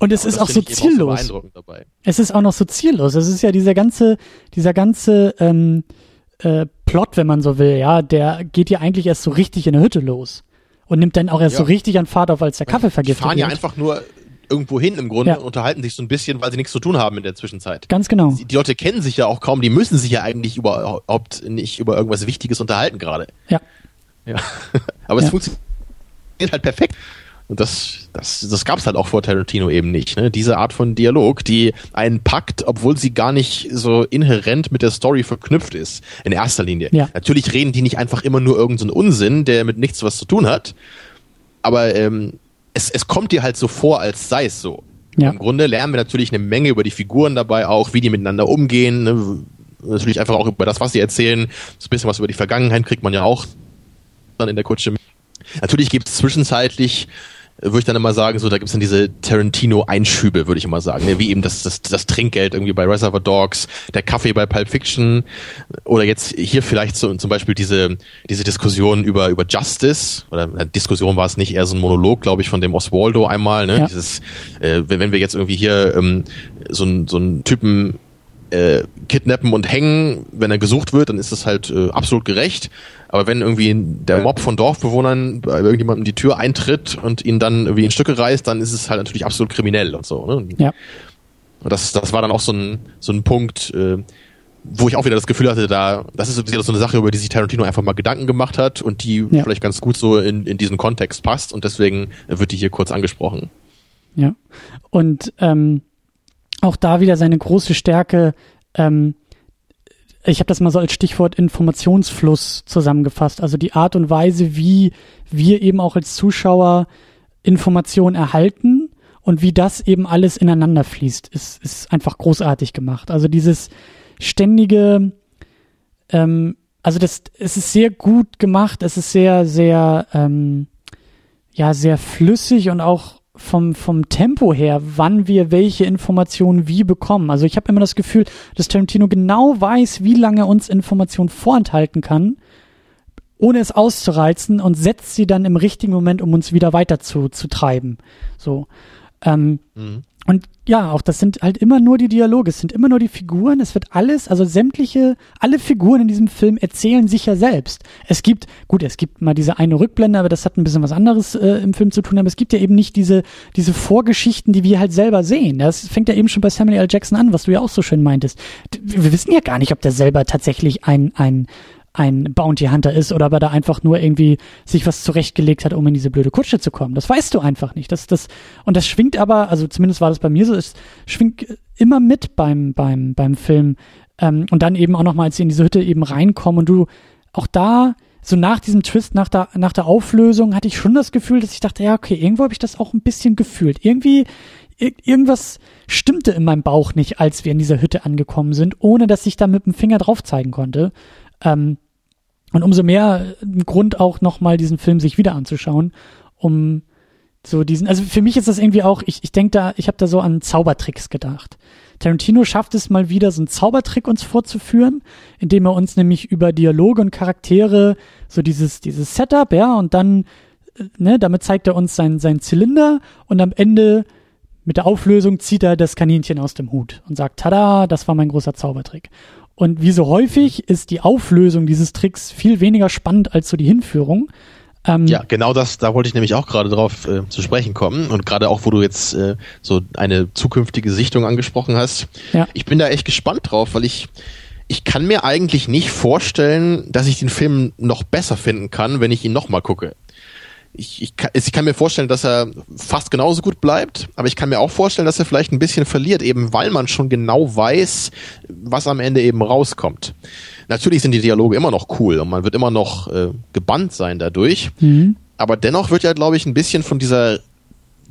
Und es ist auch so ziellos. Auch so es ist auch noch so ziellos. Es ist ja dieser ganze, dieser ganze ähm, äh, Plot, wenn man so will, ja, der geht ja eigentlich erst so richtig in der Hütte los und nimmt dann auch erst ja. so richtig an Fahrt auf, als der Kaffee vergiftet wird. Die fahren ja einfach nur irgendwo hin im Grunde ja. und unterhalten sich so ein bisschen, weil sie nichts zu tun haben in der Zwischenzeit. Ganz genau. Die, die Leute kennen sich ja auch kaum, die müssen sich ja eigentlich überhaupt nicht über irgendwas Wichtiges unterhalten gerade. Ja. Ja. [laughs] Aber es ja. funktioniert halt perfekt. Und das, das, das gab es halt auch vor Tarantino eben nicht. Ne? Diese Art von Dialog, die einen packt, obwohl sie gar nicht so inhärent mit der Story verknüpft ist, in erster Linie. Ja. Natürlich reden die nicht einfach immer nur irgendeinen so Unsinn, der mit nichts was zu tun hat. Aber ähm, es, es kommt dir halt so vor, als sei es so. Ja. Im Grunde lernen wir natürlich eine Menge über die Figuren dabei auch, wie die miteinander umgehen. Ne? Natürlich einfach auch über das, was sie erzählen. So ein bisschen was über die Vergangenheit kriegt man ja auch dann in der Kutsche. Natürlich gibt es zwischenzeitlich würde ich dann immer sagen, so da gibt's dann diese Tarantino-Einschübe, würde ich immer sagen. Ne? Wie eben das, das, das Trinkgeld irgendwie bei Reservoir Dogs, der Kaffee bei Pulp Fiction oder jetzt hier vielleicht so zum Beispiel diese, diese Diskussion über, über Justice oder äh, Diskussion war es nicht, eher so ein Monolog, glaube ich, von dem Oswaldo einmal. Ne? Ja. Dieses, äh, wenn, wenn wir jetzt irgendwie hier ähm, so, ein, so einen Typen äh, kidnappen und hängen, wenn er gesucht wird, dann ist das halt äh, absolut gerecht. Aber wenn irgendwie der Mob von Dorfbewohnern bei irgendjemandem die Tür eintritt und ihn dann irgendwie in Stücke reißt, dann ist es halt natürlich absolut kriminell und so. Ne? Ja. Und das, das war dann auch so ein, so ein Punkt, äh, wo ich auch wieder das Gefühl hatte, da, das ist so eine Sache, über die sich Tarantino einfach mal Gedanken gemacht hat und die ja. vielleicht ganz gut so in, in diesen Kontext passt und deswegen wird die hier kurz angesprochen. Ja. Und ähm, auch da wieder seine große Stärke, ähm, ich habe das mal so als Stichwort Informationsfluss zusammengefasst. Also die Art und Weise, wie wir eben auch als Zuschauer Informationen erhalten und wie das eben alles ineinander fließt, ist, ist einfach großartig gemacht. Also dieses ständige, ähm, also das, es ist sehr gut gemacht, es ist sehr, sehr, ähm, ja, sehr flüssig und auch vom, vom Tempo her, wann wir welche Informationen wie bekommen. Also ich habe immer das Gefühl, dass Tarantino genau weiß, wie lange uns Informationen vorenthalten kann, ohne es auszureizen und setzt sie dann im richtigen Moment, um uns wieder weiter zu, zu treiben. So. Ähm, mhm. Und ja, auch das sind halt immer nur die Dialoge, es sind immer nur die Figuren, es wird alles, also sämtliche, alle Figuren in diesem Film erzählen sich ja selbst. Es gibt, gut, es gibt mal diese eine Rückblende, aber das hat ein bisschen was anderes äh, im Film zu tun, aber es gibt ja eben nicht diese, diese Vorgeschichten, die wir halt selber sehen. Das fängt ja eben schon bei Samuel L. Jackson an, was du ja auch so schön meintest. Wir wissen ja gar nicht, ob der selber tatsächlich ein, ein, ein Bounty Hunter ist oder ob er da einfach nur irgendwie sich was zurechtgelegt hat, um in diese blöde Kutsche zu kommen. Das weißt du einfach nicht. Das, das, und das schwingt aber, also zumindest war das bei mir so, es schwingt immer mit beim, beim, beim Film. Ähm, und dann eben auch nochmal, als sie in diese Hütte eben reinkommen und du auch da, so nach diesem Twist, nach der, nach der Auflösung, hatte ich schon das Gefühl, dass ich dachte, ja, okay, irgendwo habe ich das auch ein bisschen gefühlt. Irgendwie, irgendwas stimmte in meinem Bauch nicht, als wir in dieser Hütte angekommen sind, ohne dass ich da mit dem Finger drauf zeigen konnte. Ähm, und umso mehr ein Grund auch nochmal diesen Film sich wieder anzuschauen, um so diesen, also für mich ist das irgendwie auch, ich, ich denke da, ich habe da so an Zaubertricks gedacht. Tarantino schafft es mal wieder, so einen Zaubertrick uns vorzuführen, indem er uns nämlich über Dialoge und Charaktere so dieses, dieses Setup, ja, und dann, äh, ne, damit zeigt er uns seinen, seinen Zylinder und am Ende mit der Auflösung zieht er das Kaninchen aus dem Hut und sagt, tada, das war mein großer Zaubertrick. Und wie so häufig ist die Auflösung dieses Tricks viel weniger spannend als so die Hinführung. Ähm, ja, genau das, da wollte ich nämlich auch gerade drauf äh, zu sprechen kommen. Und gerade auch, wo du jetzt äh, so eine zukünftige Sichtung angesprochen hast. Ja. Ich bin da echt gespannt drauf, weil ich, ich kann mir eigentlich nicht vorstellen, dass ich den Film noch besser finden kann, wenn ich ihn nochmal gucke ich, ich, kann, ich kann mir vorstellen, dass er fast genauso gut bleibt, aber ich kann mir auch vorstellen, dass er vielleicht ein bisschen verliert, eben weil man schon genau weiß, was am Ende eben rauskommt. Natürlich sind die Dialoge immer noch cool und man wird immer noch äh, gebannt sein dadurch, mhm. aber dennoch wird ja, glaube ich, ein bisschen von dieser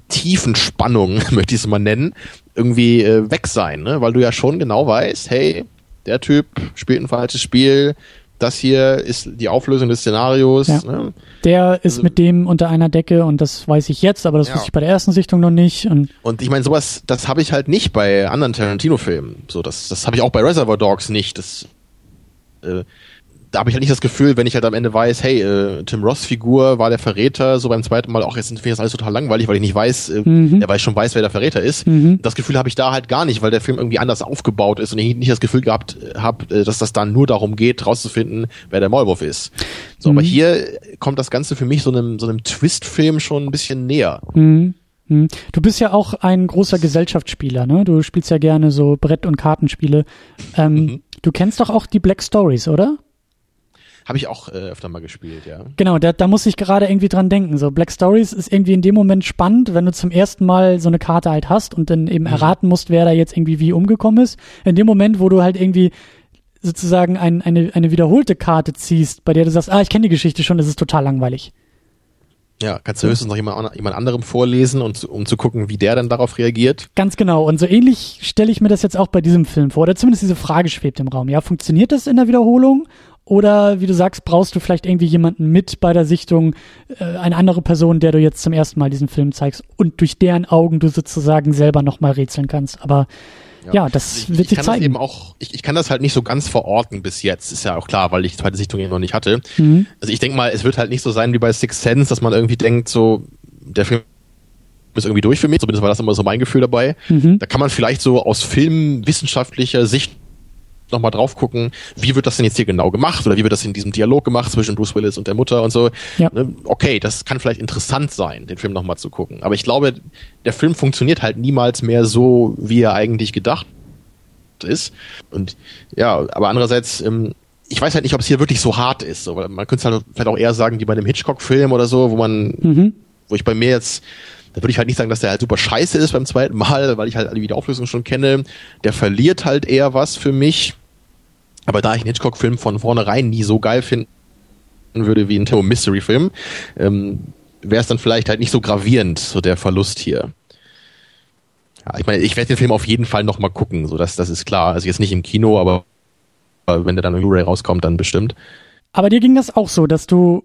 tiefen Spannung, [laughs] möchte ich es mal nennen, irgendwie äh, weg sein, ne? weil du ja schon genau weißt, hey, der Typ spielt ein falsches Spiel, das hier ist die Auflösung des Szenarios. Ja. Ne? Der ist also, mit dem unter einer Decke und das weiß ich jetzt, aber das ja. wusste ich bei der ersten Sichtung noch nicht. Und, und ich meine, sowas, das habe ich halt nicht bei anderen Tarantino-Filmen. So, das, das habe ich auch bei Reservoir Dogs nicht. Das, äh, da habe ich halt nicht das Gefühl, wenn ich halt am Ende weiß, hey, äh, Tim Ross Figur war der Verräter, so beim zweiten Mal, auch jetzt finde ich das alles total langweilig, weil ich nicht weiß, äh, mhm. weil ich schon weiß, wer der Verräter ist. Mhm. Das Gefühl habe ich da halt gar nicht, weil der Film irgendwie anders aufgebaut ist und ich nicht das Gefühl gehabt habe, äh, dass das dann nur darum geht, rauszufinden, wer der Maulwurf ist. So, mhm. aber hier kommt das Ganze für mich so einem, so einem Twist-Film schon ein bisschen näher. Mhm. mhm. Du bist ja auch ein großer Gesellschaftsspieler, ne? Du spielst ja gerne so Brett- und Kartenspiele. Ähm, mhm. Du kennst doch auch die Black Stories, oder? Habe ich auch äh, öfter mal gespielt, ja. Genau, da, da muss ich gerade irgendwie dran denken. So Black Stories ist irgendwie in dem Moment spannend, wenn du zum ersten Mal so eine Karte halt hast und dann eben mhm. erraten musst, wer da jetzt irgendwie wie umgekommen ist. In dem Moment, wo du halt irgendwie sozusagen ein, eine, eine wiederholte Karte ziehst, bei der du sagst, ah, ich kenne die Geschichte schon, das ist total langweilig. Ja, kannst du höchstens noch jemand, jemand anderem vorlesen, und, um zu gucken, wie der dann darauf reagiert? Ganz genau. Und so ähnlich stelle ich mir das jetzt auch bei diesem Film vor. Oder zumindest diese Frage schwebt im Raum. Ja, funktioniert das in der Wiederholung? Oder wie du sagst, brauchst du vielleicht irgendwie jemanden mit bei der Sichtung, äh, eine andere Person, der du jetzt zum ersten Mal diesen Film zeigst und durch deren Augen du sozusagen selber nochmal rätseln kannst. Aber ja, ja das ich, wird sich zeigen. eben auch, ich, ich kann das halt nicht so ganz verorten bis jetzt, ist ja auch klar, weil ich die zweite Sichtung eben noch nicht hatte. Mhm. Also ich denke mal, es wird halt nicht so sein wie bei Six Sense, dass man irgendwie denkt, so, der Film ist irgendwie durch für mich, zumindest war das immer so mein Gefühl dabei. Mhm. Da kann man vielleicht so aus filmwissenschaftlicher Sicht nochmal drauf gucken, wie wird das denn jetzt hier genau gemacht oder wie wird das in diesem Dialog gemacht zwischen Bruce Willis und der Mutter und so. Ja. Ne, okay, das kann vielleicht interessant sein, den Film nochmal zu gucken. Aber ich glaube, der Film funktioniert halt niemals mehr so, wie er eigentlich gedacht ist. Und ja, aber andererseits, ähm, ich weiß halt nicht, ob es hier wirklich so hart ist. So, weil man könnte es halt vielleicht auch eher sagen, wie bei einem Hitchcock-Film oder so, wo man, mhm. wo ich bei mir jetzt da würde ich halt nicht sagen, dass der halt super scheiße ist beim zweiten Mal, [laughs] weil ich halt alle die Auflösung schon kenne. Der verliert halt eher was für mich. Aber da ich einen Hitchcock-Film von vornherein nie so geil finden würde wie ein Terror Mystery-Film, ähm, wäre es dann vielleicht halt nicht so gravierend, so der Verlust hier. Ja, ich meine, ich werde den Film auf jeden Fall nochmal gucken, so dass das ist klar. Also jetzt nicht im Kino, aber wenn der dann im Blu-ray rauskommt, dann bestimmt. Aber dir ging das auch so, dass du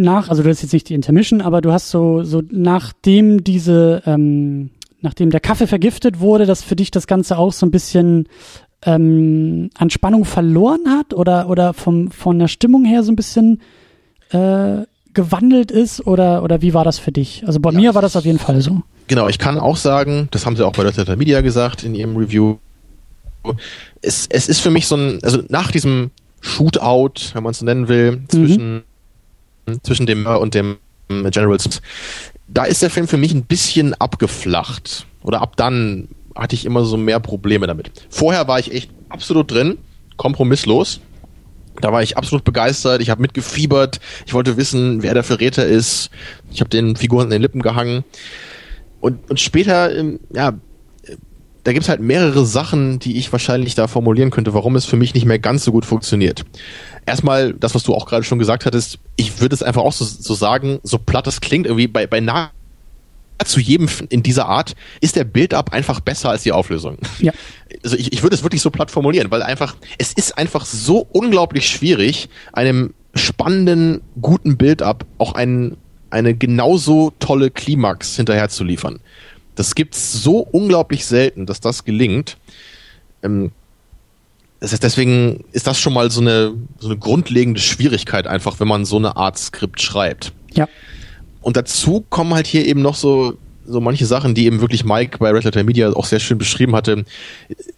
nach, also du hast jetzt nicht die Intermission, aber du hast so, so nachdem diese, ähm, nachdem der Kaffee vergiftet wurde, dass für dich das Ganze auch so ein bisschen ähm, an Spannung verloren hat oder, oder vom, von der Stimmung her so ein bisschen äh, gewandelt ist oder, oder wie war das für dich? Also bei ja, mir war das auf jeden Fall so. Genau, ich kann auch sagen, das haben sie auch bei Letter Media gesagt in ihrem Review. Es, es ist für mich so ein, also nach diesem Shootout, wenn man es so nennen will, zwischen mhm zwischen dem und dem Generals. Da ist der Film für mich ein bisschen abgeflacht. Oder ab dann hatte ich immer so mehr Probleme damit. Vorher war ich echt absolut drin, kompromisslos. Da war ich absolut begeistert. Ich habe mitgefiebert. Ich wollte wissen, wer der Verräter ist. Ich habe den Figuren in den Lippen gehangen. Und, und später, ähm, ja, da gibt's halt mehrere Sachen, die ich wahrscheinlich da formulieren könnte, warum es für mich nicht mehr ganz so gut funktioniert erstmal das, was du auch gerade schon gesagt hattest, ich würde es einfach auch so, so sagen, so platt es klingt, irgendwie bei, bei nah zu jedem in dieser Art ist der Build-up einfach besser als die Auflösung. Ja. [laughs] Also ich, ich würde es wirklich so platt formulieren, weil einfach, es ist einfach so unglaublich schwierig, einem spannenden, guten Build-up auch einen, eine genauso tolle Klimax hinterher zu liefern. Das gibt's so unglaublich selten, dass das gelingt. Ähm, das heißt, deswegen ist das schon mal so eine, so eine grundlegende Schwierigkeit einfach, wenn man so eine Art Skript schreibt. Ja. Und dazu kommen halt hier eben noch so, so manche Sachen, die eben wirklich Mike bei Red Letter Media auch sehr schön beschrieben hatte.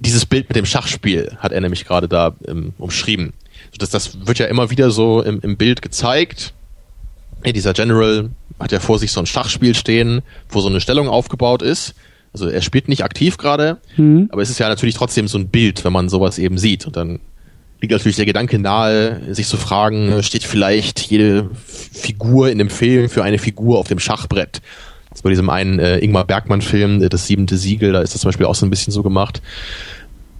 Dieses Bild mit dem Schachspiel hat er nämlich gerade da ähm, umschrieben. Das, das wird ja immer wieder so im, im Bild gezeigt. Hey, dieser General hat ja vor sich so ein Schachspiel stehen, wo so eine Stellung aufgebaut ist. Also er spielt nicht aktiv gerade, mhm. aber es ist ja natürlich trotzdem so ein Bild, wenn man sowas eben sieht. Und dann liegt natürlich der Gedanke nahe, sich zu fragen, steht vielleicht jede Figur in dem Film für eine Figur auf dem Schachbrett. Das bei diesem einen äh, Ingmar Bergmann-Film, äh, das siebente Siegel, da ist das zum Beispiel auch so ein bisschen so gemacht.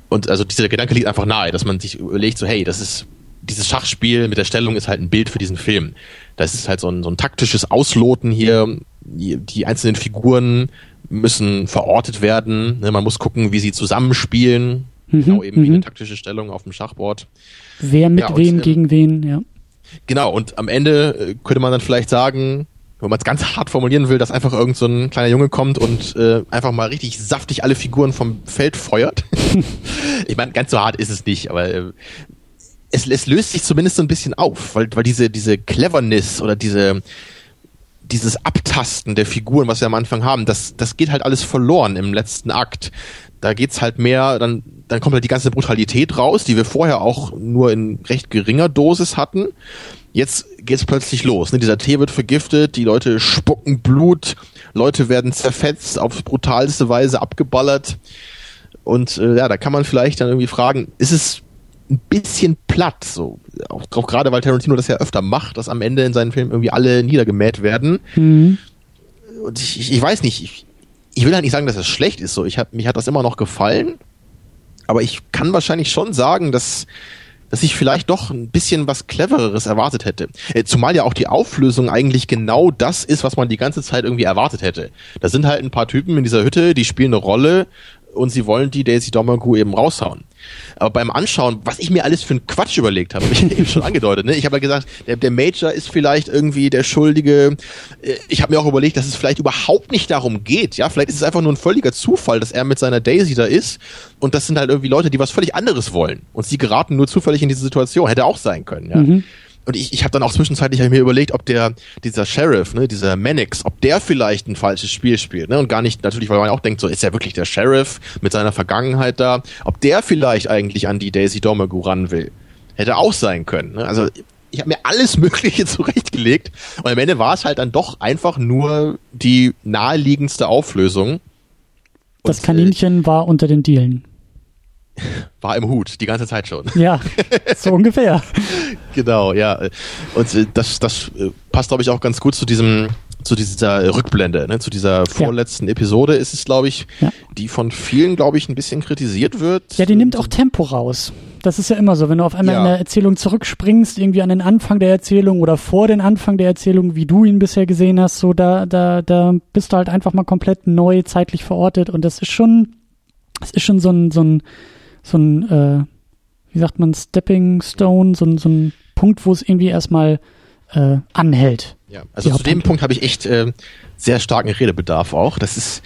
Und also dieser Gedanke liegt einfach nahe, dass man sich überlegt, so hey, das ist dieses Schachspiel mit der Stellung ist halt ein Bild für diesen Film. Das ist halt so ein, so ein taktisches Ausloten hier. Die, die einzelnen Figuren müssen verortet werden. Ne, man muss gucken, wie sie zusammenspielen. Mhm, genau eben wie eine mhm. taktische Stellung auf dem Schachboard. Wer mit ja, wem und, gegen wen, ja. Genau, und am Ende äh, könnte man dann vielleicht sagen, wenn man es ganz hart formulieren will, dass einfach irgend so ein kleiner Junge kommt und äh, einfach mal richtig saftig alle Figuren vom Feld feuert. [laughs] ich meine, ganz so hart ist es nicht, aber äh, es, es löst sich zumindest so ein bisschen auf, weil, weil diese, diese Cleverness oder diese, dieses Abtasten der Figuren, was wir am Anfang haben, das, das geht halt alles verloren im letzten Akt. Da geht's halt mehr, dann, dann kommt halt die ganze Brutalität raus, die wir vorher auch nur in recht geringer Dosis hatten. Jetzt geht's plötzlich los. Ne? Dieser Tee wird vergiftet, die Leute spucken Blut, Leute werden zerfetzt, auf brutalste Weise abgeballert. Und äh, ja, da kann man vielleicht dann irgendwie fragen, ist es ein bisschen platt, so auch, auch gerade weil Tarantino das ja öfter macht, dass am Ende in seinen Filmen irgendwie alle niedergemäht werden. Mhm. Und ich, ich, ich, weiß nicht, ich, ich will halt nicht sagen, dass es schlecht ist. So, ich hab, mich hat das immer noch gefallen, aber ich kann wahrscheinlich schon sagen, dass dass ich vielleicht doch ein bisschen was Clevereres erwartet hätte. Äh, zumal ja auch die Auflösung eigentlich genau das ist, was man die ganze Zeit irgendwie erwartet hätte. Da sind halt ein paar Typen in dieser Hütte, die spielen eine Rolle und sie wollen die Daisy Domergue eben raushauen. Aber beim Anschauen, was ich mir alles für einen Quatsch überlegt habe, [laughs] habe ich eben schon angedeutet. Ne? Ich habe ja gesagt, der, der Major ist vielleicht irgendwie der Schuldige. Äh, ich habe mir auch überlegt, dass es vielleicht überhaupt nicht darum geht. Ja, vielleicht ist es einfach nur ein völliger Zufall, dass er mit seiner Daisy da ist. Und das sind halt irgendwie Leute, die was völlig anderes wollen. Und sie geraten nur zufällig in diese Situation. Hätte auch sein können. Ja. Mhm und ich, ich habe dann auch zwischenzeitlich hab mir überlegt, ob der dieser Sheriff, ne, dieser Mannix, ob der vielleicht ein falsches Spiel spielt, ne, und gar nicht natürlich, weil man auch denkt, so ist er wirklich der Sheriff mit seiner Vergangenheit da, ob der vielleicht eigentlich an die Daisy Domergue ran will. Hätte auch sein können. Ne? Also ich habe mir alles [laughs] Mögliche zurechtgelegt und am Ende war es halt dann doch einfach nur die naheliegendste Auflösung. Das äh, Kaninchen war unter den Dielen war im Hut, die ganze Zeit schon. Ja, so ungefähr. [laughs] genau, ja. Und äh, das, das äh, passt, glaube ich, auch ganz gut zu diesem, zu dieser Rückblende, ne? zu dieser vorletzten ja. Episode ist es, glaube ich, ja. die von vielen, glaube ich, ein bisschen kritisiert wird. Ja, die nimmt auch Tempo raus. Das ist ja immer so, wenn du auf einmal ja. in der Erzählung zurückspringst, irgendwie an den Anfang der Erzählung oder vor den Anfang der Erzählung, wie du ihn bisher gesehen hast, so da, da, da bist du halt einfach mal komplett neu zeitlich verortet und das ist schon, das ist schon so ein, so ein, so ein, äh, wie sagt man, Stepping Stone, so ein, so ein Punkt, wo es irgendwie erstmal äh, anhält. Ja, also zu dem Punkt habe ich echt äh, sehr starken Redebedarf auch. Das ist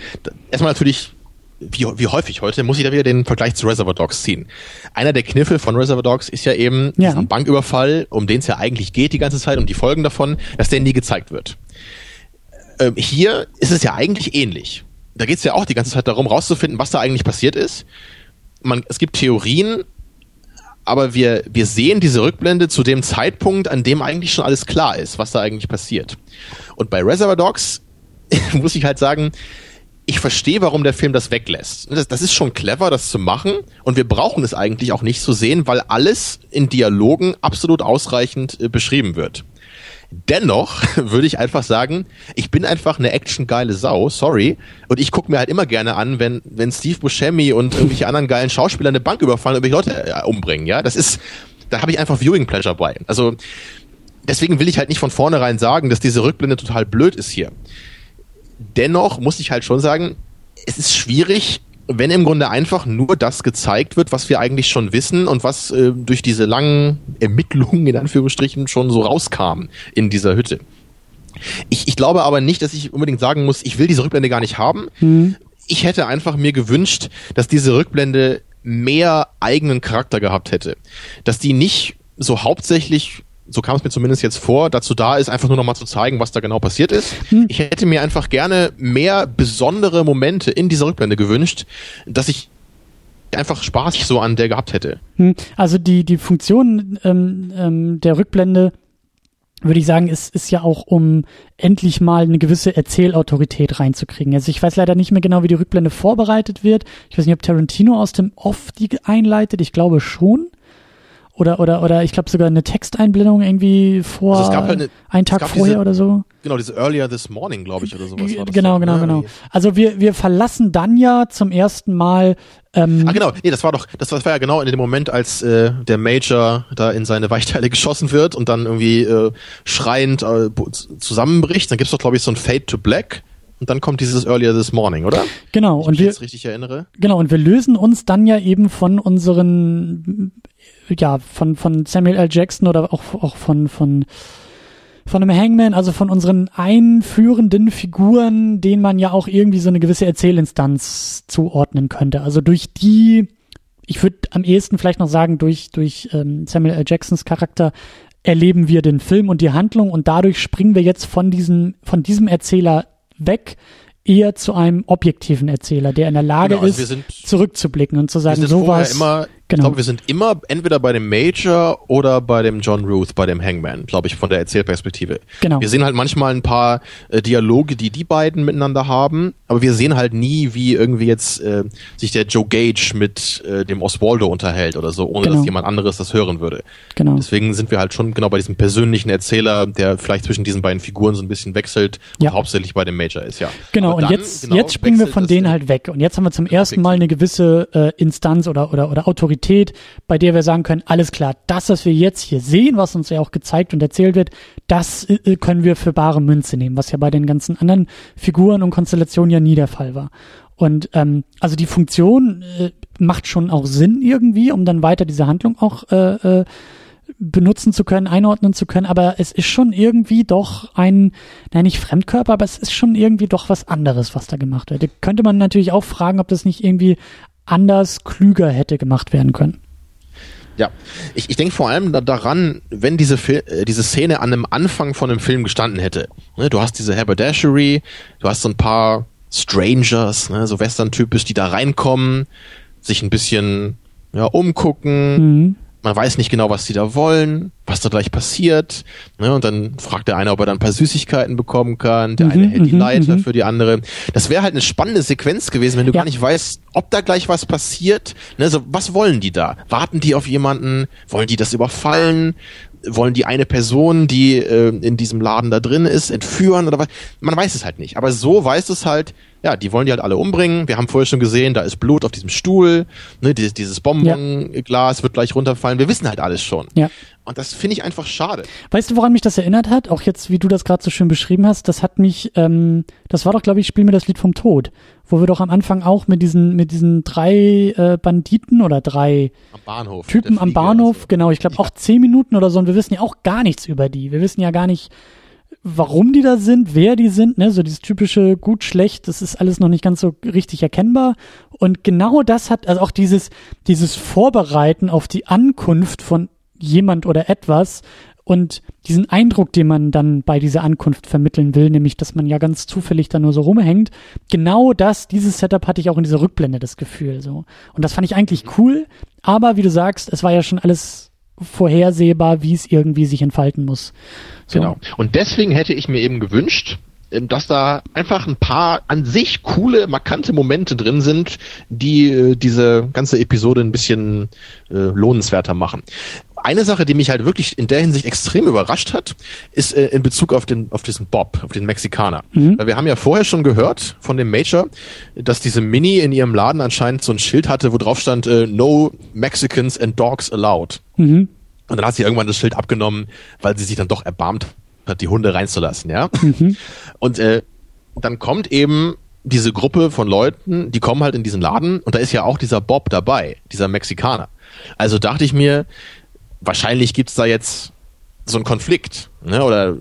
erstmal natürlich wie, wie häufig heute, muss ich da wieder den Vergleich zu Reservoir Dogs ziehen. Einer der Kniffe von Reservoir Dogs ist ja eben ja. dieser Banküberfall, um den es ja eigentlich geht die ganze Zeit, um die Folgen davon, dass der nie gezeigt wird. Ähm, hier ist es ja eigentlich ähnlich. Da geht es ja auch die ganze Zeit darum, rauszufinden, was da eigentlich passiert ist man, es gibt Theorien, aber wir, wir sehen diese Rückblende zu dem Zeitpunkt, an dem eigentlich schon alles klar ist, was da eigentlich passiert. Und bei Reservoir Dogs [laughs] muss ich halt sagen, ich verstehe, warum der Film das weglässt. Das, das, ist schon clever, das zu machen. Und wir brauchen es eigentlich auch nicht zu sehen, weil alles in Dialogen absolut ausreichend äh, beschrieben wird. Dennoch [laughs] würde ich einfach sagen, ich bin einfach eine actiongeile Sau, sorry. Und ich gucke mir halt immer gerne an, wenn, wenn Steve Buscemi und irgendwelche anderen geilen Schauspieler eine Bank überfallen und irgendwelche Leute äh, umbringen, ja. Das ist, da habe ich einfach Viewing Pleasure bei. Also, deswegen will ich halt nicht von vornherein sagen, dass diese Rückblende total blöd ist hier. Dennoch muss ich halt schon sagen, es ist schwierig, wenn im Grunde einfach nur das gezeigt wird, was wir eigentlich schon wissen und was äh, durch diese langen Ermittlungen in Anführungsstrichen schon so rauskam in dieser Hütte. Ich, ich glaube aber nicht, dass ich unbedingt sagen muss, ich will diese Rückblende gar nicht haben. Mhm. Ich hätte einfach mir gewünscht, dass diese Rückblende mehr eigenen Charakter gehabt hätte. Dass die nicht so hauptsächlich so kam es mir zumindest jetzt vor, dazu da ist, einfach nur nochmal zu zeigen, was da genau passiert ist. Hm. Ich hätte mir einfach gerne mehr besondere Momente in dieser Rückblende gewünscht, dass ich einfach Spaß so an der gehabt hätte. Hm. Also die, die Funktion ähm, ähm, der Rückblende würde ich sagen, ist, ist ja auch, um endlich mal eine gewisse Erzählautorität reinzukriegen. Also ich weiß leider nicht mehr genau, wie die Rückblende vorbereitet wird. Ich weiß nicht, ob Tarantino aus dem Off die einleitet. Ich glaube schon oder oder oder ich glaube sogar eine Texteinblendung irgendwie vor also halt eine, einen Tag vorher diese, oder so. Genau, diese Earlier This Morning, glaube ich, oder sowas. War das genau, so, genau, ne? genau. Also wir wir verlassen dann ja zum ersten Mal. Ähm, ah genau, nee, das war doch, das war, das war ja genau in dem Moment, als äh, der Major da in seine Weichteile [laughs] geschossen wird und dann irgendwie äh, schreiend äh, zusammenbricht. Dann gibt's doch, glaube ich, so ein Fade to Black. Und dann kommt dieses Earlier This Morning, oder? Genau. ich und wir, jetzt richtig erinnere. Genau. Und wir lösen uns dann ja eben von unseren ja, von, von Samuel L. Jackson oder auch, auch von, von, von einem Hangman, also von unseren einführenden Figuren, denen man ja auch irgendwie so eine gewisse Erzählinstanz zuordnen könnte. Also durch die, ich würde am ehesten vielleicht noch sagen, durch, durch ähm, Samuel L. Jacksons Charakter erleben wir den Film und die Handlung und dadurch springen wir jetzt von diesem, von diesem Erzähler weg eher zu einem objektiven Erzähler, der in der Lage genau, also ist, zurückzublicken und zu sagen, sowas. Immer, genau. Ich glaube, wir sind immer entweder bei dem Major oder bei dem John Ruth, bei dem Hangman, glaube ich, von der Erzählperspektive. Genau. Wir sehen halt manchmal ein paar äh, Dialoge, die die beiden miteinander haben, aber wir sehen halt nie, wie irgendwie jetzt äh, sich der Joe Gage mit äh, dem Oswaldo unterhält oder so, ohne genau. dass jemand anderes das hören würde. Genau. Deswegen sind wir halt schon genau bei diesem persönlichen Erzähler, der vielleicht zwischen diesen beiden Figuren so ein bisschen wechselt ja. und hauptsächlich bei dem Major ist, ja. Genau, und jetzt, genau, jetzt springen wir von denen halt weg. Und jetzt haben wir zum ersten Mal eine gewisse äh, Instanz oder, oder, oder Autorität, bei der wir sagen können, alles klar, das, was wir jetzt hier sehen, was uns ja auch gezeigt und erzählt wird, das äh, können wir für bare Münze nehmen, was ja bei den ganzen anderen Figuren und Konstellationen ja nie der Fall war. Und ähm, also die Funktion äh, macht schon auch Sinn irgendwie, um dann weiter diese Handlung auch äh, äh, benutzen zu können, einordnen zu können, aber es ist schon irgendwie doch ein, nein, nicht Fremdkörper, aber es ist schon irgendwie doch was anderes, was da gemacht wird. Da könnte man natürlich auch fragen, ob das nicht irgendwie anders, klüger hätte gemacht werden können. Ja, ich, ich denke vor allem da, daran, wenn diese, Fil äh, diese Szene an einem Anfang von einem Film gestanden hätte. Ne, du hast diese Haberdashery, du hast so ein paar Strangers, ne, so Western-typisch, die da reinkommen, sich ein bisschen ja, umgucken, mhm man weiß nicht genau, was die da wollen, was da gleich passiert. Ne? Und dann fragt der eine, ob er dann ein paar Süßigkeiten bekommen kann. Der mhm, eine hält die mhm, Leiter mhm. für die andere. Das wäre halt eine spannende Sequenz gewesen, wenn du ja. gar nicht weißt, ob da gleich was passiert. Ne? So, was wollen die da? Warten die auf jemanden? Wollen die das überfallen? wollen die eine Person, die äh, in diesem Laden da drin ist, entführen oder was? Man weiß es halt nicht. Aber so weiß es halt, ja, die wollen die halt alle umbringen. Wir haben vorher schon gesehen, da ist Blut auf diesem Stuhl, ne, dieses, dieses Bonbonglas ja. wird gleich runterfallen. Wir wissen halt alles schon. Ja. Und das finde ich einfach schade. Weißt du, woran mich das erinnert hat? Auch jetzt, wie du das gerade so schön beschrieben hast, das hat mich, ähm, das war doch, glaube ich, Spiel mir das Lied vom Tod, wo wir doch am Anfang auch mit diesen, mit diesen drei äh, Banditen oder drei am Bahnhof, Typen am Bahnhof, so. genau, ich glaube auch zehn Minuten oder so, und wir wissen ja auch gar nichts über die. Wir wissen ja gar nicht, warum die da sind, wer die sind, ne, so dieses typische gut, schlecht, das ist alles noch nicht ganz so richtig erkennbar. Und genau das hat, also auch dieses, dieses Vorbereiten auf die Ankunft von jemand oder etwas und diesen Eindruck, den man dann bei dieser Ankunft vermitteln will, nämlich, dass man ja ganz zufällig da nur so rumhängt, genau das, dieses Setup hatte ich auch in dieser Rückblende das Gefühl, so. Und das fand ich eigentlich cool, aber wie du sagst, es war ja schon alles vorhersehbar, wie es irgendwie sich entfalten muss. So. Genau. Und deswegen hätte ich mir eben gewünscht, ähm, dass da einfach ein paar an sich coole, markante Momente drin sind, die äh, diese ganze Episode ein bisschen äh, lohnenswerter machen. Eine Sache, die mich halt wirklich in der Hinsicht extrem überrascht hat, ist äh, in Bezug auf den auf diesen Bob, auf den Mexikaner. Mhm. Weil wir haben ja vorher schon gehört von dem Major, dass diese Mini in ihrem Laden anscheinend so ein Schild hatte, wo drauf stand äh, No Mexicans and Dogs allowed. Mhm. Und dann hat sie irgendwann das Schild abgenommen, weil sie sich dann doch erbarmt hat, die Hunde reinzulassen, ja. Mhm. Und äh, dann kommt eben diese Gruppe von Leuten, die kommen halt in diesen Laden und da ist ja auch dieser Bob dabei, dieser Mexikaner. Also dachte ich mir, wahrscheinlich gibt's da jetzt so einen Konflikt, ne? Oder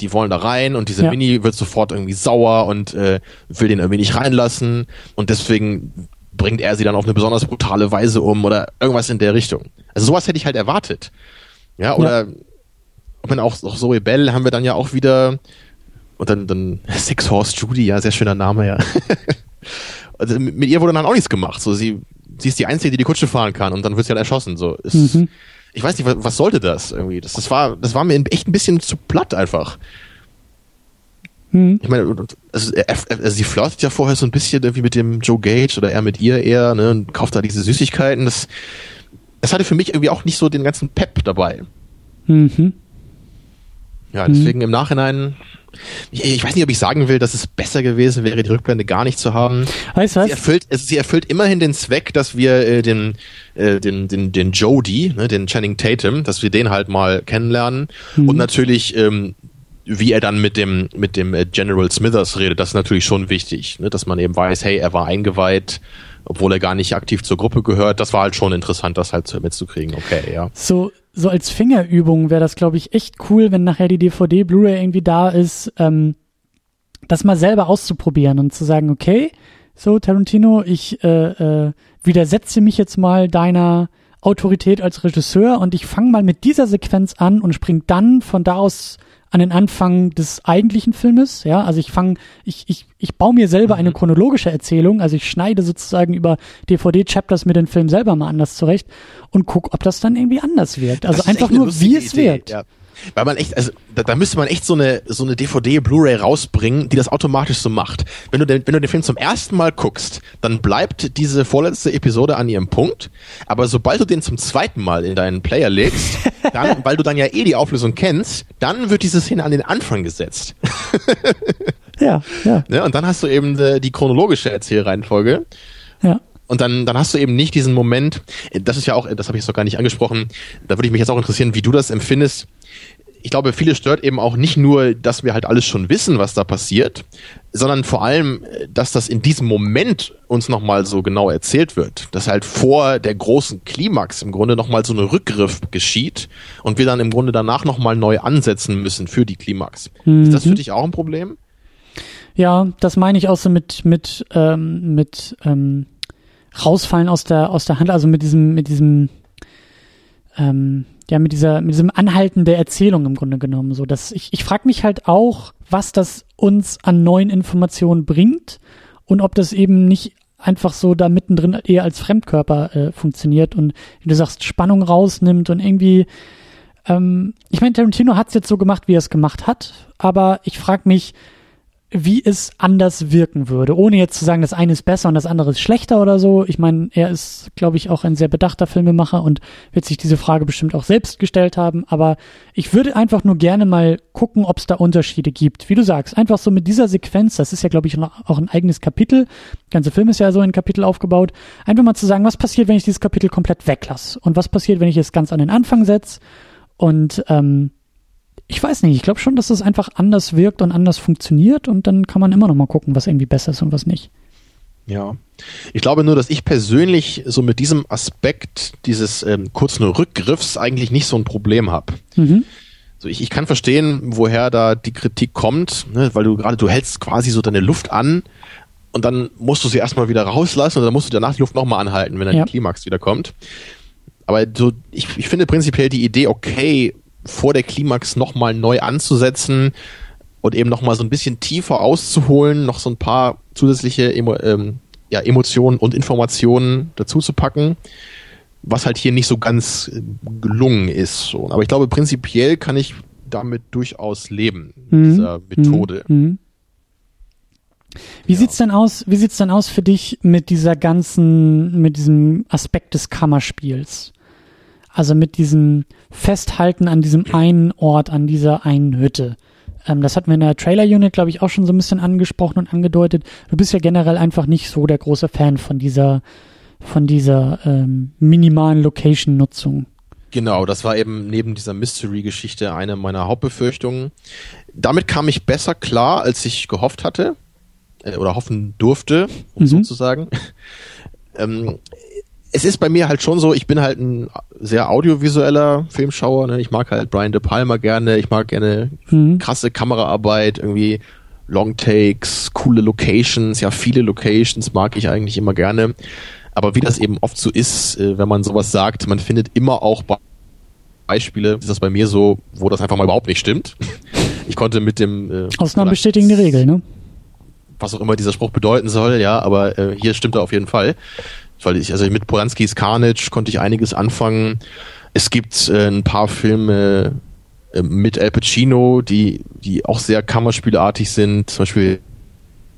die wollen da rein und diese ja. Mini wird sofort irgendwie sauer und äh, will den irgendwie nicht reinlassen und deswegen bringt er sie dann auf eine besonders brutale Weise um oder irgendwas in der Richtung. Also sowas hätte ich halt erwartet. Ja, oder ja ich meine, auch, auch Zoe Bell haben wir dann ja auch wieder und dann, dann [laughs] Six Horse Judy, ja, sehr schöner Name, ja. [laughs] also mit, mit ihr wurde dann auch nichts gemacht. So, sie, sie ist die Einzige, die die Kutsche fahren kann und dann wird sie halt erschossen. So, ist, mhm. Ich weiß nicht, was, was sollte das irgendwie? Das, das war, das war mir echt ein bisschen zu platt einfach. Mhm. Ich meine, also, also sie flirtet ja vorher so ein bisschen irgendwie mit dem Joe Gage oder er mit ihr eher, ne, und kauft da diese Süßigkeiten. Das, das hatte für mich irgendwie auch nicht so den ganzen Pep dabei. Mhm. Ja, deswegen mhm. im Nachhinein, ich, ich, weiß nicht, ob ich sagen will, dass es besser gewesen wäre, die Rückblende gar nicht zu haben. Weißt du was? Sie erfüllt, also sie erfüllt immerhin den Zweck, dass wir äh, den, äh, den, den, den Jody, ne, den Channing Tatum, dass wir den halt mal kennenlernen. Mhm. Und natürlich, ähm, wie er dann mit dem, mit dem äh, General Smithers redet, das ist natürlich schon wichtig, ne, dass man eben weiß, hey, er war eingeweiht, obwohl er gar nicht aktiv zur Gruppe gehört. Das war halt schon interessant, das halt mitzukriegen. Okay, ja. So, so als Fingerübung wäre das, glaube ich, echt cool, wenn nachher die DVD, Blu-ray irgendwie da ist, ähm, das mal selber auszuprobieren und zu sagen, okay, so Tarantino, ich äh, äh, widersetze mich jetzt mal deiner Autorität als Regisseur und ich fange mal mit dieser Sequenz an und spring dann von da aus an den Anfang des eigentlichen Filmes. Ja, also ich fange, ich, ich, ich baue mir selber eine mhm. chronologische Erzählung, also ich schneide sozusagen über DVD-Chapters mir den Film selber mal anders zurecht und guck, ob das dann irgendwie anders wirkt. Also einfach nur, wie es Idee, wirkt. Ja. Weil man echt, also da, da müsste man echt so eine so eine DVD, Blu-ray rausbringen, die das automatisch so macht. Wenn du den, wenn du den Film zum ersten Mal guckst, dann bleibt diese vorletzte Episode an ihrem Punkt. Aber sobald du den zum zweiten Mal in deinen Player legst, [laughs] dann, weil du dann ja eh die Auflösung kennst, dann wird diese Szene an den Anfang gesetzt. ja, ja. ja. [laughs] Und dann hast du eben die, die chronologische Erzählreihenfolge. Ja. Und dann, dann hast du eben nicht diesen Moment, das ist ja auch, das habe ich jetzt noch gar nicht angesprochen, da würde ich mich jetzt auch interessieren, wie du das empfindest ich glaube, viele stört eben auch nicht nur, dass wir halt alles schon wissen, was da passiert, sondern vor allem, dass das in diesem Moment uns nochmal so genau erzählt wird. Dass halt vor der großen Klimax im Grunde nochmal so ein Rückgriff geschieht und wir dann im Grunde danach nochmal neu ansetzen müssen für die Klimax. Mhm. Ist das für dich auch ein Problem? Ja, das meine ich auch so mit, mit, ähm, mit ähm, rausfallen aus der, aus der Hand, also mit diesem, mit diesem ähm, ja, mit dieser, mit diesem Anhalten der Erzählung im Grunde genommen. So, dass ich, ich frage mich halt auch, was das uns an neuen Informationen bringt und ob das eben nicht einfach so da mittendrin eher als Fremdkörper äh, funktioniert und wie du sagst, Spannung rausnimmt und irgendwie, ähm, ich meine, Tarantino hat es jetzt so gemacht, wie er es gemacht hat, aber ich frage mich, wie es anders wirken würde, ohne jetzt zu sagen, das eine ist besser und das andere ist schlechter oder so. Ich meine, er ist, glaube ich, auch ein sehr bedachter Filmemacher und wird sich diese Frage bestimmt auch selbst gestellt haben. Aber ich würde einfach nur gerne mal gucken, ob es da Unterschiede gibt. Wie du sagst, einfach so mit dieser Sequenz, das ist ja, glaube ich, auch ein eigenes Kapitel. Der ganze Film ist ja so in Kapitel aufgebaut. Einfach mal zu sagen, was passiert, wenn ich dieses Kapitel komplett weglasse? Und was passiert, wenn ich es ganz an den Anfang setze? Und ähm, ich weiß nicht, ich glaube schon, dass es einfach anders wirkt und anders funktioniert und dann kann man immer noch mal gucken, was irgendwie besser ist und was nicht. Ja. Ich glaube nur, dass ich persönlich so mit diesem Aspekt dieses ähm, kurzen Rückgriffs eigentlich nicht so ein Problem habe. Mhm. So, ich, ich kann verstehen, woher da die Kritik kommt, ne, weil du gerade, du hältst quasi so deine Luft an und dann musst du sie erstmal wieder rauslassen und dann musst du danach die Luft nochmal anhalten, wenn dann ja. die Klimax wieder kommt. Aber so, ich, ich finde prinzipiell die Idee okay, vor der Klimax nochmal neu anzusetzen und eben nochmal so ein bisschen tiefer auszuholen, noch so ein paar zusätzliche Emo ähm, ja, Emotionen und Informationen dazu zu packen, was halt hier nicht so ganz äh, gelungen ist. Aber ich glaube, prinzipiell kann ich damit durchaus leben, mhm. dieser Methode. Mhm. mhm. Wie ja. sieht's denn aus, wie sieht's denn aus für dich mit dieser ganzen, mit diesem Aspekt des Kammerspiels? Also mit diesem Festhalten an diesem einen Ort, an dieser einen Hütte. Ähm, das hatten wir in der Trailer-Unit, glaube ich, auch schon so ein bisschen angesprochen und angedeutet. Du bist ja generell einfach nicht so der große Fan von dieser, von dieser ähm, minimalen Location-Nutzung. Genau, das war eben neben dieser Mystery-Geschichte eine meiner Hauptbefürchtungen. Damit kam ich besser klar, als ich gehofft hatte äh, oder hoffen durfte, um mhm. so zu sagen. [laughs] ähm, es ist bei mir halt schon so, ich bin halt ein sehr audiovisueller Filmschauer. Ne? Ich mag halt Brian De Palma gerne, ich mag gerne mhm. krasse Kameraarbeit, irgendwie Long Takes, coole Locations, ja viele Locations mag ich eigentlich immer gerne. Aber wie das eben oft so ist, äh, wenn man sowas sagt, man findet immer auch Beispiele, ist das bei mir so, wo das einfach mal überhaupt nicht stimmt. Ich konnte mit dem äh, Ausnahmen bestätigen die Regel, ne? Was auch immer dieser Spruch bedeuten soll, ja, aber äh, hier stimmt er auf jeden Fall weil ich, also mit Polanskis Carnage konnte ich einiges anfangen. Es gibt äh, ein paar Filme äh, mit Al Pacino, die, die auch sehr Kammerspielartig sind, zum Beispiel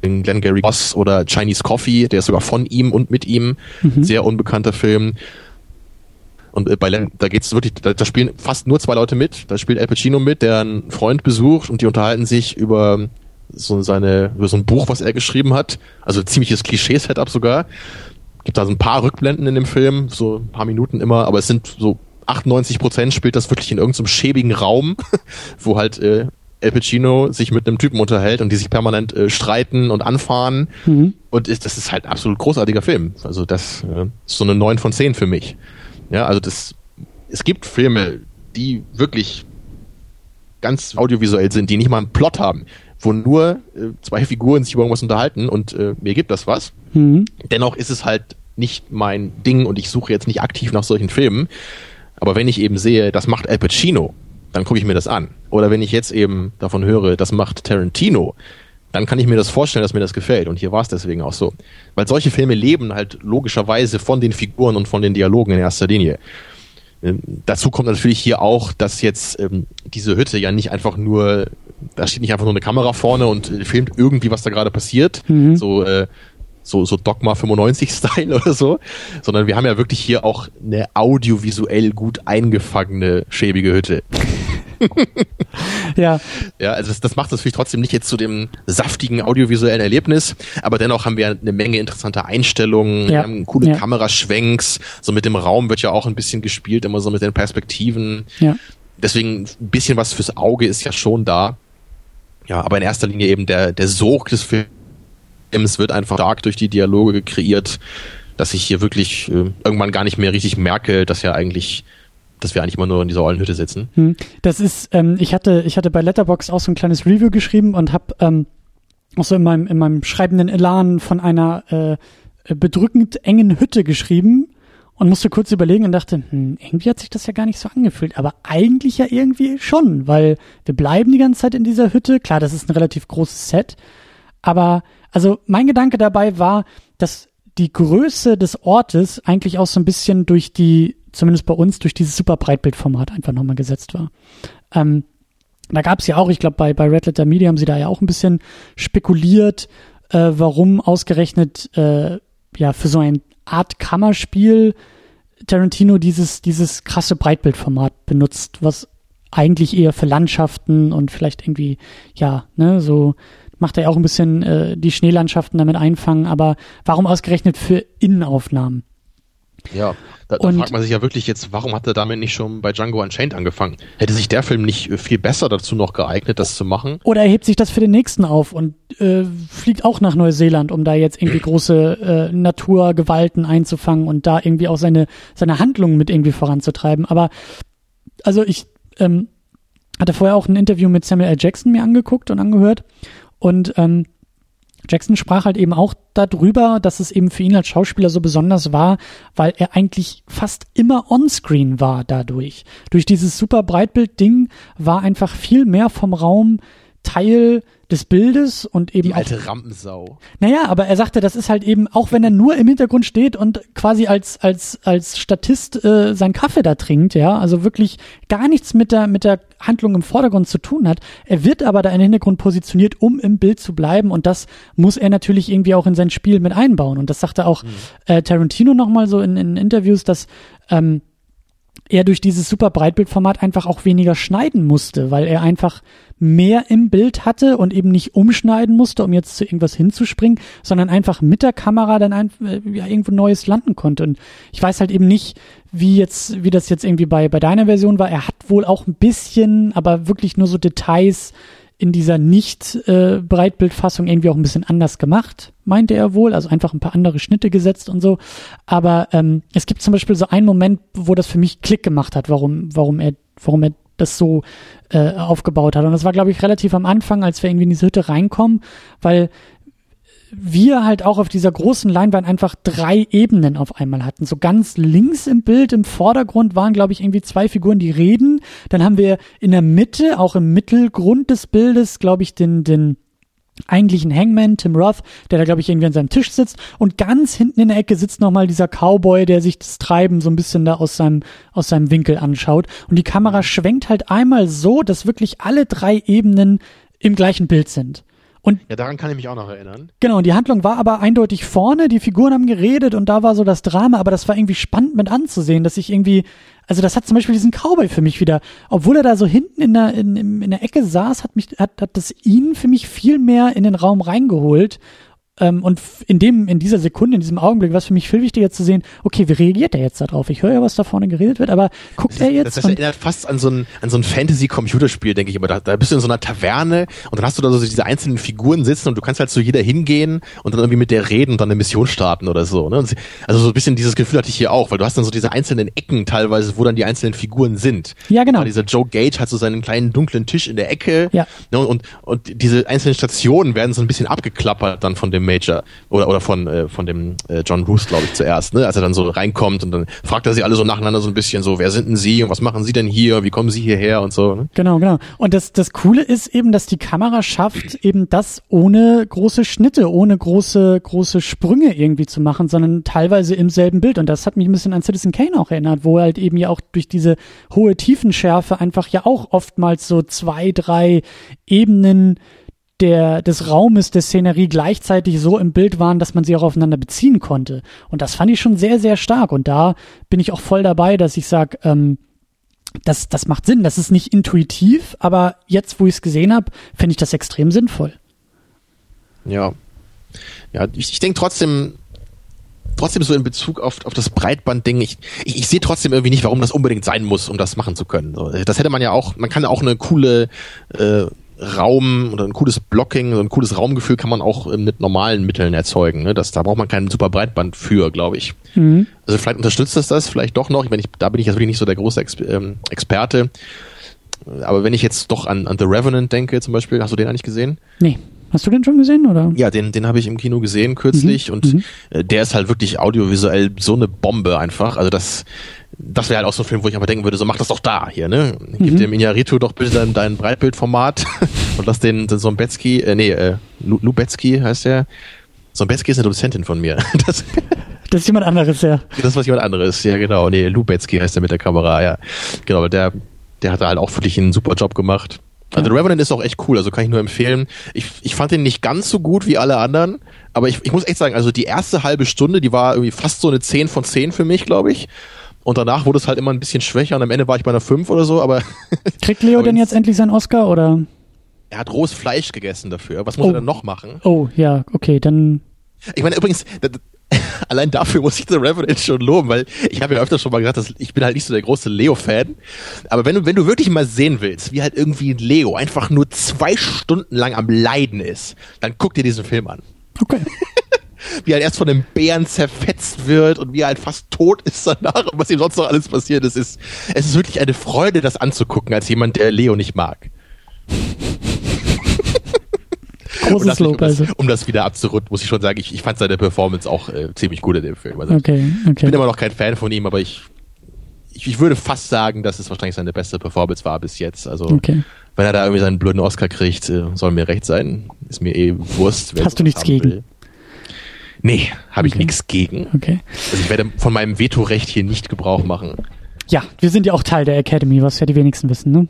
in Glengarry Ross oder Chinese Coffee, der ist sogar von ihm und mit ihm, mhm. sehr unbekannter Film. Und äh, bei Len, da geht's wirklich, da, da spielen fast nur zwei Leute mit. Da spielt Al Pacino mit, der einen Freund besucht und die unterhalten sich über so seine, über so ein Buch, was er geschrieben hat. Also ziemliches Klischee-Setup sogar gibt da so ein paar Rückblenden in dem Film, so ein paar Minuten immer, aber es sind so 98 Prozent spielt das wirklich in irgendeinem schäbigen Raum, [laughs] wo halt äh, El Pacino sich mit einem Typen unterhält und die sich permanent äh, streiten und anfahren. Mhm. Und ist, das ist halt ein absolut großartiger Film. Also das äh, ist so eine 9 von 10 für mich. Ja, also das, es gibt Filme, die wirklich ganz audiovisuell sind, die nicht mal einen Plot haben, wo nur äh, zwei Figuren sich über irgendwas unterhalten und äh, mir gibt das was. Mhm. Dennoch ist es halt nicht mein Ding und ich suche jetzt nicht aktiv nach solchen Filmen. Aber wenn ich eben sehe, das macht Al Pacino, dann gucke ich mir das an. Oder wenn ich jetzt eben davon höre, das macht Tarantino, dann kann ich mir das vorstellen, dass mir das gefällt. Und hier war es deswegen auch so. Weil solche Filme leben halt logischerweise von den Figuren und von den Dialogen in erster Linie. Ähm, dazu kommt natürlich hier auch, dass jetzt ähm, diese Hütte ja nicht einfach nur, da steht nicht einfach nur eine Kamera vorne und äh, filmt irgendwie, was da gerade passiert. Mhm. So äh, so, so Dogma 95-Style [laughs] oder so, sondern wir haben ja wirklich hier auch eine audiovisuell gut eingefangene, schäbige Hütte. ja. Ja, also das, das macht natürlich trotzdem nicht jetzt zu dem saftigen audiovisuellen Erlebnis, aber dennoch haben wir eine Menge interessanter Einstellungen, ja. coole ja. Kameraschwenks, so mit dem Raum wird ja auch ein bisschen gespielt, immer so mit den Perspektiven. Ja deswegen ein bisschen was fürs Auge ist ja schon da. Ja, aber in erster Linie eben der, der Sog des Films wird einfach stark durch die Dialoge kreiert, dass ich hier wirklich äh, irgendwann gar nicht mehr richtig merke, dass ja eigentlich dass wir eigentlich immer nur in dieser Eulenhütte sitzen. Hm. Das ist, ähm, ich hatte, ich hatte bei Letterbox auch so ein kleines Review geschrieben und habe ähm, auch so in meinem, in meinem schreibenden Elan von einer äh, bedrückend engen Hütte geschrieben und musste kurz überlegen und dachte, hm, irgendwie hat sich das ja gar nicht so angefühlt, aber eigentlich ja irgendwie schon, weil wir bleiben die ganze Zeit in dieser Hütte. Klar, das ist ein relativ großes Set, aber also mein Gedanke dabei war, dass die Größe des Ortes eigentlich auch so ein bisschen durch die, zumindest bei uns, durch dieses super Breitbildformat einfach nochmal gesetzt war. Ähm, da gab es ja auch, ich glaube, bei, bei Red Letter Media haben sie da ja auch ein bisschen spekuliert, äh, warum ausgerechnet äh, ja für so ein Art Kammerspiel Tarantino dieses, dieses krasse Breitbildformat benutzt, was eigentlich eher für Landschaften und vielleicht irgendwie, ja, ne, so macht er auch ein bisschen äh, die Schneelandschaften damit einfangen, aber warum ausgerechnet für Innenaufnahmen? Ja, da, da fragt man sich ja wirklich jetzt, warum hat er damit nicht schon bei Django Unchained angefangen? Hätte sich der Film nicht äh, viel besser dazu noch geeignet, das zu machen? Oder er hebt sich das für den nächsten auf und äh, fliegt auch nach Neuseeland, um da jetzt irgendwie große äh, Naturgewalten einzufangen und da irgendwie auch seine, seine Handlungen mit irgendwie voranzutreiben. Aber also ich ähm, hatte vorher auch ein Interview mit Samuel L. Jackson mir angeguckt und angehört und ähm, Jackson sprach halt eben auch darüber, dass es eben für ihn als Schauspieler so besonders war, weil er eigentlich fast immer onscreen war dadurch. Durch dieses super Breitbild-Ding war einfach viel mehr vom Raum Teil des Bildes und eben. Die alte auch, Rampensau. Naja, aber er sagte, das ist halt eben, auch wenn er nur im Hintergrund steht und quasi als, als, als Statist äh, sein Kaffee da trinkt, ja, also wirklich gar nichts mit der, mit der Handlung im Vordergrund zu tun hat. Er wird aber da im Hintergrund positioniert, um im Bild zu bleiben und das muss er natürlich irgendwie auch in sein Spiel mit einbauen. Und das sagte auch mhm. äh, Tarantino nochmal so in, in Interviews, dass ähm, er durch dieses super Breitbildformat einfach auch weniger schneiden musste, weil er einfach mehr im Bild hatte und eben nicht umschneiden musste, um jetzt zu irgendwas hinzuspringen, sondern einfach mit der Kamera dann ein, äh, ja, irgendwo Neues landen konnte. Und ich weiß halt eben nicht, wie jetzt, wie das jetzt irgendwie bei, bei deiner Version war. Er hat wohl auch ein bisschen, aber wirklich nur so Details in dieser nicht äh, irgendwie auch ein bisschen anders gemacht, meinte er wohl, also einfach ein paar andere Schnitte gesetzt und so. Aber ähm, es gibt zum Beispiel so einen Moment, wo das für mich Klick gemacht hat, warum, warum er, warum er das so äh, aufgebaut hat. Und das war, glaube ich, relativ am Anfang, als wir irgendwie in diese Hütte reinkommen, weil wir halt auch auf dieser großen Leinwand einfach drei Ebenen auf einmal hatten. So ganz links im Bild, im Vordergrund waren, glaube ich, irgendwie zwei Figuren, die reden. Dann haben wir in der Mitte, auch im Mittelgrund des Bildes, glaube ich, den, den eigentlichen Hangman, Tim Roth, der da, glaube ich, irgendwie an seinem Tisch sitzt. Und ganz hinten in der Ecke sitzt nochmal dieser Cowboy, der sich das Treiben so ein bisschen da aus seinem, aus seinem Winkel anschaut. Und die Kamera schwenkt halt einmal so, dass wirklich alle drei Ebenen im gleichen Bild sind. Und ja, daran kann ich mich auch noch erinnern. Genau, und die Handlung war aber eindeutig vorne, die Figuren haben geredet und da war so das Drama, aber das war irgendwie spannend mit anzusehen, dass ich irgendwie, also das hat zum Beispiel diesen Cowboy für mich wieder, obwohl er da so hinten in der, in, in der Ecke saß, hat mich, hat, hat das ihn für mich viel mehr in den Raum reingeholt ähm, und in dem, in dieser Sekunde, in diesem Augenblick, was für mich viel wichtiger zu sehen, okay, wie reagiert er jetzt darauf? Ich höre ja, was da vorne geredet wird, aber guckt das, er jetzt? Das, erinnert fast an so ein, an so ein Fantasy-Computerspiel, denke ich immer. Da, da bist du in so einer Taverne und dann hast du da so diese einzelnen Figuren sitzen und du kannst halt zu jeder hingehen und dann irgendwie mit der reden und dann eine Mission starten oder so. Ne? Also so ein bisschen dieses Gefühl hatte ich hier auch, weil du hast dann so diese einzelnen Ecken teilweise, wo dann die einzelnen Figuren sind. Ja, genau. Aber dieser Joe Gage hat so seinen kleinen dunklen Tisch in der Ecke. Ja. Ne? Und, und diese einzelnen Stationen werden so ein bisschen abgeklappert dann von dem Major oder oder von, äh, von dem äh, John Roos, glaube ich, zuerst, ne? als er dann so reinkommt und dann fragt er sie alle so nacheinander so ein bisschen so, wer sind denn Sie und was machen Sie denn hier, wie kommen Sie hierher und so. Ne? Genau, genau. Und das, das Coole ist eben, dass die Kamera schafft, eben das ohne große Schnitte, ohne große, große Sprünge irgendwie zu machen, sondern teilweise im selben Bild. Und das hat mich ein bisschen an Citizen Kane auch erinnert, wo halt eben ja auch durch diese hohe Tiefenschärfe einfach ja auch oftmals so zwei, drei Ebenen der, des Raumes, der Szenerie gleichzeitig so im Bild waren, dass man sie auch aufeinander beziehen konnte. Und das fand ich schon sehr, sehr stark. Und da bin ich auch voll dabei, dass ich sage, ähm, das, das macht Sinn. Das ist nicht intuitiv, aber jetzt, wo ich es gesehen habe, finde ich das extrem sinnvoll. Ja. Ja, ich, ich denke trotzdem, trotzdem so in Bezug auf, auf das Breitband-Ding, ich, ich, ich sehe trotzdem irgendwie nicht, warum das unbedingt sein muss, um das machen zu können. Das hätte man ja auch, man kann auch eine coole äh, Raum oder ein cooles Blocking, so ein cooles Raumgefühl kann man auch mit normalen Mitteln erzeugen. Ne? Das, da braucht man kein super Breitband für, glaube ich. Mhm. Also vielleicht unterstützt das das vielleicht doch noch. Ich meine, ich, da bin ich jetzt wirklich nicht so der große Ex ähm, Experte. Aber wenn ich jetzt doch an, an The Revenant denke zum Beispiel, hast du den eigentlich gesehen? Nee. Hast du den schon gesehen oder? Ja, den, den habe ich im Kino gesehen kürzlich mhm. und mhm. Äh, der ist halt wirklich audiovisuell so eine Bombe einfach. Also das, das wäre halt auch so ein Film, wo ich aber denken würde, so mach das doch da hier, ne? Gib mhm. dem Inarito doch bitte dein, dein Breitbildformat [laughs] und lass den, den Sombetski, äh, nee, äh, Lubetski heißt der. Sombetski ist eine Dozentin von mir. [laughs] Das, das ist jemand anderes, ja. Das ist was jemand anderes, ja genau. Nee, Lubetski heißt der mit der Kamera, ja. Genau, der, der hat da halt auch wirklich einen super Job gemacht. Also The Revenant ist auch echt cool, also kann ich nur empfehlen. Ich, ich fand den nicht ganz so gut wie alle anderen, aber ich, ich muss echt sagen, also die erste halbe Stunde, die war irgendwie fast so eine 10 von 10 für mich, glaube ich. Und danach wurde es halt immer ein bisschen schwächer und am Ende war ich bei einer 5 oder so, aber. [laughs] Kriegt Leo denn jetzt endlich seinen Oscar oder? Er hat rohes Fleisch gegessen dafür. Was muss oh. er dann noch machen? Oh, ja, okay, dann. Ich meine, übrigens, [laughs] allein dafür muss ich The Revenant schon loben, weil ich habe ja öfter schon mal gesagt, dass ich bin halt nicht so der große Leo-Fan. Aber wenn du, wenn du wirklich mal sehen willst, wie halt irgendwie Leo einfach nur zwei Stunden lang am Leiden ist, dann guck dir diesen Film an. Okay. [laughs] wie er halt erst von einem Bären zerfetzt wird und wie er halt fast tot ist danach und was ihm sonst noch alles passiert ist, ist, es ist wirklich eine Freude, das anzugucken, als jemand, der Leo nicht mag. Großes das, Lob, um, das, um das wieder abzurunden, muss ich schon sagen, ich, ich fand seine Performance auch äh, ziemlich gut in dem Film. Also okay, okay. Ich bin immer noch kein Fan von ihm, aber ich, ich, ich würde fast sagen, dass es wahrscheinlich seine beste Performance war bis jetzt. Also okay. wenn er da irgendwie seinen blöden Oscar kriegt, äh, soll mir recht sein. Ist mir eh Wurst. Hast du nichts gegen? Will. Nee, habe ich okay. nichts gegen. Okay. Also ich werde von meinem Vetorecht hier nicht Gebrauch machen. Ja, wir sind ja auch Teil der Academy, was ja die wenigsten wissen, ne?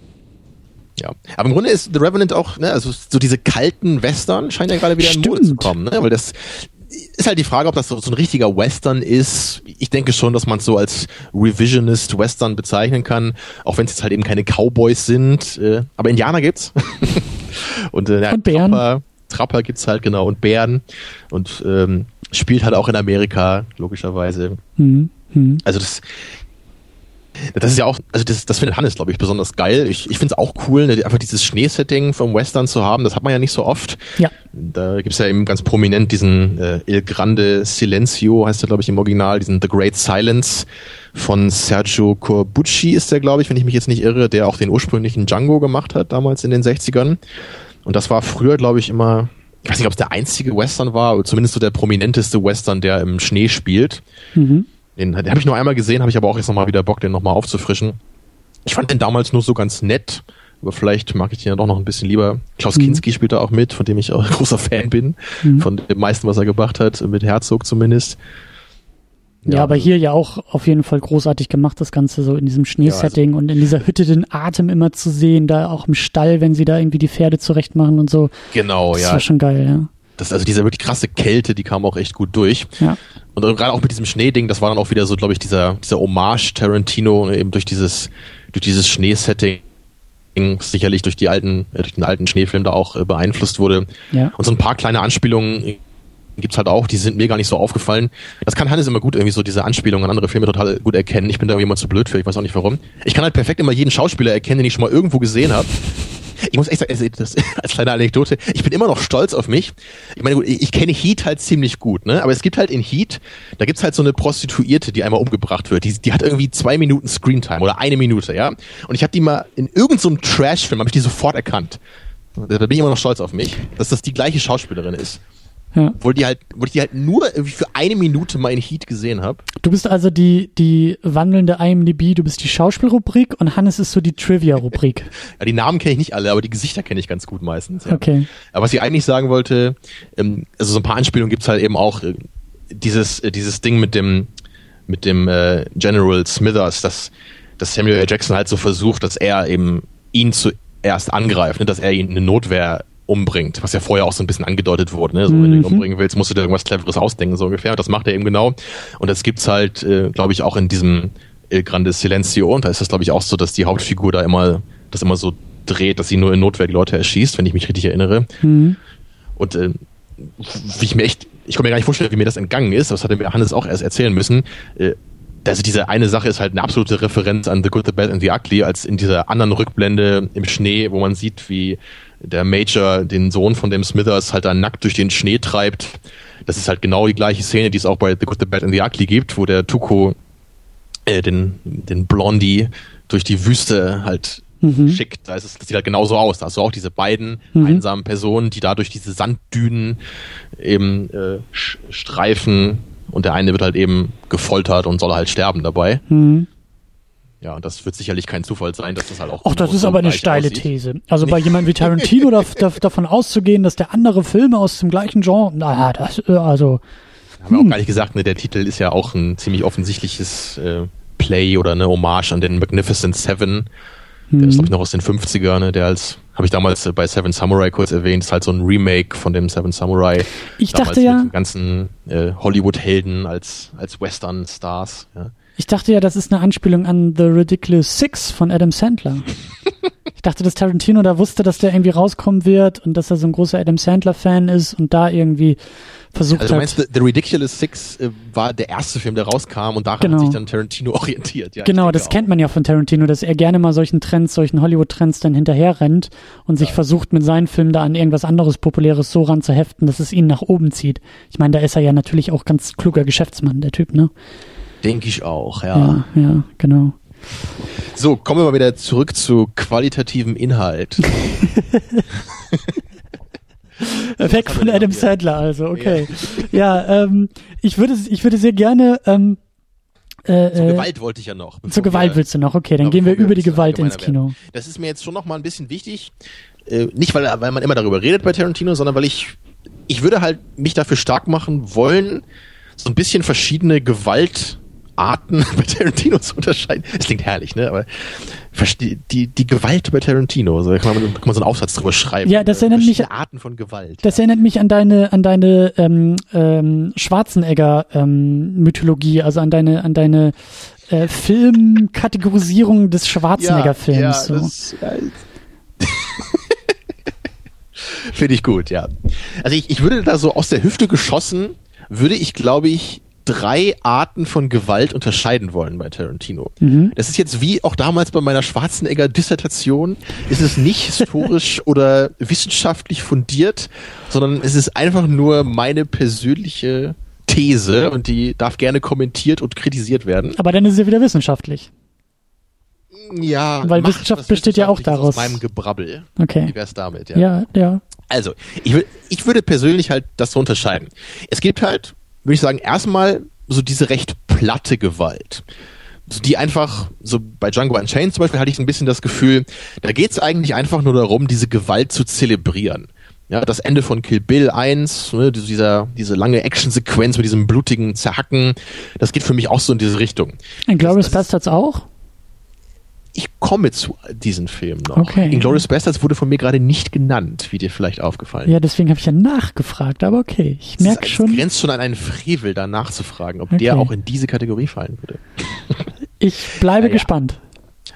Ja, aber im Grunde ist The Revenant auch, ne, also so diese kalten Western scheinen ja gerade wieder Stimmt. in Mode zu kommen, ne? Weil das ist halt die Frage, ob das so, so ein richtiger Western ist. Ich denke schon, dass man es so als Revisionist Western bezeichnen kann, auch wenn es jetzt halt eben keine Cowboys sind. Äh, aber Indianer gibt's. [laughs] und, äh, ja, und Bären. Trapper, Trapper gibt's halt, genau, und Bären. Und ähm, spielt halt auch in Amerika, logischerweise. Mhm. Mhm. Also das, das ist ja auch, also das, das findet Hannes, glaube ich, besonders geil. Ich, ich finde es auch cool, ne, einfach dieses Schneesetting vom Western zu haben. Das hat man ja nicht so oft. Ja. Da gibt's ja eben ganz prominent diesen äh, El Grande Silencio, heißt er, glaube ich, im Original, diesen The Great Silence von Sergio Corbucci ist der, glaube ich, wenn ich mich jetzt nicht irre, der auch den ursprünglichen Django gemacht hat, damals in den 60ern. Und das war früher, glaube ich, immer ich weiß nicht, ob es der einzige Western war, oder zumindest so der prominenteste Western, der im Schnee spielt. Mhm. Den, den habe ich nur einmal gesehen, habe ich aber auch jetzt nochmal wieder Bock, den nochmal aufzufrischen. Ich fand den damals nur so ganz nett, aber vielleicht mag ich den ja doch noch ein bisschen lieber. Klaus mhm. Kinski spielt da auch mit, von dem ich auch [laughs] großer Fan bin, mhm. von dem meisten, was er gemacht hat, mit Herzog zumindest. Ja, ja, aber hier ja auch auf jeden Fall großartig gemacht, das Ganze so in diesem Schneesetting ja, also und in dieser Hütte den Atem immer zu sehen, da auch im Stall, wenn sie da irgendwie die Pferde zurechtmachen und so. Genau, das ja. Das war schon geil, ja. Das, also diese wirklich krasse Kälte, die kam auch echt gut durch. Ja. Und gerade auch mit diesem Schneeding, das war dann auch wieder so, glaube ich, dieser, dieser Hommage Tarantino, ne, eben durch dieses, durch dieses Schneesetting sicherlich durch die alten, äh, durch den alten Schneefilm da auch äh, beeinflusst wurde. Ja. Und so ein paar kleine Anspielungen gibt's halt auch, die sind mir gar nicht so aufgefallen. Das kann Hannes immer gut irgendwie so diese Anspielungen an andere Filme total gut erkennen. Ich bin da irgendwie immer zu blöd für, ich weiß auch nicht warum. Ich kann halt perfekt immer jeden Schauspieler erkennen, den ich schon mal irgendwo gesehen habe. Ich muss echt sagen, also das, [laughs] als kleine Anekdote, ich bin immer noch stolz auf mich. Ich meine, ich, ich kenne Heat halt ziemlich gut, ne? Aber es gibt halt in Heat, da gibt's halt so eine Prostituierte, die einmal umgebracht wird. Die, die hat irgendwie zwei Minuten Screentime oder eine Minute, ja? Und ich habe die mal in irgendeinem so Trash-Film, habe ich die sofort erkannt. Da bin ich immer noch stolz auf mich, dass das die gleiche Schauspielerin ist. Ja. Wo, die halt, wo ich die halt nur irgendwie für eine Minute mal in Heat gesehen habe. Du bist also die, die wandelnde IMDb, du bist die Schauspielrubrik und Hannes ist so die Trivia-Rubrik. [laughs] ja, die Namen kenne ich nicht alle, aber die Gesichter kenne ich ganz gut meistens. Ja. Okay. Aber was ich eigentlich sagen wollte, ähm, also so ein paar Anspielungen gibt's halt eben auch äh, dieses, äh, dieses Ding mit dem, mit dem äh, General Smithers, dass, dass Samuel L. Jackson halt so versucht, dass er eben ihn zuerst angreift, ne, dass er ihn eine Notwehr umbringt, was ja vorher auch so ein bisschen angedeutet wurde. Ne? So, mhm. Wenn du ihn mhm. umbringen willst, musst du dir irgendwas Cleveres ausdenken, so ungefähr. Das macht er eben genau. Und das gibt's halt, äh, glaube ich, auch in diesem El Grande Silencio. Und da ist das, glaube ich, auch so, dass die Hauptfigur da immer, das immer so dreht, dass sie nur in Notwehr die Leute erschießt, wenn ich mich richtig erinnere. Mhm. Und äh, wie ich mir echt ich kann mir gar nicht vorstellen, wie mir das entgangen ist, das hatte mir Hannes auch erst erzählen müssen. Äh, also diese eine Sache ist halt eine absolute Referenz an The Good, The Bad and The Ugly, als in dieser anderen Rückblende im Schnee, wo man sieht, wie der Major den Sohn von dem Smithers halt dann nackt durch den Schnee treibt. Das ist halt genau die gleiche Szene, die es auch bei The Good, The Bad and The Ugly gibt, wo der Tuko äh, den, den Blondie durch die Wüste halt mhm. schickt. Da ist es, das sieht halt genauso aus. Da hast du auch diese beiden mhm. einsamen Personen, die da durch diese Sanddünen eben äh, streifen und der eine wird halt eben gefoltert und soll halt sterben dabei. Mhm. Ja, und das wird sicherlich kein Zufall sein, dass das halt auch. Ach, das ist aber eine steile aussieht. These. Also bei jemandem wie Tarantino [laughs] da, da, davon auszugehen, dass der andere Filme aus dem gleichen Genre, naja, das, äh, also. Haben wir auch hm. gar nicht gesagt, ne, der Titel ist ja auch ein ziemlich offensichtliches äh, Play oder eine Hommage an den Magnificent Seven. Der ist, glaube ich, noch aus den 50ern, ne, der als, habe ich damals bei Seven Samurai kurz erwähnt, ist halt so ein Remake von dem Seven Samurai. Ich dachte ja. Mit den ganzen äh, Hollywood-Helden als, als Western-Stars. Ja. Ich dachte ja, das ist eine Anspielung an The Ridiculous Six von Adam Sandler. [laughs] ich dachte, dass Tarantino da wusste, dass der irgendwie rauskommen wird und dass er so ein großer Adam Sandler-Fan ist und da irgendwie versucht also, du meinst, hat. The, The Ridiculous Six äh, war der erste Film, der rauskam und daran genau. hat sich dann Tarantino [laughs] orientiert. Ja, genau, das auch. kennt man ja von Tarantino, dass er gerne mal solchen Trends, solchen Hollywood-Trends dann hinterher rennt und sich versucht, mit seinen Filmen da an irgendwas anderes Populäres so ranzuheften, dass es ihn nach oben zieht. Ich meine, da ist er ja natürlich auch ganz kluger Geschäftsmann, der Typ, ne? Denke ich auch, ja. Ja, ja, genau. So, kommen wir mal wieder zurück zu qualitativem Inhalt. [laughs] Weg von Adam Sandler, also, okay. Ja, ja ähm, ich würde, ich würde sehr gerne, ähm, äh, zur äh, Gewalt wollte ich ja noch. Zur Gewalt willst du noch, okay, dann gehen wir über die Gewalt ins Kino. Werden. Das ist mir jetzt schon noch mal ein bisschen wichtig. Äh, nicht, weil, weil man immer darüber redet bei Tarantino, sondern weil ich, ich würde halt mich dafür stark machen wollen, so ein bisschen verschiedene Gewalt Arten [laughs] bei Tarantino zu unterscheiden. Das klingt herrlich, ne? Aber die, die Gewalt bei Tarantino, so, da kann man, kann man so einen Aufsatz drüber schreiben. Ja, das erinnert mich Arten von Gewalt. Das ja. erinnert mich an deine an deine ähm, ähm, Schwarzenegger ähm, Mythologie, also an deine an deine äh, Filmkategorisierung des Schwarzenegger-Films. Ja, so. das, ja, [laughs] Finde ich gut, ja. Also ich, ich würde da so aus der Hüfte geschossen, würde ich, glaube ich, drei Arten von Gewalt unterscheiden wollen bei Tarantino. Mhm. Das ist jetzt wie auch damals bei meiner Schwarzenegger-Dissertation, ist es nicht historisch [laughs] oder wissenschaftlich fundiert, sondern es ist einfach nur meine persönliche These und die darf gerne kommentiert und kritisiert werden. Aber dann ist sie wieder wissenschaftlich. Ja, weil Wissenschaft besteht ja auch daraus. Aus meinem Gebrabbel. Okay. Wie wär's damit? Ja, ja. ja. Also, ich, ich würde persönlich halt das so unterscheiden. Es gibt halt würde ich sagen, erstmal so diese recht platte Gewalt. So die einfach, so bei Django Unchained zum Beispiel hatte ich ein bisschen das Gefühl, da geht es eigentlich einfach nur darum, diese Gewalt zu zelebrieren. Ja, das Ende von Kill Bill 1, ne, dieser, diese lange Actionsequenz mit diesem blutigen Zerhacken, das geht für mich auch so in diese Richtung. In Glorious Bastards auch? Ich komme zu diesen Filmen noch. Okay. Inglourious Bastards wurde von mir gerade nicht genannt, wie dir vielleicht aufgefallen ist. Ja, deswegen habe ich ja nachgefragt, aber okay, ich merke schon. Es grenzt schon an einen Frevel, da nachzufragen, ob okay. der auch in diese Kategorie fallen würde. [laughs] ich bleibe naja. gespannt.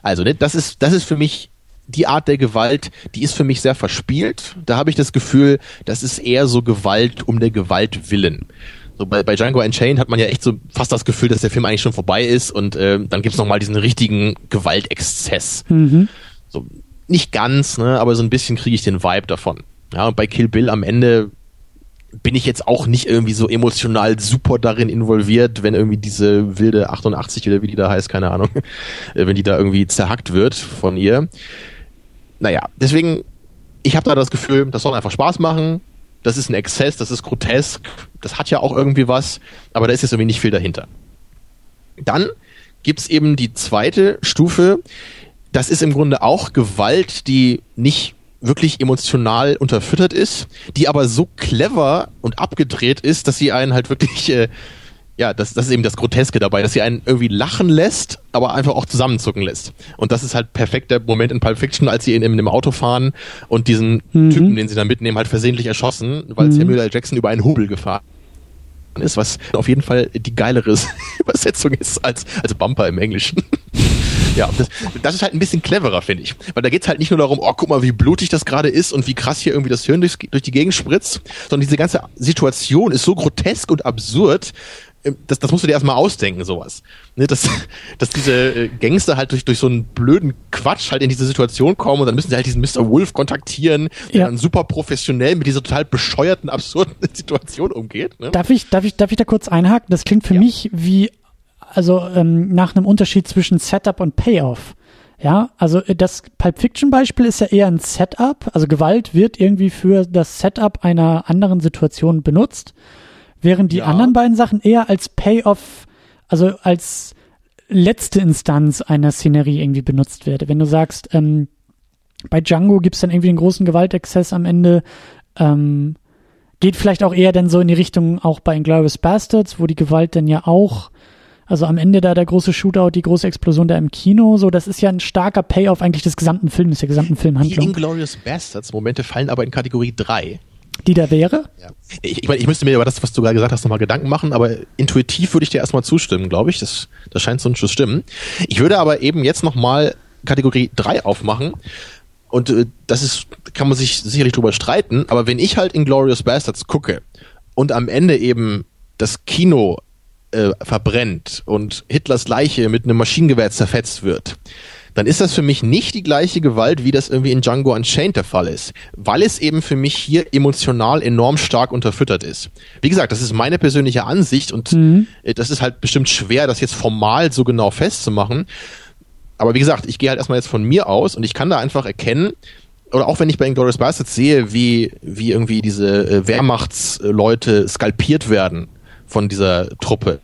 Also, ne, das ist, das ist für mich die Art der Gewalt, die ist für mich sehr verspielt. Da habe ich das Gefühl, das ist eher so Gewalt um der Gewalt willen. So bei, bei Django Unchained hat man ja echt so fast das Gefühl, dass der Film eigentlich schon vorbei ist und äh, dann gibt's noch mal diesen richtigen Gewaltexzess. Mhm. So nicht ganz, ne, aber so ein bisschen kriege ich den Vibe davon. Ja, und bei Kill Bill am Ende bin ich jetzt auch nicht irgendwie so emotional super darin involviert, wenn irgendwie diese wilde 88 oder wie die da heißt, keine Ahnung, [laughs] äh, wenn die da irgendwie zerhackt wird von ihr. Naja, deswegen, ich habe da das Gefühl, das soll einfach Spaß machen das ist ein Exzess, das ist grotesk, das hat ja auch irgendwie was, aber da ist jetzt irgendwie nicht viel dahinter. Dann gibt's eben die zweite Stufe, das ist im Grunde auch Gewalt, die nicht wirklich emotional unterfüttert ist, die aber so clever und abgedreht ist, dass sie einen halt wirklich äh, ja, das, das ist eben das Groteske dabei, dass sie einen irgendwie lachen lässt, aber einfach auch zusammenzucken lässt. Und das ist halt perfekt der Moment in Pulp Fiction, als sie in, in dem Auto fahren und diesen mhm. Typen, den sie da mitnehmen, halt versehentlich erschossen, weil mhm. Samuel L. Jackson über einen Hubel gefahren ist, was auf jeden Fall die geilere [laughs] Übersetzung ist als, als Bumper im Englischen. [laughs] Ja, das, das ist halt ein bisschen cleverer, finde ich. Weil da geht's halt nicht nur darum, oh, guck mal, wie blutig das gerade ist und wie krass hier irgendwie das Hirn durch, durch die Gegend spritzt, sondern diese ganze Situation ist so grotesk und absurd, das, das musst du dir erstmal ausdenken, sowas. Ne, dass, [laughs] dass diese äh, Gangster halt durch, durch so einen blöden Quatsch halt in diese Situation kommen und dann müssen sie halt diesen Mr. Wolf kontaktieren, der ja. dann super professionell mit dieser total bescheuerten, absurden [laughs] Situation umgeht. Ne? Darf, ich, darf, ich, darf ich da kurz einhaken? Das klingt für ja. mich wie also ähm, nach einem Unterschied zwischen Setup und Payoff. Ja, also äh, das Pulp Fiction Beispiel ist ja eher ein Setup, also Gewalt wird irgendwie für das Setup einer anderen Situation benutzt, während die ja. anderen beiden Sachen eher als Payoff, also als letzte Instanz einer Szenerie irgendwie benutzt wird. Wenn du sagst, ähm, bei Django gibt's dann irgendwie einen großen Gewaltexzess am Ende, ähm, geht vielleicht auch eher dann so in die Richtung auch bei Inglourious Bastards, wo die Gewalt dann ja auch also am Ende da der große Shootout, die große Explosion da im Kino, so das ist ja ein starker Payoff eigentlich des gesamten Films, der gesamten Filmhandlung. Die Inglourious Bastards Momente fallen aber in Kategorie 3. Die da wäre? Ja. Ich, ich, ich müsste mir über das, was du gerade gesagt hast, nochmal Gedanken machen, aber intuitiv würde ich dir erstmal zustimmen, glaube ich. Das, das scheint so zu stimmen. Ich würde aber eben jetzt nochmal Kategorie 3 aufmachen. Und äh, das ist, kann man sich sicherlich drüber streiten, aber wenn ich halt Inglourious Bastards gucke und am Ende eben das Kino äh, verbrennt und Hitlers Leiche mit einem Maschinengewehr zerfetzt wird, dann ist das für mich nicht die gleiche Gewalt, wie das irgendwie in Django Unchained der Fall ist, weil es eben für mich hier emotional enorm stark unterfüttert ist. Wie gesagt, das ist meine persönliche Ansicht und mhm. Äh, das ist halt bestimmt schwer, das jetzt formal so genau festzumachen. Aber wie gesagt, ich gehe halt erstmal jetzt von mir aus und ich kann da einfach erkennen, oder auch wenn ich bei Inglourious Bastards sehe, wie, wie irgendwie diese äh, Wehrmachtsleute skalpiert werden von dieser Truppe.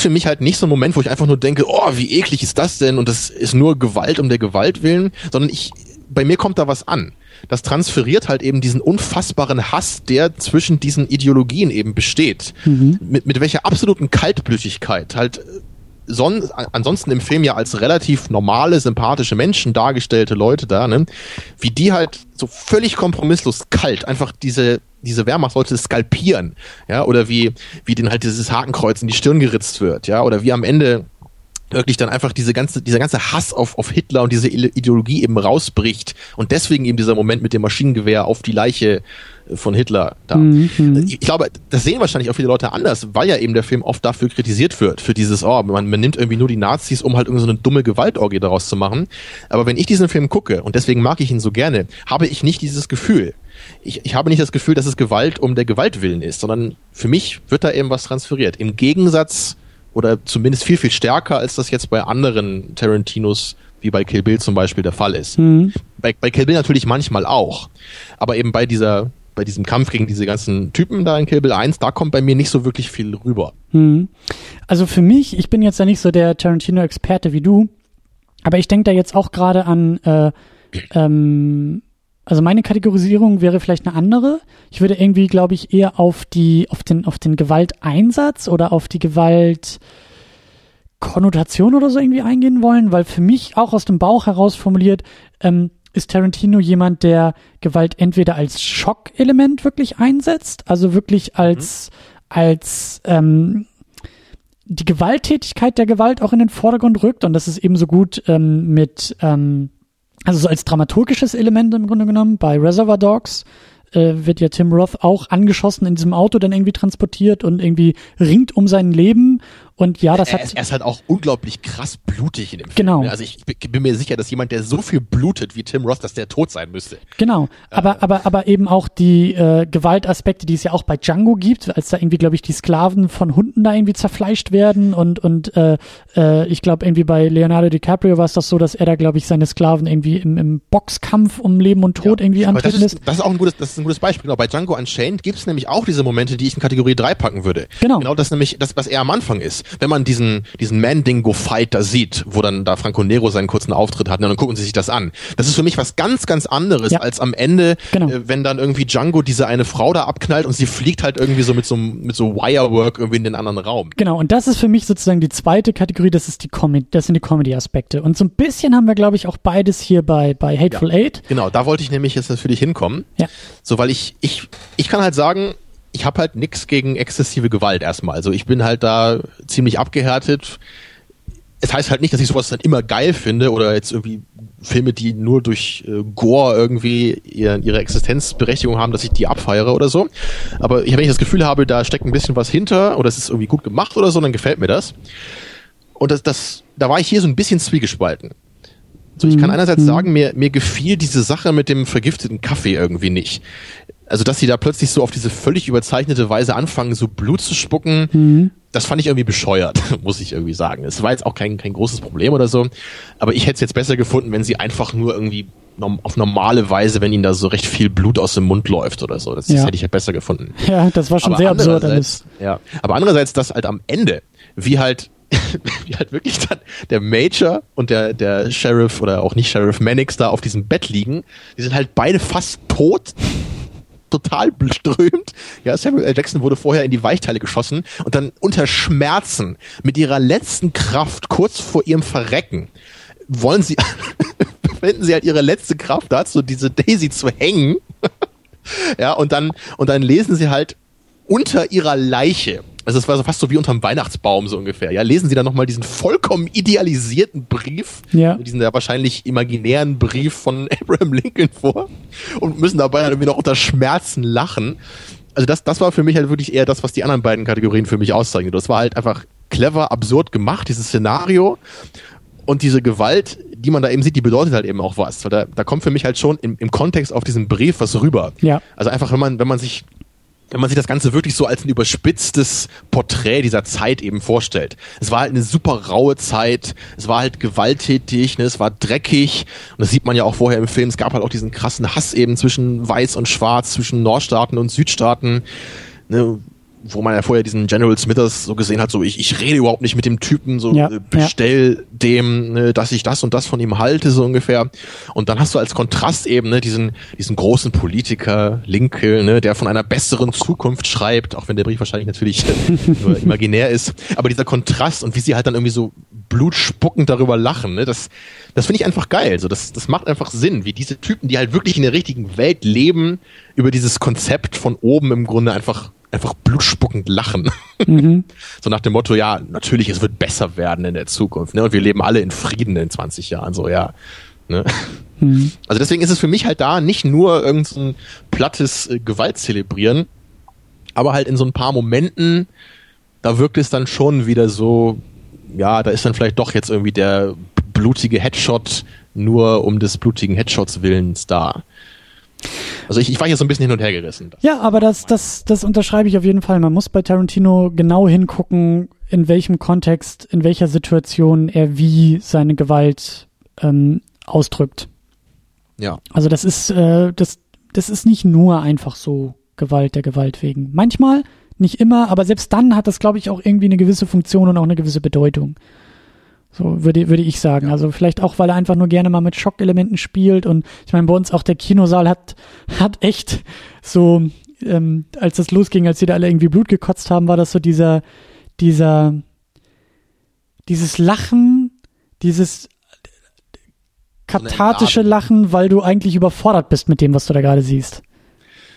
Für mich halt nicht so ein Moment, wo ich einfach nur denke, oh, wie eklig ist das denn? Und das ist nur Gewalt um der Gewalt willen, sondern ich, bei mir kommt da was an. Das transferiert halt eben diesen unfassbaren Hass, der zwischen diesen Ideologien eben besteht. Mhm. Mit, mit welcher absoluten Kaltblütigkeit halt son ansonsten im Film ja als relativ normale, sympathische Menschen dargestellte Leute da, ne, wie die halt so völlig kompromisslos kalt einfach diese diese Wehrmachtsleute skalpieren, ja, oder wie wie denen halt dieses Hakenkreuz in die Stirn geritzt wird, ja, oder wie am Ende wirklich dann einfach diese ganze, dieser ganze Hass auf, auf Hitler und diese Ideologie eben rausbricht und deswegen eben dieser Moment mit dem Maschinengewehr auf die Leiche von Hitler da. Mhm. Ich glaube, das sehen wahrscheinlich auch viele Leute anders, weil ja eben der Film oft dafür kritisiert wird, für dieses, oh, man, man nimmt irgendwie nur die Nazis, um halt irgendwie so eine dumme Gewaltorgie daraus zu machen. Aber wenn ich diesen Film gucke, und deswegen mag ich ihn so gerne, habe ich nicht dieses Gefühl. Ich, ich habe nicht das Gefühl, dass es Gewalt um der Gewalt willen ist, sondern für mich wird da eben was transferiert. Im Gegensatz oder zumindest viel, viel stärker, als das jetzt bei anderen Tarantinos wie bei Kill Bill zum Beispiel der Fall ist. Mhm. Bei, bei Kill Bill natürlich manchmal auch. Aber eben bei dieser, bei diesem Kampf gegen diese ganzen Typen da in Kill Bill 1, da kommt bei mir nicht so wirklich viel rüber. Mhm. Also für mich, ich bin jetzt ja nicht so der Tarantino-Experte wie du, aber ich denke da jetzt auch gerade an äh, ähm, also meine Kategorisierung wäre vielleicht eine andere. Ich würde irgendwie, glaube ich, eher auf die, auf den, auf den Gewalteinsatz oder auf die Gewaltkonnotation oder so irgendwie eingehen wollen, weil für mich auch aus dem Bauch heraus formuliert, ähm, ist Tarantino jemand, der Gewalt entweder als Schockelement wirklich einsetzt, also wirklich als, mhm. als ähm, die Gewalttätigkeit der Gewalt auch in den Vordergrund rückt und das ist ebenso gut ähm, mit ähm, also so als dramaturgisches Element im Grunde genommen. Bei Reservoir Dogs äh, wird ja Tim Roth auch angeschossen in diesem Auto dann irgendwie transportiert und irgendwie ringt um sein Leben und ja, das er hat. Ist, er ist halt auch unglaublich krass blutig in dem Film. Genau. Also ich bin mir sicher, dass jemand, der so viel blutet wie Tim Roth, dass der tot sein müsste. Genau. Aber, äh. aber, aber eben auch die äh, Gewaltaspekte, die es ja auch bei Django gibt, als da irgendwie, glaube ich, die Sklaven von Hunden da irgendwie zerfleischt werden und, und äh, äh, ich glaube, irgendwie bei Leonardo DiCaprio war es das so, dass er da, glaube ich, seine Sklaven irgendwie im, im Boxkampf um Leben und Tod ja. irgendwie antreten das ist, das ist auch ein gutes, das ist ein gutes Beispiel. Genau, bei Django Unchained gibt es nämlich auch diese Momente, die ich in Kategorie 3 packen würde. Genau. Genau das nämlich, das, was er am Anfang ist. Wenn man diesen diesen Mandingo-Fight da sieht, wo dann da Franco Nero seinen kurzen Auftritt hat, und dann gucken sie sich das an. Das ist für mich was ganz, ganz anderes, ja. als am Ende, genau. äh, wenn dann irgendwie Django diese eine Frau da abknallt und sie fliegt halt irgendwie so mit so, mit so Wirework irgendwie in den anderen Raum. Genau, und das ist für mich sozusagen die zweite Kategorie, das ist die Comedy, das sind die Comedy-Aspekte. Und so ein bisschen haben wir, glaube ich, auch beides hier bei, bei Hateful ja, Eight. Genau, da wollte ich nämlich jetzt natürlich hinkommen. Ja. So, weil ich, ich, ich kann halt sagen, ich habe halt nix gegen exzessive Gewalt erstmal. Also ich bin halt da ziemlich abgehärtet es heißt halt nicht, dass ich sowas dann immer geil finde oder jetzt irgendwie Filme, die nur durch äh, Gore irgendwie ihr, ihre Existenzberechtigung haben, dass ich die abfeiere oder so. Aber ich, wenn ich das Gefühl habe, da steckt ein bisschen was hinter oder es ist irgendwie gut gemacht oder so, dann gefällt mir das. Und das, das, da war ich hier so ein bisschen zwiegespalten. So, ich kann mhm. einerseits mhm. sagen, mir, mir gefiel diese Sache mit dem vergifteten Kaffee irgendwie nicht. Also, dass sie da plötzlich so auf diese völlig überzeichnete Weise anfangen, so Blut zu spucken, mhm. das fand ich irgendwie bescheuert, [laughs] muss ich irgendwie sagen. Es war jetzt auch kein, kein großes Problem oder so, aber ich hätte es jetzt besser gefunden, wenn sie einfach nur irgendwie auf normale Weise, wenn ihnen da so recht viel Blut aus dem Mund läuft oder so. Das, ja. das hätte ich halt besser gefunden. Ja, das war schon aber sehr absurd alles. Ja, aber andererseits, dass halt am Ende, wie halt [laughs] wie halt wirklich dann der Major und der, der Sheriff oder auch nicht Sheriff Mannix da auf diesem Bett liegen. Die sind halt beide fast tot total beströmt. Ja, Samuel L. Jackson wurde vorher in die Weichteile geschossen und dann unter Schmerzen mit ihrer letzten Kraft kurz vor ihrem Verrecken wollen sie, [laughs] finden sie halt ihre letzte Kraft dazu, diese Daisy zu hängen. [laughs] ja, und dann, und dann lesen sie halt unter ihrer Leiche also es war so fast so wie unterm Weihnachtsbaum so ungefähr. Ja, lesen Sie dann nochmal diesen vollkommen idealisierten Brief, ja. diesen ja wahrscheinlich imaginären Brief von [laughs] Abraham Lincoln vor und müssen dabei halt irgendwie noch unter Schmerzen lachen. Also das, das war für mich halt wirklich eher das, was die anderen beiden Kategorien für mich auszeichnet. Das war halt einfach clever, absurd gemacht, dieses Szenario. Und diese Gewalt, die man da eben sieht, die bedeutet halt eben auch was. Weil da, da kommt für mich halt schon im, im Kontext auf diesen Brief was rüber. Ja. Also einfach, wenn man, wenn man sich wenn man sich das Ganze wirklich so als ein überspitztes Porträt dieser Zeit eben vorstellt. Es war halt eine super raue Zeit, es war halt gewalttätig, ne, es war dreckig und das sieht man ja auch vorher im Film. Es gab halt auch diesen krassen Hass eben zwischen Weiß und Schwarz, zwischen Nordstaaten und Südstaaten. Ne, wo man ja vorher diesen General Smithers so gesehen hat, so ich, ich rede überhaupt nicht mit dem Typen, so ja, äh, bestell ja. dem, ne, dass ich das und das von ihm halte, so ungefähr. Und dann hast du als Kontrast eben ne, diesen, diesen großen Politiker, Lincoln, ne, der von einer besseren Zukunft schreibt, auch wenn der Brief wahrscheinlich natürlich [laughs] nur imaginär ist. Aber dieser Kontrast und wie sie halt dann irgendwie so blutspuckend darüber lachen, ne, das, das finde ich einfach geil. So, das, das macht einfach Sinn, wie diese Typen, die halt wirklich in der richtigen Welt leben, über dieses Konzept von oben im Grunde einfach einfach blutspuckend lachen. Mhm. [laughs] so nach dem Motto, ja, natürlich, es wird besser werden in der Zukunft. Ne? Und wir leben alle in Frieden in 20 Jahren. So, ja. Ne? Mhm. Also deswegen ist es für mich halt da nicht nur irgendein plattes äh, Gewalt zelebrieren, aber halt in so ein paar Momenten, da wirkt es dann schon wieder so, ja, da ist dann vielleicht doch jetzt irgendwie der blutige Headshot nur um des blutigen Headshots Willens da. Also ich, ich war hier so ein bisschen hin und her gerissen. Ja, aber das, das, das unterschreibe ich auf jeden Fall. Man muss bei Tarantino genau hingucken, in welchem Kontext, in welcher Situation er wie seine Gewalt ähm, ausdrückt. Ja. Also das ist, äh, das, das ist nicht nur einfach so Gewalt der Gewalt wegen. Manchmal, nicht immer, aber selbst dann hat das, glaube ich, auch irgendwie eine gewisse Funktion und auch eine gewisse Bedeutung. So würde, würde ich sagen. Ja. Also vielleicht auch, weil er einfach nur gerne mal mit Schockelementen spielt. Und ich meine, bei uns auch der Kinosaal hat, hat echt so, ähm, als das losging, als sie da alle irgendwie Blut gekotzt haben, war das so dieser, dieser, dieses Lachen, dieses kathartische Lachen, weil du eigentlich überfordert bist mit dem, was du da gerade siehst.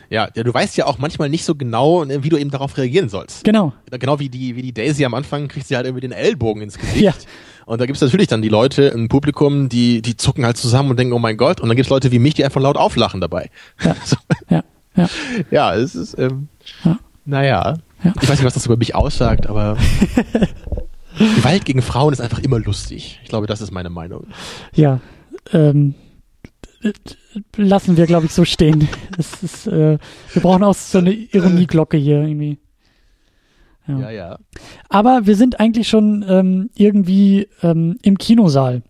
Ja, ja, du weißt ja auch manchmal nicht so genau, ne, wie du eben darauf reagieren sollst. Genau. Genau wie die, wie die Daisy am Anfang kriegt sie halt irgendwie den Ellbogen ins Gesicht. Ja. Und da gibt's natürlich dann die Leute im Publikum, die, die zucken halt zusammen und denken, oh mein Gott. Und dann gibt's Leute wie mich, die einfach laut auflachen dabei. Ja, [laughs] so. ja, ja. ja es ist, ähm, ja. naja. Ja. Ich weiß nicht, was das über mich aussagt, aber [laughs] Gewalt gegen Frauen ist einfach immer lustig. Ich glaube, das ist meine Meinung. Ja, ähm, lassen wir, glaube ich, so stehen. Das ist, äh, wir brauchen auch so eine Ironieglocke hier irgendwie. Ja. ja, ja. Aber wir sind eigentlich schon ähm, irgendwie ähm, im Kinosaal.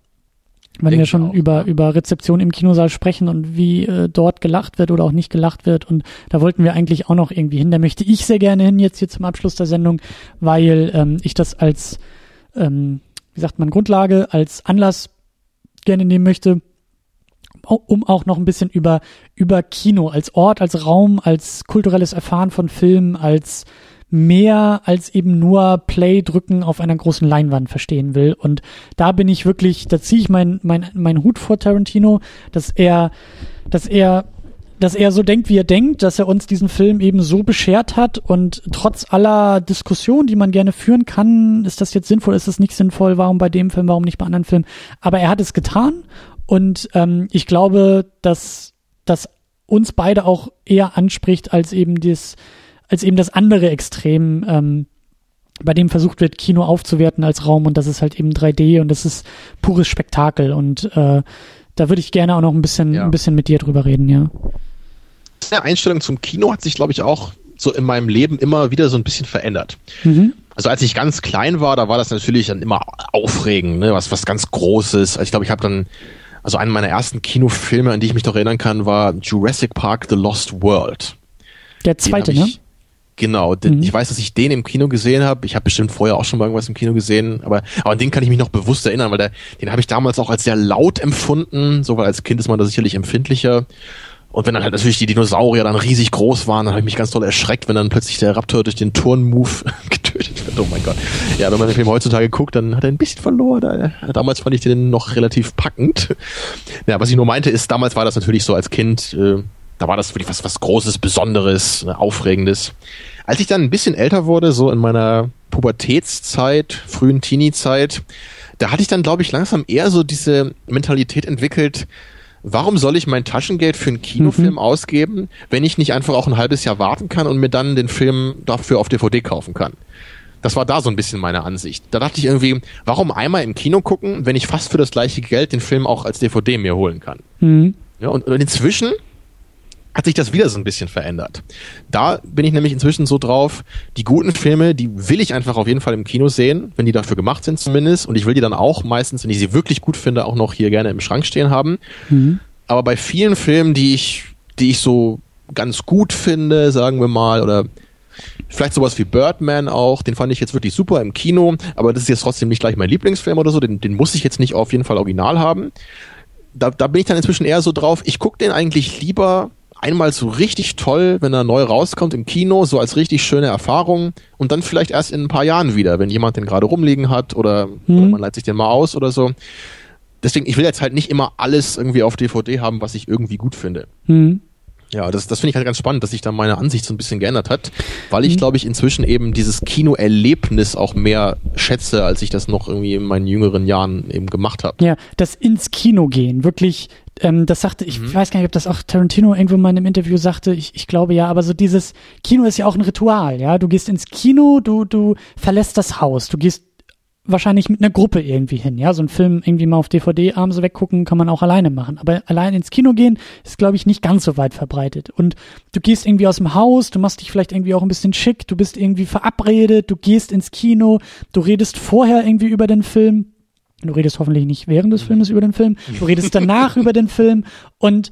Wenn Denk wir schon auch, über, ja. über Rezeption im Kinosaal sprechen und wie äh, dort gelacht wird oder auch nicht gelacht wird. Und da wollten wir eigentlich auch noch irgendwie hin. Da möchte ich sehr gerne hin, jetzt hier zum Abschluss der Sendung, weil ähm, ich das als, ähm, wie sagt man, Grundlage, als Anlass gerne nehmen möchte, um auch noch ein bisschen über, über Kino als Ort, als Raum, als kulturelles Erfahren von Filmen, als mehr als eben nur Play drücken auf einer großen Leinwand verstehen will. Und da bin ich wirklich, da ziehe ich meinen mein, mein Hut vor Tarantino, dass er, dass er dass er so denkt, wie er denkt, dass er uns diesen Film eben so beschert hat. Und trotz aller Diskussionen, die man gerne führen kann, ist das jetzt sinnvoll, ist das nicht sinnvoll, warum bei dem Film, warum nicht bei anderen Filmen, aber er hat es getan. Und ähm, ich glaube, dass das uns beide auch eher anspricht als eben das, als eben das andere Extrem, ähm, bei dem versucht wird, Kino aufzuwerten als Raum und das ist halt eben 3D und das ist pures Spektakel und äh, da würde ich gerne auch noch ein bisschen, ja. ein bisschen mit dir drüber reden, ja. Die Einstellung zum Kino hat sich, glaube ich, auch so in meinem Leben immer wieder so ein bisschen verändert. Mhm. Also als ich ganz klein war, da war das natürlich dann immer aufregend, ne? was, was ganz Großes. Also ich glaube, ich habe dann, also einen meiner ersten Kinofilme, an die ich mich doch erinnern kann, war Jurassic Park The Lost World. Der zweite, ne? Genau, mhm. ich weiß, dass ich den im Kino gesehen habe. Ich habe bestimmt vorher auch schon mal irgendwas im Kino gesehen, aber, aber an den kann ich mich noch bewusst erinnern, weil der, den habe ich damals auch als sehr laut empfunden, so weil als Kind ist man da sicherlich empfindlicher. Und wenn dann halt natürlich die Dinosaurier dann riesig groß waren, dann habe ich mich ganz toll erschreckt, wenn dann plötzlich der Raptor durch den Turn-Move [laughs] getötet wird. Oh mein Gott. Ja, wenn man den Film heutzutage guckt, dann hat er ein bisschen verloren. Damals fand ich den noch relativ packend. Ja, was ich nur meinte ist, damals war das natürlich so als Kind, äh, da war das wirklich was, was Großes, Besonderes, ne, Aufregendes. Als ich dann ein bisschen älter wurde, so in meiner Pubertätszeit, frühen Teenie-Zeit, da hatte ich dann, glaube ich, langsam eher so diese Mentalität entwickelt, warum soll ich mein Taschengeld für einen Kinofilm mhm. ausgeben, wenn ich nicht einfach auch ein halbes Jahr warten kann und mir dann den Film dafür auf DVD kaufen kann? Das war da so ein bisschen meine Ansicht. Da dachte ich irgendwie, warum einmal im Kino gucken, wenn ich fast für das gleiche Geld den Film auch als DVD mir holen kann? Mhm. Ja, und, und inzwischen hat sich das wieder so ein bisschen verändert. Da bin ich nämlich inzwischen so drauf, die guten Filme, die will ich einfach auf jeden Fall im Kino sehen, wenn die dafür gemacht sind zumindest. Und ich will die dann auch meistens, wenn ich sie wirklich gut finde, auch noch hier gerne im Schrank stehen haben. Mhm. Aber bei vielen Filmen, die ich, die ich so ganz gut finde, sagen wir mal, oder vielleicht sowas wie Birdman auch, den fand ich jetzt wirklich super im Kino, aber das ist jetzt trotzdem nicht gleich mein Lieblingsfilm oder so, den, den muss ich jetzt nicht auf jeden Fall original haben. Da, da bin ich dann inzwischen eher so drauf, ich gucke den eigentlich lieber einmal so richtig toll, wenn er neu rauskommt im Kino, so als richtig schöne Erfahrung und dann vielleicht erst in ein paar Jahren wieder, wenn jemand den gerade rumliegen hat oder, mhm. oder man leitet sich den mal aus oder so. Deswegen, ich will jetzt halt nicht immer alles irgendwie auf DVD haben, was ich irgendwie gut finde. Mhm. Ja, das, das finde ich halt ganz spannend, dass sich da meine Ansicht so ein bisschen geändert hat, weil ich, mhm. glaube ich, inzwischen eben dieses Kinoerlebnis auch mehr schätze, als ich das noch irgendwie in meinen jüngeren Jahren eben gemacht habe. Ja, das ins Kino gehen, wirklich, ähm, das sagte, ich mhm. weiß gar nicht, ob das auch Tarantino irgendwo mal in einem Interview sagte, ich, ich glaube ja, aber so dieses Kino ist ja auch ein Ritual, ja. Du gehst ins Kino, du, du verlässt das Haus, du gehst wahrscheinlich mit einer Gruppe irgendwie hin. Ja, so ein Film irgendwie mal auf DVD abends weggucken kann man auch alleine machen. Aber allein ins Kino gehen ist, glaube ich, nicht ganz so weit verbreitet. Und du gehst irgendwie aus dem Haus, du machst dich vielleicht irgendwie auch ein bisschen schick, du bist irgendwie verabredet, du gehst ins Kino, du redest vorher irgendwie über den Film. Du redest hoffentlich nicht während des Filmes über den Film, du redest [laughs] danach über den Film und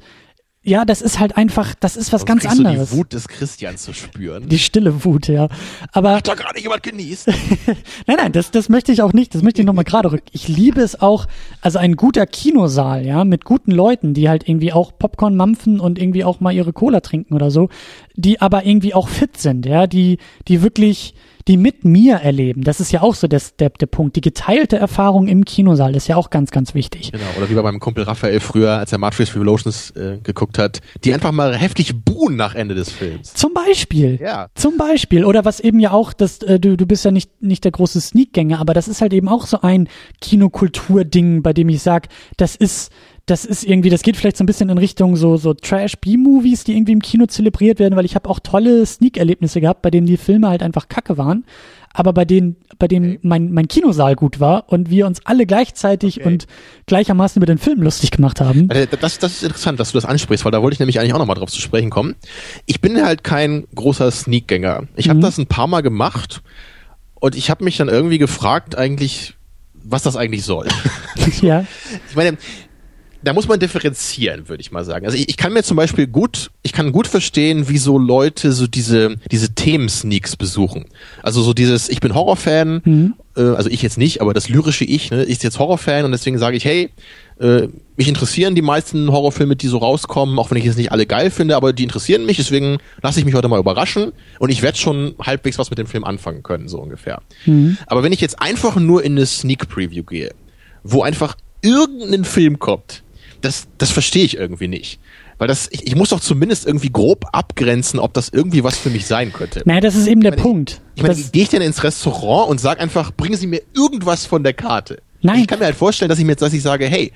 ja, das ist halt einfach, das ist was ganz anderes. So die Wut des Christians zu spüren. Die stille Wut, ja. Aber hat da gerade jemand genießt? [laughs] nein, nein, das, das möchte ich auch nicht. Das möchte ich nochmal gerade rück. Ich liebe es auch, also ein guter Kinosaal, ja, mit guten Leuten, die halt irgendwie auch Popcorn mampfen und irgendwie auch mal ihre Cola trinken oder so, die aber irgendwie auch fit sind, ja, die, die wirklich die mit mir erleben. Das ist ja auch so das, der, der Punkt. Die geteilte Erfahrung im Kinosaal ist ja auch ganz, ganz wichtig. Genau, oder wie bei meinem Kumpel Raphael früher, als er Matrix Revolutions äh, geguckt hat, die einfach mal heftig buhen nach Ende des Films. Zum Beispiel. Ja. Zum Beispiel. Oder was eben ja auch, das, äh, du, du bist ja nicht, nicht der große Sneakgänger, aber das ist halt eben auch so ein Kinokultur-Ding, bei dem ich sag, das ist, das ist irgendwie, das geht vielleicht so ein bisschen in Richtung so, so Trash-B-Movies, die irgendwie im Kino zelebriert werden, weil ich habe auch tolle Sneak-Erlebnisse gehabt, bei denen die Filme halt einfach kacke waren, aber bei denen, bei denen mein, mein Kinosaal gut war und wir uns alle gleichzeitig okay. und gleichermaßen über den Film lustig gemacht haben. Also das, das ist interessant, dass du das ansprichst, weil da wollte ich nämlich eigentlich auch nochmal drauf zu sprechen kommen. Ich bin halt kein großer Sneak-Gänger. Ich habe mhm. das ein paar Mal gemacht und ich habe mich dann irgendwie gefragt, eigentlich, was das eigentlich soll. ja. [laughs] Ich meine, da muss man differenzieren, würde ich mal sagen. Also ich, ich, kann mir zum Beispiel gut, ich kann gut verstehen, wieso Leute so diese, diese Themen-Sneaks besuchen. Also so dieses, ich bin Horrorfan, mhm. äh, also ich jetzt nicht, aber das lyrische Ich, ne, ist jetzt Horrorfan und deswegen sage ich, hey, äh, mich interessieren die meisten Horrorfilme, die so rauskommen, auch wenn ich jetzt nicht alle geil finde, aber die interessieren mich, deswegen lasse ich mich heute mal überraschen und ich werde schon halbwegs was mit dem Film anfangen können, so ungefähr. Mhm. Aber wenn ich jetzt einfach nur in eine Sneak Preview gehe, wo einfach irgendein Film kommt, das, das verstehe ich irgendwie nicht. Weil das, ich, ich muss doch zumindest irgendwie grob abgrenzen, ob das irgendwie was für mich sein könnte. Naja, das ist eben der Ich meine, Punkt. Ich meine, Das- gehe ich denn ins Restaurant und sag einfach, bringen Sie mir irgendwas von der Karte? Nein. Ich kann mir halt vorstellen, dass ich mir jetzt, dass ich sage, hey,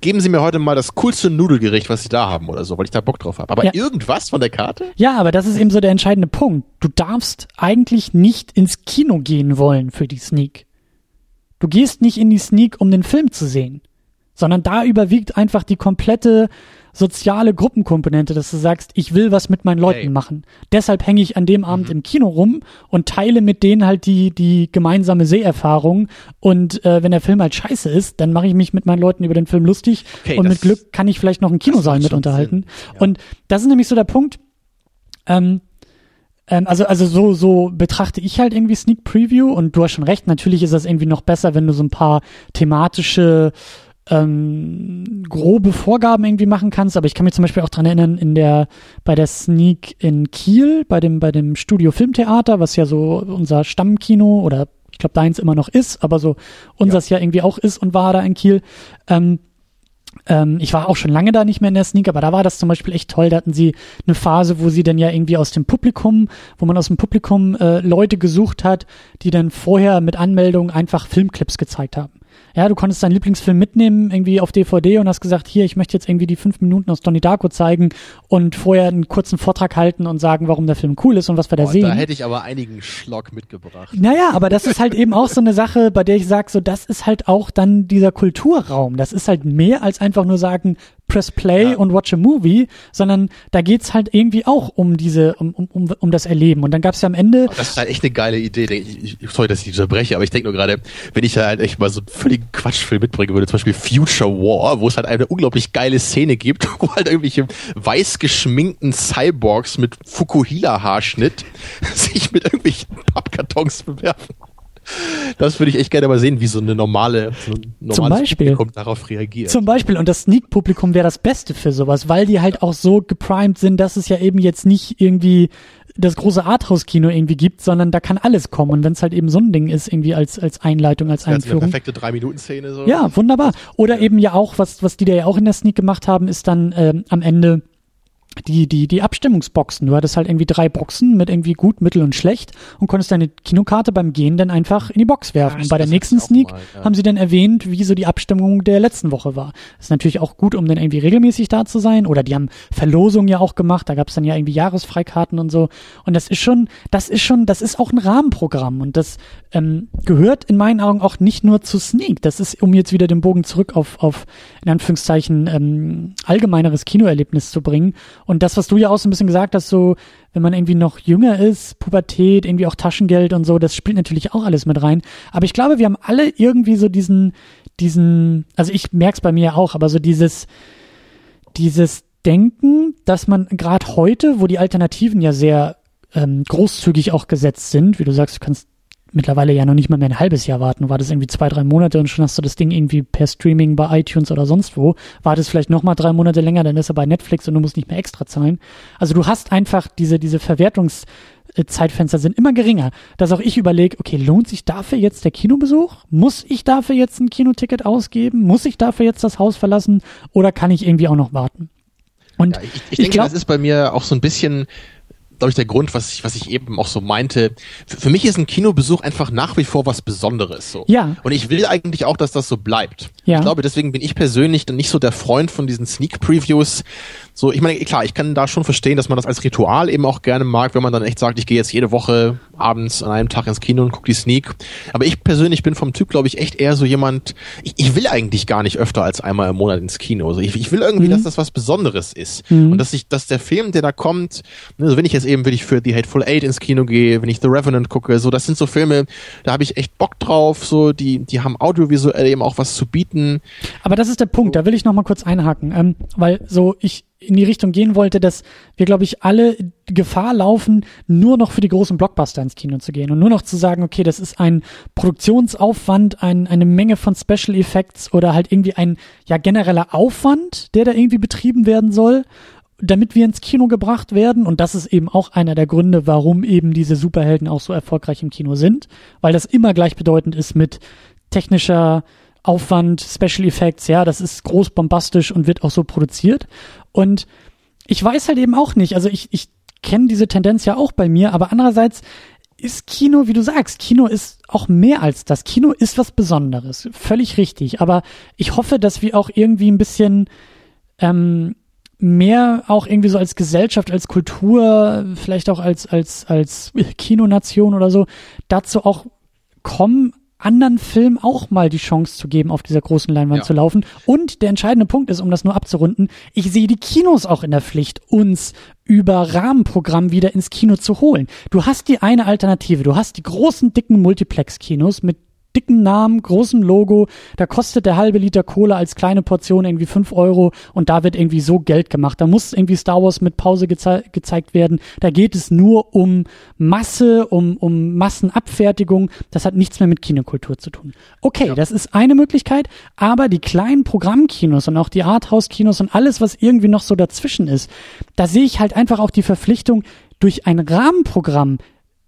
geben Sie mir heute mal das coolste Nudelgericht, was Sie da haben oder so, weil ich da Bock drauf habe. Aber Ja. irgendwas von der Karte? Ja, aber das ist eben so der entscheidende Punkt. Du darfst eigentlich nicht ins Kino gehen wollen für die Sneak. Du gehst nicht in die Sneak, um den Film zu sehen, sondern da überwiegt einfach die komplette soziale Gruppenkomponente, dass du sagst, ich will was mit meinen Leuten Hey. machen. Deshalb hänge ich an dem Abend im Kino rum und teile mit denen halt die, die gemeinsame Seherfahrung. Und äh, wenn der Film halt scheiße ist, dann mache ich mich mit meinen Leuten über den Film lustig Okay, und mit Glück kann ich vielleicht noch einen Kinosaal mit unterhalten. Ja. Und das ist nämlich so der Punkt. Ähm, ähm, also, also so, so betrachte ich halt irgendwie Sneak Preview und du hast schon recht, natürlich ist das irgendwie noch besser, wenn du so ein paar thematische ähm, grobe Vorgaben irgendwie machen kannst, aber ich kann mich zum Beispiel auch dran erinnern, in der, bei der Sneak in Kiel, bei dem, bei dem Studio Filmtheater, was ja so unser Stammkino oder ich glaube deins immer noch ist, aber so unseres ja. irgendwie auch ist und war da in Kiel, ähm, ähm, ich war auch schon lange da nicht mehr in der Sneak, aber da war das zum Beispiel echt toll. Da hatten sie eine Phase, wo sie dann ja irgendwie aus dem Publikum, wo man aus dem Publikum äh, Leute gesucht hat, die dann vorher mit Anmeldung einfach Filmclips gezeigt haben. Ja, du konntest deinen Lieblingsfilm mitnehmen, irgendwie auf DVD und hast gesagt, hier, ich möchte jetzt irgendwie die fünf Minuten aus Donnie Darko zeigen und vorher einen kurzen Vortrag halten und sagen, warum der Film cool ist und was wir da Boah, sehen. da hätte ich aber einigen Schlock mitgebracht. Naja, aber das ist halt eben auch so eine Sache, bei der ich sage, so das ist halt auch dann dieser Kulturraum. Das ist halt mehr als einfach nur sagen, press play Ja. und watch a movie, sondern da geht's halt irgendwie auch um diese, um, um, um, um das Erleben. Und dann gab's ja am Ende, Das ist halt echt eine geile Idee. Ich, ich, sorry, dass ich unterbreche, aber ich denke nur gerade, wenn ich da halt echt mal so einen völligen Quatschfilm mitbringen würde, zum Beispiel Future War, wo es halt eine unglaublich geile Szene gibt, [laughs] wo halt irgendwelche weiß geschminkten Cyborgs mit Fukuhila-Haarschnitt [laughs] sich mit irgendwelchen Pappkartons bewerfen. Das würde ich echt gerne mal sehen, wie so eine normale, so ein normales Beispiel. Publikum darauf reagiert. zum Beispiel, und das Sneak-Publikum wäre das Beste für sowas, weil die halt auch so geprimed sind, dass es ja eben jetzt nicht irgendwie das große Arthouse-Kino irgendwie gibt, sondern da kann alles kommen. Und wenn es halt eben so ein Ding ist, irgendwie als, als Einleitung, als ist eine Einführung. perfekte Drei-Minuten-Szene. So. Ja, wunderbar. Oder eben ja auch, was, was die da ja auch in der Sneak gemacht haben, ist dann ähm, am Ende die, die, die Abstimmungsboxen. Du hattest halt irgendwie drei Boxen mit irgendwie gut, mittel und schlecht und konntest deine Kinokarte beim Gehen dann einfach in die Box werfen. Ah, und bei der nächsten Sneak mal, ja. haben sie dann erwähnt, wie so die Abstimmung der letzten Woche war. Das ist natürlich auch gut, um dann irgendwie regelmäßig da zu sein. Oder die haben Verlosungen ja auch gemacht. Da gab es dann ja irgendwie Jahresfreikarten und so. Und das ist schon, das ist schon, das ist auch ein Rahmenprogramm. Und das ähm, gehört in meinen Augen auch nicht nur zu Sneak. Das ist, um jetzt wieder den Bogen zurück auf, auf in Anführungszeichen, ähm, allgemeineres Kinoerlebnis zu bringen. Und das, was du ja auch so ein bisschen gesagt hast, so, wenn man irgendwie noch jünger ist, Pubertät, irgendwie auch Taschengeld und so, das spielt natürlich auch alles mit rein. Aber ich glaube, wir haben alle irgendwie so diesen, diesen, also ich merk's bei mir auch, aber so dieses, dieses Denken, dass man gerade heute, wo die Alternativen ja sehr ähm, großzügig auch gesetzt sind, wie du sagst, du kannst mittlerweile ja noch nicht mal mehr ein halbes Jahr warten, war das irgendwie zwei, drei Monate und schon hast du das Ding irgendwie per Streaming bei iTunes oder sonst wo, wartest vielleicht noch mal drei Monate länger, dann ist er bei Netflix und du musst nicht mehr extra zahlen. Also du hast einfach diese, diese Verwertungszeitfenster sind immer geringer, dass auch ich überlege, okay, lohnt sich dafür jetzt der Kinobesuch? Muss ich dafür jetzt ein Kinoticket ausgeben? Muss ich dafür jetzt das Haus verlassen? Oder kann ich irgendwie auch noch warten? Und Ja, ich, ich, denke, glaub- das ist bei mir auch so ein bisschen, glaube ich, der Grund, was ich, was ich eben auch so meinte. Für, für mich ist ein Kinobesuch einfach nach wie vor was Besonderes. So. Ja. Und ich will eigentlich auch, dass das so bleibt. Ja. Ich glaube, deswegen bin ich persönlich dann nicht so der Freund von diesen Sneak Previews. So, ich meine, klar, ich kann da schon verstehen, dass man das als Ritual eben auch gerne mag, wenn man dann echt sagt, ich gehe jetzt jede Woche abends an einem Tag ins Kino und gucke die Sneak. Aber ich persönlich bin vom Typ, glaube ich, echt eher so jemand, ich, ich will eigentlich gar nicht öfter als einmal im Monat ins Kino. Also ich, ich will irgendwie, dass das was Besonderes ist. Und dass ich, dass der Film, der da kommt, ne, also wenn ich jetzt eben, will ich für The Hateful Eight ins Kino gehe, wenn ich The Revenant gucke, so, das sind so Filme, da habe ich echt Bock drauf, so, die, die haben audiovisuell eben auch was zu bieten. Aber das ist der Punkt, da will ich noch mal kurz einhaken, ähm, weil so ich in die Richtung gehen wollte, dass wir, glaube ich, alle Gefahr laufen, nur noch für die großen Blockbuster ins Kino zu gehen und nur noch zu sagen, okay, das ist ein Produktionsaufwand, ein, eine Menge von Special Effects oder halt irgendwie ein ja genereller Aufwand, der da irgendwie betrieben werden soll damit wir ins Kino gebracht werden. Und das ist eben auch einer der Gründe, warum eben diese Superhelden auch so erfolgreich im Kino sind, weil das immer gleichbedeutend ist mit technischer Aufwand, Special Effects, ja, das ist groß bombastisch und wird auch so produziert. Und ich weiß halt eben auch nicht. Also ich, ich kenne diese Tendenz ja auch bei mir, aber andererseits ist Kino, wie du sagst, Kino ist auch mehr als das. Kino ist was Besonderes. Völlig richtig. Aber ich hoffe, dass wir auch irgendwie ein bisschen ähm, mehr auch irgendwie so als Gesellschaft, als Kultur, vielleicht auch als, als, als Kinonation oder so, dazu auch kommen, anderen Filmen auch mal die Chance zu geben, auf dieser großen Leinwand ja. zu laufen. Und der entscheidende Punkt ist, um das nur abzurunden, ich sehe die Kinos auch in der Pflicht, uns über Rahmenprogramm wieder ins Kino zu holen. Du hast die eine Alternative, du hast die großen, dicken Multiplex-Kinos mit dicken Namen, großem Logo. Da kostet der halbe Liter Cola als kleine Portion irgendwie fünf Euro und da wird irgendwie so Geld gemacht. Da muss irgendwie Star Wars mit Pause geze gezeigt werden. Da geht es nur um Masse, um, um Massenabfertigung. Das hat nichts mehr mit Kinokultur zu tun. Okay, ja. das ist eine Möglichkeit, aber die kleinen Programmkinos und auch die Arthouse-Kinos und alles, was irgendwie noch so dazwischen ist, da sehe ich halt einfach auch die Verpflichtung, durch ein Rahmenprogramm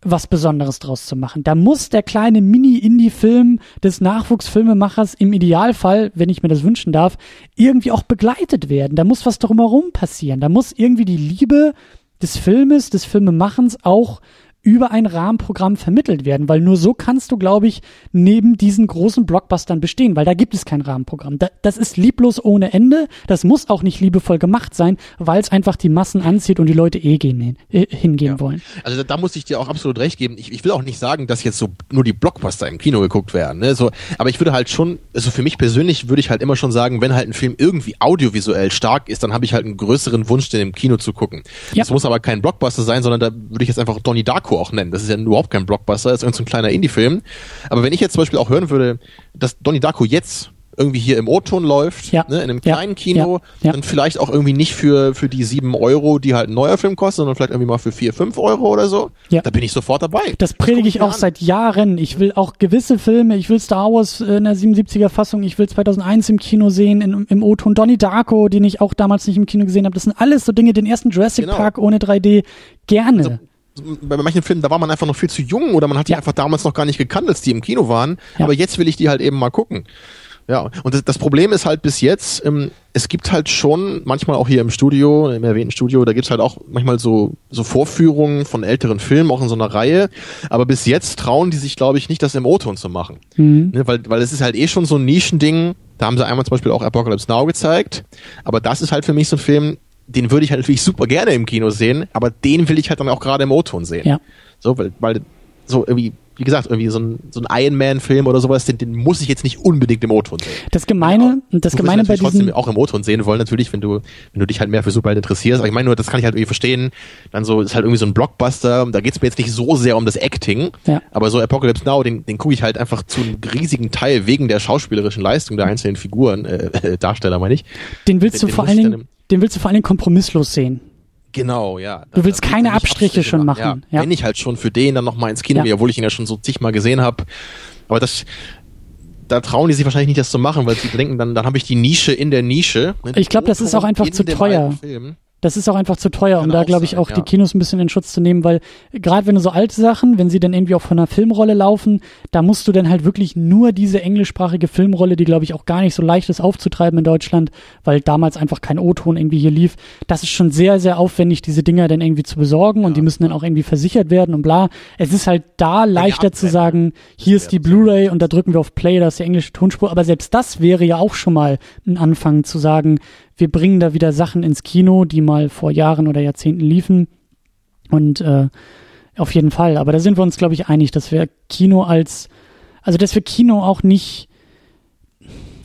was Besonderes draus zu machen. Da muss der kleine Mini-Indie-Film des Nachwuchsfilmemachers im Idealfall, wenn ich mir das wünschen darf, irgendwie auch begleitet werden. Da muss was drumherum passieren. Da muss irgendwie die Liebe des Filmes, des Filmemachens auch über ein Rahmenprogramm vermittelt werden, weil nur so kannst du, glaube ich, neben diesen großen Blockbustern bestehen, weil da gibt es kein Rahmenprogramm. Da, das ist lieblos ohne Ende, das muss auch nicht liebevoll gemacht sein, weil es einfach die Massen anzieht und die Leute eh gehen, äh, hingehen ja. wollen. Also da, muss ich dir auch absolut recht geben. Ich, ich will auch nicht sagen, dass jetzt so nur die Blockbuster im Kino geguckt werden, ne? so, aber ich würde halt schon, also für mich persönlich würde ich halt immer schon sagen, wenn halt ein Film irgendwie audiovisuell stark ist, dann habe ich halt einen größeren Wunsch, den im Kino zu gucken. Ja. Das muss aber kein Blockbuster sein, sondern da würde ich jetzt einfach Donnie Darko Darko auch nennen. Das ist ja überhaupt kein Blockbuster, das ist irgendein so kleiner Indie-Film. Aber wenn ich jetzt zum Beispiel auch hören würde, dass Donnie Darko jetzt irgendwie hier im O-Ton läuft, ja. ne, in einem kleinen ja. Kino, ja. dann vielleicht auch irgendwie nicht für, für die sieben Euro, die halt ein neuer Film kostet, sondern vielleicht irgendwie mal für vier, fünf Euro oder so. Ja. Da bin ich sofort dabei. Das predige ich auch an. seit Jahren. Ich will auch gewisse Filme, ich will Star Wars in der 77er Fassung, ich will 2001 im Kino sehen, in, im O-Ton Donnie Darko, den ich auch damals nicht im Kino gesehen habe. Das sind alles so Dinge, den ersten Jurassic genau. Park ohne 3D, gerne. Also, bei manchen Filmen, da war man einfach noch viel zu jung oder man hat die ja. einfach damals noch gar nicht gekannt, als die im Kino waren. Ja. Aber jetzt will ich die halt eben mal gucken. Ja, und das, das Problem ist halt bis jetzt, ähm, es gibt halt schon manchmal auch hier im Studio, im erwähnten Studio, da gibt's halt auch manchmal so, so Vorführungen von älteren Filmen, auch in so einer Reihe. Aber bis jetzt trauen die sich, glaube ich, nicht, das im O-Ton zu machen. Mhm. Ne, weil, weil es ist halt eh schon so ein Nischending. Da haben sie einmal zum Beispiel auch Apocalypse Now gezeigt. Aber das ist halt für mich so ein Film, den würde ich halt natürlich super gerne im Kino sehen, aber den will ich halt dann auch gerade im O-Ton sehen. Ja. So, weil, weil so irgendwie, wie gesagt, irgendwie so ein, so ein Iron Man-Film oder sowas, den, den muss ich jetzt nicht unbedingt im O-Ton sehen. Das Gemeine, ja, das Gemeine bei diesen... trotzdem auch im O-Ton sehen wollen, natürlich, wenn du, wenn du dich halt mehr für Superheld interessierst. Aber ich meine nur, das kann ich halt irgendwie verstehen. Dann so, ist halt irgendwie so ein Blockbuster, da geht's mir jetzt nicht so sehr um das Acting, ja. aber so Apocalypse Now, den, den gucke ich halt einfach zu einem riesigen Teil wegen der schauspielerischen Leistung der einzelnen Figuren, äh, äh [laughs] Darsteller meine ich. Den willst den, du vor allen Dingen den willst du vor allem kompromisslos sehen. Genau, ja. Du willst keine Abstriche, Abstriche, schon machen. machen. Ja. ja. Wenn ich halt schon für den dann nochmal ins Kino ja. gehe, obwohl ich ihn ja schon so zigmal gesehen habe. Aber das, da trauen die sich wahrscheinlich nicht, das zu machen, weil sie denken, dann, dann habe ich die Nische in der Nische. Ne? Ich glaube, das ist auch einfach zu teuer. Das ist auch einfach zu teuer, um da, glaube ich, auch ja. die Kinos ein bisschen in Schutz zu nehmen, weil gerade wenn du so alte Sachen, wenn sie dann irgendwie auch von einer Filmrolle laufen, da musst du dann halt wirklich nur diese englischsprachige Filmrolle, die, glaube ich, auch gar nicht so leicht ist aufzutreiben in Deutschland, weil damals einfach kein O-Ton irgendwie hier lief. Das ist schon sehr, sehr aufwendig, diese Dinger dann irgendwie zu besorgen ja. und die müssen dann auch irgendwie versichert werden und bla. Es ist halt da leichter zu sagen, hier ist die Blu-ray und da drücken wir auf Play, da ist die englische Tonspur, aber selbst das wäre ja auch schon mal ein Anfang zu sagen, wir bringen da wieder Sachen ins Kino, die mal vor Jahren oder Jahrzehnten liefen. Und äh, auf jeden Fall. Aber da sind wir uns, glaube ich, einig, dass wir Kino als, also dass wir Kino auch nicht,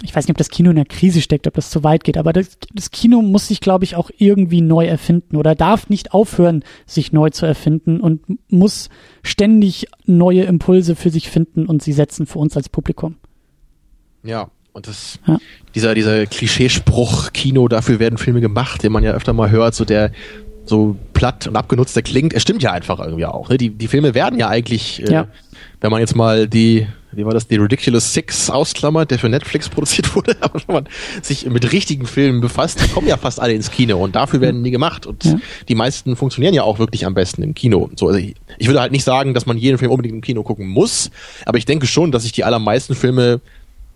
ich weiß nicht, ob das Kino in der Krise steckt, ob das zu weit geht, aber das, das Kino muss sich, glaube ich, auch irgendwie neu erfinden oder darf nicht aufhören, sich neu zu erfinden und muss ständig neue Impulse für sich finden und sie setzen für uns als Publikum. Ja, und das, ja. dieser, dieser Klischeespruch, Kino, dafür werden Filme gemacht, den man ja öfter mal hört, so der so platt und abgenutzter klingt, es stimmt ja einfach irgendwie auch. Ne? Die, die Filme werden ja eigentlich, äh, ja. wenn man jetzt mal die, wie war das, die Ridiculous Six ausklammert, der für Netflix produziert [laughs] wurde, aber wenn man sich mit richtigen Filmen befasst, die kommen ja fast alle ins Kino und dafür werden die gemacht. Und ja. die meisten funktionieren ja auch wirklich am besten im Kino. So, also ich, ich würde halt nicht sagen, dass man jeden Film unbedingt im Kino gucken muss, aber ich denke schon, dass sich die allermeisten Filme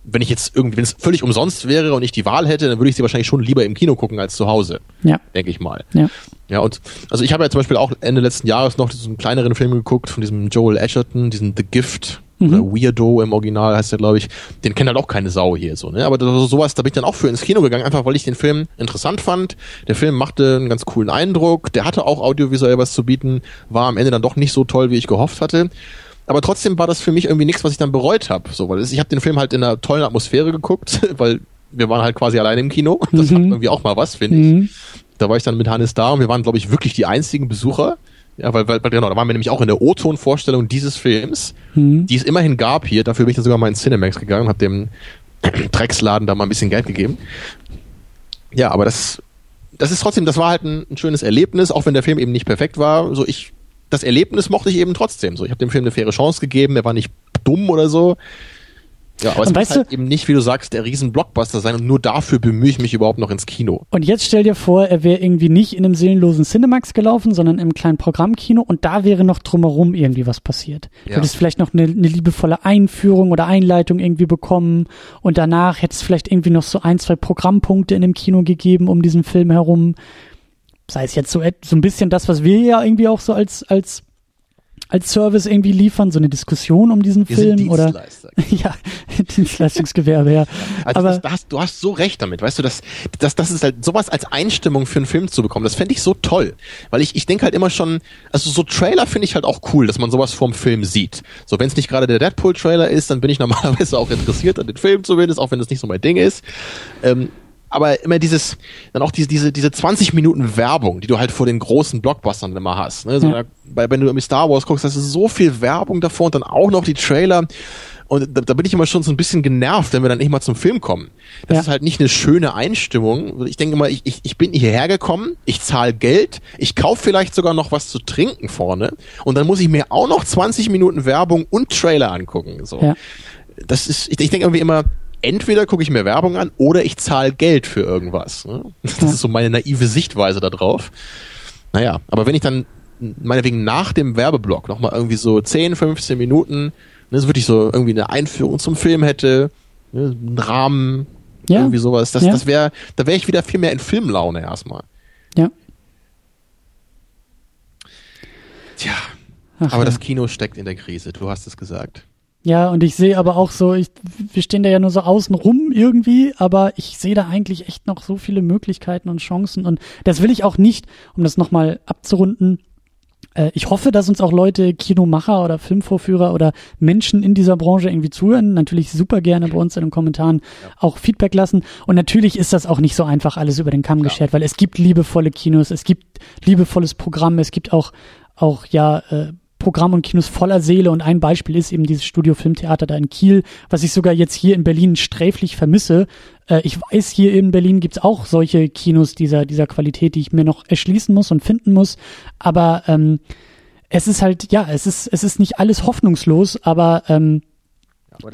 wenn ich jetzt irgendwie, wenn es völlig umsonst wäre und ich die Wahl hätte, dann würde ich sie wahrscheinlich schon lieber im Kino gucken als zu Hause. Ja. Denke ich mal. Ja. Ja, und also ich habe ja zum Beispiel auch Ende letzten Jahres noch diesen kleineren Film geguckt von diesem Joel Edgerton, diesen The Gift Mhm. oder Weirdo im Original heißt der, glaube ich. Den kennt halt auch keine Sau hier so, ne? Aber das, sowas, da bin ich dann auch für ins Kino gegangen, einfach weil ich den Film interessant fand. Der Film machte einen ganz coolen Eindruck, der hatte auch audiovisuell was zu bieten, war am Ende dann doch nicht so toll, wie ich gehofft hatte. Aber trotzdem war das für mich irgendwie nichts, was ich dann bereut habe. So, weil ich habe den Film halt in einer tollen Atmosphäre geguckt, [laughs] weil wir waren halt quasi alleine im Kino. [laughs] Das hat irgendwie auch mal was, finde ich. Mhm. Da war ich dann mit Hannes da und wir waren, glaube ich, wirklich die einzigen Besucher. Ja, weil, weil, weil genau, da waren wir nämlich auch in der O-Ton-Vorstellung dieses Films, Mhm. die es immerhin gab hier. Dafür bin ich dann sogar mal in Cinemax gegangen und habe dem [clears throat] Drecksladen da mal ein bisschen Geld gegeben. Ja, aber das, das ist trotzdem, das war halt ein, ein schönes Erlebnis, auch wenn der Film eben nicht perfekt war. So ich, das Erlebnis mochte ich eben trotzdem. So, ich habe dem Film eine faire Chance gegeben. Er war nicht dumm oder so. Ja, aber es Und muss weißt halt du- eben nicht, wie du sagst, der riesen Blockbuster sein und nur dafür bemühe ich mich überhaupt noch ins Kino. Und jetzt stell dir vor, er wäre irgendwie nicht in einem seelenlosen Cinemax gelaufen, sondern im kleinen Programmkino und da wäre noch drumherum irgendwie was passiert. Du Ja. hättest vielleicht noch eine, eine liebevolle Einführung oder Einleitung irgendwie bekommen und danach hättest vielleicht irgendwie noch so ein, zwei Programmpunkte in dem Kino gegeben um diesen Film herum. Sei es jetzt so, so ein bisschen das, was wir ja irgendwie auch so als, als, als Service irgendwie liefern, so eine Diskussion um diesen Wir sind Film oder Dienstleister. [laughs] ja, [laughs] Dienstleistungsgewerbe, ja. Also Aber das, da hast, du hast so recht damit, weißt du, das, das, das ist halt sowas als Einstimmung für einen Film zu bekommen, das fände ich so toll. Weil ich, ich denke halt immer schon, also so Trailer finde ich halt auch cool, dass man sowas vorm Film sieht. So, wenn es nicht gerade der Deadpool-Trailer ist, dann bin ich [laughs] normalerweise auch interessiert an den Film zumindest, auch wenn das nicht so mein Ding ist. Ähm, aber immer dieses, dann auch diese, diese, diese 20 Minuten Werbung, die du halt vor den großen Blockbustern immer hast. Ne? So, Ja. da, wenn du irgendwie Star Wars guckst, hast du so viel Werbung davor und dann auch noch die Trailer. Und da, da bin ich immer schon so ein bisschen genervt, wenn wir dann nicht mal zum Film kommen. Das Ja. ist halt nicht eine schöne Einstimmung. Ich denke mal, ich, ich, ich bin hierher gekommen, ich zahle Geld, ich kaufe vielleicht sogar noch was zu trinken vorne und dann muss ich mir auch noch 20 Minuten Werbung und Trailer angucken. So. Ja. Das ist, ich, ich denke irgendwie immer, entweder gucke ich mir Werbung an oder ich zahle Geld für irgendwas. Ne? Das ist so meine naive Sichtweise da drauf. Naja, aber wenn ich dann meinetwegen nach dem Werbeblock nochmal irgendwie so 10, 15 Minuten, ne, so wirklich so irgendwie eine Einführung zum Film hätte, ne, einen Rahmen, Ja. irgendwie sowas, das, Ja. das wäre, da wäre ich wieder viel mehr in Filmlaune erstmal. ja. Tja, Ach, aber ja. das Kino steckt in der Krise, du hast es gesagt. Ja, und ich sehe aber auch so, ich, wir stehen da ja nur so außen rum irgendwie, aber ich sehe da eigentlich echt noch so viele Möglichkeiten und Chancen und das will ich auch nicht, um das nochmal abzurunden. Äh, ich hoffe, dass uns auch Leute, Kinomacher oder Filmvorführer oder Menschen in dieser Branche irgendwie zuhören. Natürlich super gerne bei uns in den Kommentaren auch Feedback lassen. Und natürlich ist das auch nicht so einfach alles über den Kamm geschert, weil es gibt liebevolle Kinos, es gibt liebevolles Programm, es gibt auch, auch ja, äh, Programm und Kinos voller Seele und ein Beispiel ist eben dieses Studio Filmtheater da in Kiel, was ich sogar jetzt hier in Berlin sträflich vermisse. Äh, ich weiß, hier in Berlin gibt's auch solche Kinos dieser, dieser Qualität, die ich mir noch erschließen muss und finden muss, aber ähm, es ist halt, ja, es ist, es ist nicht alles hoffnungslos, aber ähm,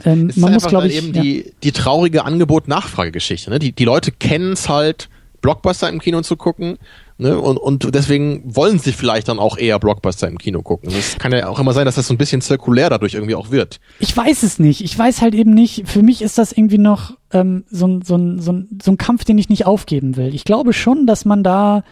Ähm, man muss, einfach glaub halt ich, eben ja. die, die traurige Angebot-Nachfrage-Geschichte. Ne? Die, die Leute kennen es halt, Blockbuster im Kino zu gucken. Ne? Und, und deswegen wollen sie vielleicht dann auch eher Blockbuster im Kino gucken. Das kann ja auch immer sein, dass das so ein bisschen zirkulär dadurch irgendwie auch wird. Ich weiß es nicht. Ich weiß halt eben nicht. Für mich ist das irgendwie noch ähm, so, ein, so, ein, so, ein, so ein Kampf, den ich nicht aufgeben will. Ich glaube schon, dass man da.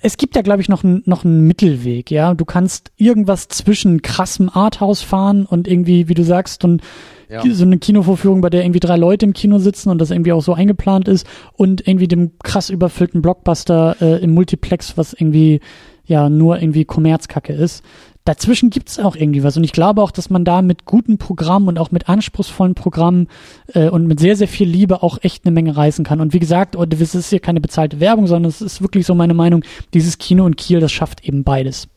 Es gibt ja, glaube ich, noch, noch einen Mittelweg, ja. Du kannst irgendwas zwischen krassem Arthouse fahren und irgendwie, wie du sagst, und Ja. so eine Kinovorführung, bei der irgendwie drei Leute im Kino sitzen und das irgendwie auch so eingeplant ist und irgendwie dem krass überfüllten Blockbuster äh, im Multiplex, was irgendwie ja nur irgendwie Kommerzkacke ist. Dazwischen gibt's auch irgendwie was und ich glaube auch, dass man da mit guten Programmen und auch mit anspruchsvollen Programmen äh, und mit sehr, sehr viel Liebe auch echt eine Menge reißen kann. Und wie gesagt, und das ist hier keine bezahlte Werbung, sondern es ist wirklich so meine Meinung, dieses Kino in Kiel, das schafft eben beides.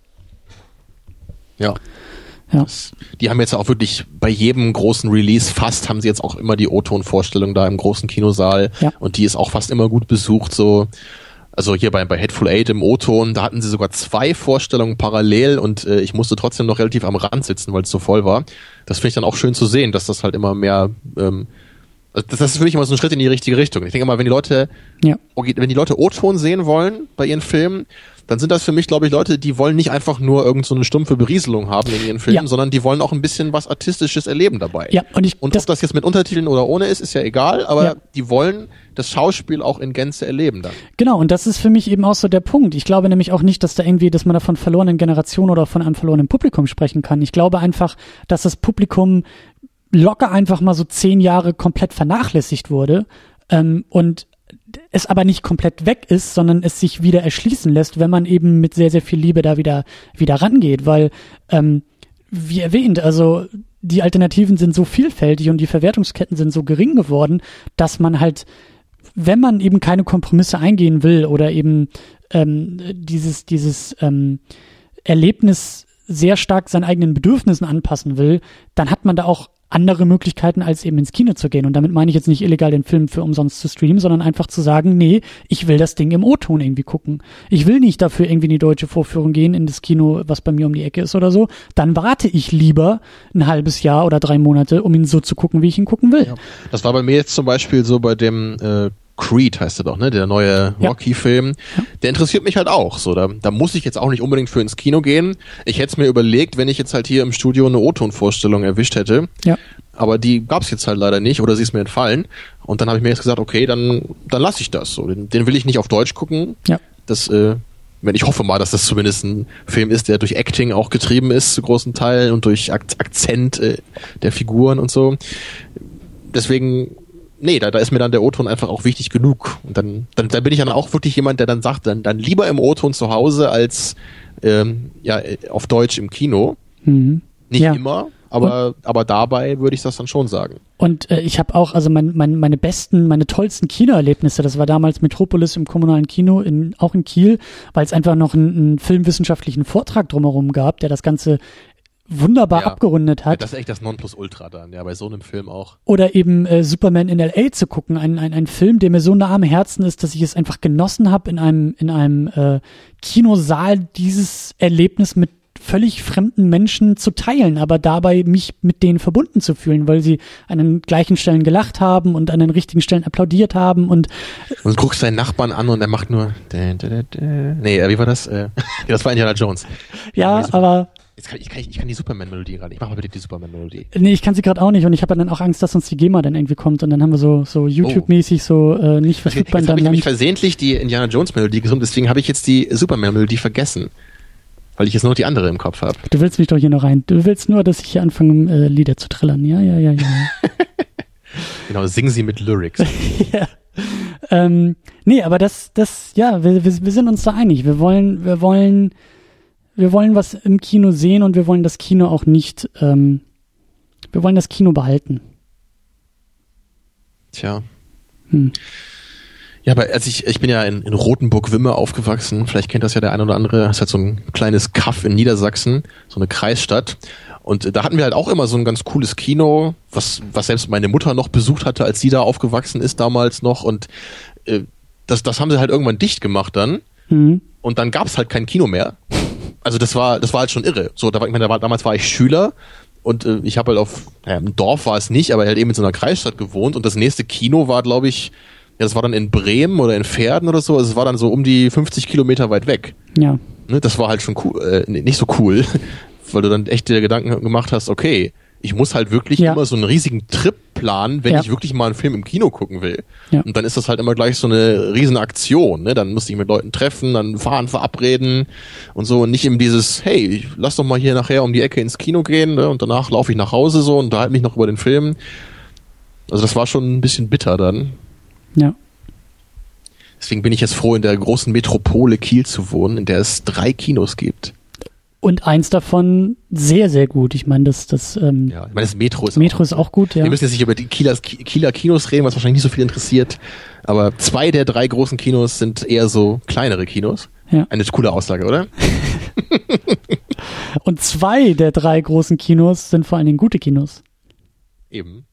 Ja. Ja. Die haben jetzt auch wirklich bei jedem großen Release fast haben sie jetzt auch immer die O-Ton-Vorstellung da im großen Kinosaal Ja. und die ist auch fast immer gut besucht so. Also hier bei, bei Headful Eight im O-Ton, da hatten sie sogar zwei Vorstellungen parallel und äh, ich musste trotzdem noch relativ am Rand sitzen, weil es so voll war. Das finde ich dann auch schön zu sehen, dass das halt immer mehr ähm, also das, das ist für mich immer so ein Schritt in die richtige Richtung. Ich denke mal, wenn die Leute Ja. wenn die Leute O-Ton sehen wollen bei ihren Filmen, dann sind das für mich, glaube ich, Leute, die wollen nicht einfach nur irgend so eine stumpfe Berieselung haben in ihren Filmen, Ja. sondern die wollen auch ein bisschen was Artistisches erleben dabei. Ja, und ich- und das- ob das jetzt mit Untertiteln oder ohne ist, ist ja egal, aber Ja. die wollen das Schauspiel auch in Gänze erleben dann. Genau, und das ist für mich eben auch so der Punkt. Ich glaube nämlich auch nicht, dass da irgendwie, dass man da von verlorenen Generationen oder von einem verlorenen Publikum sprechen kann. Ich glaube einfach, dass das Publikum locker einfach mal so zehn Jahre komplett vernachlässigt wurde ähm, und es aber nicht komplett weg ist, sondern es sich wieder erschließen lässt, wenn man eben mit sehr, sehr viel Liebe da wieder, wieder rangeht, weil, ähm, wie erwähnt, also die Alternativen sind so vielfältig und die Verwertungsketten sind so gering geworden, dass man halt wenn man eben keine Kompromisse eingehen will oder eben ähm, dieses, dieses ähm, Erlebnis sehr stark seinen eigenen Bedürfnissen anpassen will, dann hat man da auch andere Möglichkeiten, als eben ins Kino zu gehen. Und damit meine ich jetzt nicht illegal den Film für umsonst zu streamen, sondern einfach zu sagen, nee, ich will das Ding im O-Ton irgendwie gucken. Ich will nicht dafür irgendwie in die deutsche Vorführung gehen, in das Kino, was bei mir um die Ecke ist oder so. Dann warte ich lieber ein halbes Jahr oder drei Monate, um ihn so zu gucken, wie ich ihn gucken will. Das war bei mir jetzt zum Beispiel so bei dem äh, Creed heißt er doch, ne? Der neue Ja. Rocky-Film. Der interessiert mich halt auch. So, da, da muss ich jetzt auch nicht unbedingt für ins Kino gehen. Ich hätte es mir überlegt, wenn ich jetzt halt hier im Studio eine O-Ton-Vorstellung erwischt hätte. Ja. Aber die gab es jetzt halt leider nicht oder sie ist mir entfallen. Und dann habe ich mir jetzt gesagt, okay, dann, dann lasse ich das. So, den, den will ich nicht auf Deutsch gucken. Ja. Das, äh, wenn ich hoffe mal, dass das zumindest ein Film ist, der durch Acting auch getrieben ist, zu großen Teilen und durch Ak Akzent äh, der Figuren und so. Deswegen, nee, da, da ist mir dann der O-Ton einfach auch wichtig genug. Und dann, dann, dann bin ich dann auch wirklich jemand, der dann sagt, dann, dann lieber im O-Ton zu Hause als ähm, ja, äh, auf Deutsch im Kino. Mhm. Nicht Ja. immer, aber, aber dabei würde ich das dann schon sagen. Und äh, ich habe auch, also mein, mein, meine besten, meine tollsten Kinoerlebnisse, das war damals Metropolis im kommunalen Kino, in, auch in Kiel, weil es einfach noch einen, einen filmwissenschaftlichen Vortrag drumherum gab, der das Ganze wunderbar Ja. abgerundet hat. Das ist echt das Nonplusultra dann, ja, bei so einem Film auch. Oder eben äh, Superman in L.A. zu gucken, ein, ein, ein Film, der mir so nah am Herzen ist, dass ich es einfach genossen habe, in einem, in einem äh, Kinosaal dieses Erlebnis mit völlig fremden Menschen zu teilen, aber dabei mich mit denen verbunden zu fühlen, weil sie an den gleichen Stellen gelacht haben und an den richtigen Stellen applaudiert haben und Und du guckst deinen Nachbarn an und er macht nur. Nee, äh, wie war das? Äh, [laughs] das war Indiana Jones. ja, Super- aber Jetzt kann, ich, kann, ich kann die Superman-Melodie gerade. Ich mach mal bitte die Superman-Melodie. nee, ich kann sie gerade auch nicht und ich habe dann auch Angst, dass uns die GEMA dann irgendwie kommt und dann haben wir so so YouTube-mäßig so äh, nicht Jetzt verfügbar in habe deinem ich nämlich Land. versehentlich die Indiana Jones-Melodie gesungen, deswegen habe ich jetzt die Superman-Melodie vergessen. Weil ich jetzt nur noch die andere im Kopf habe. Du willst mich doch hier noch rein. Du willst nur, dass ich hier anfange, äh, Lieder zu trillern. Ja, ja, ja, ja. [laughs] Genau, singen sie mit Lyrics. [laughs] ja. Ähm, nee, aber das, das, ja, wir, wir, wir sind uns da einig. Wir wollen, wir wollen, wir wollen was im Kino sehen und wir wollen das Kino auch nicht, ähm, wir wollen das Kino behalten. Tja. Hm. Ja, aber als ich, ich bin ja in, in Rothenburg-Wimme aufgewachsen, vielleicht kennt das ja der eine oder andere, das ist halt so ein kleines Kaff in Niedersachsen, so eine Kreisstadt. Und äh, da hatten wir halt auch immer so ein ganz cooles Kino, was, was selbst meine Mutter noch besucht hatte, als sie da aufgewachsen ist damals noch. Und äh, das, das haben sie halt irgendwann dicht gemacht dann. Mhm. Und dann gab's halt kein Kino mehr. Also das war, das war halt schon irre. So, da war, ich meine, da war, damals war ich Schüler und äh, ich habe halt auf, naja, im Dorf war es nicht, aber halt eben in so einer Kreisstadt gewohnt und das nächste Kino war, glaube ich, ja, das war dann in Bremen oder in Pferden oder so. Also es war dann so um die 50 Kilometer weit weg. Ja. Ne, das war halt schon cool, äh, nicht so cool, [laughs] weil du dann echt dir Gedanken gemacht hast, okay, ich muss halt wirklich Ja. immer so einen riesigen Trip planen, wenn Ja. ich wirklich mal einen Film im Kino gucken will. Ja. Und dann ist das halt immer gleich so eine riesen Aktion, ne? Dann musste ich mit Leuten treffen, dann fahren, verabreden und so und nicht eben dieses, hey, lass doch mal hier nachher um die Ecke ins Kino gehen, ne? Und danach laufe ich nach Hause so und unterhalte mich noch über den Film. Also das war schon ein bisschen bitter dann. Ja. Deswegen bin ich jetzt froh, in der großen Metropole Kiel zu wohnen, in der es drei Kinos gibt. Und eins davon sehr, sehr gut. Ich meine, das, das ähm, Ja, ich meine, das Metro ist Metro ist auch gut, ja. Wir müssen jetzt nicht über die Kieler, Kieler Kinos reden, was wahrscheinlich nicht so viel interessiert. Aber zwei der drei großen Kinos sind eher so kleinere Kinos. Ja. Eine coole Aussage, oder? [laughs] Und zwei der drei großen Kinos sind vor allen Dingen gute Kinos. Eben.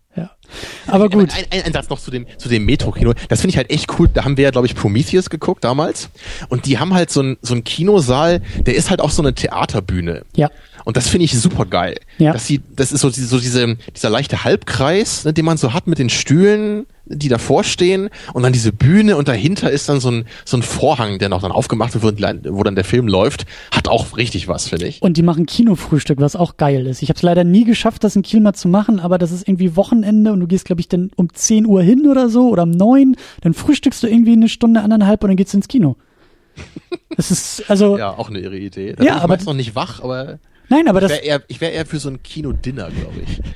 Aber gut. Ein, ein, ein Satz noch zu dem, zu dem Metro-Kino. Das finde ich halt echt cool. Da haben wir ja, glaube ich, Prometheus geguckt damals. Und die haben halt so ein so ein Kinosaal, der ist halt auch so eine Theaterbühne. Ja. Und das finde ich super geil. Ja. Dass sie, das ist so, so diese, dieser leichte Halbkreis, ne, den man so hat mit den Stühlen die davor stehen und dann diese Bühne und dahinter ist dann so ein, so ein Vorhang, der noch dann aufgemacht wird, wo dann der Film läuft, hat auch richtig was, finde ich. Und die machen Kinofrühstück, was auch geil ist. Ich habe es leider nie geschafft, das in Kiel mal zu machen, aber das ist irgendwie Wochenende und du gehst, glaube ich, dann um 10 Uhr hin oder so oder um 9, dann frühstückst du irgendwie eine Stunde, anderthalb und dann geht's ins Kino. Das ist, also. Ja, auch eine irre Idee. Da ja, bin ich aber. noch nicht wach, aber. Nein, aber ich das. Eher, ich wäre eher für so ein Kino-Dinner, glaube ich. [laughs]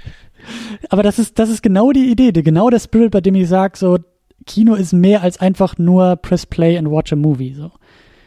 Aber das ist, das ist genau die Idee, genau der Spirit, bei dem ich sage, so, Kino ist mehr als einfach nur Press Play and Watch a Movie. So.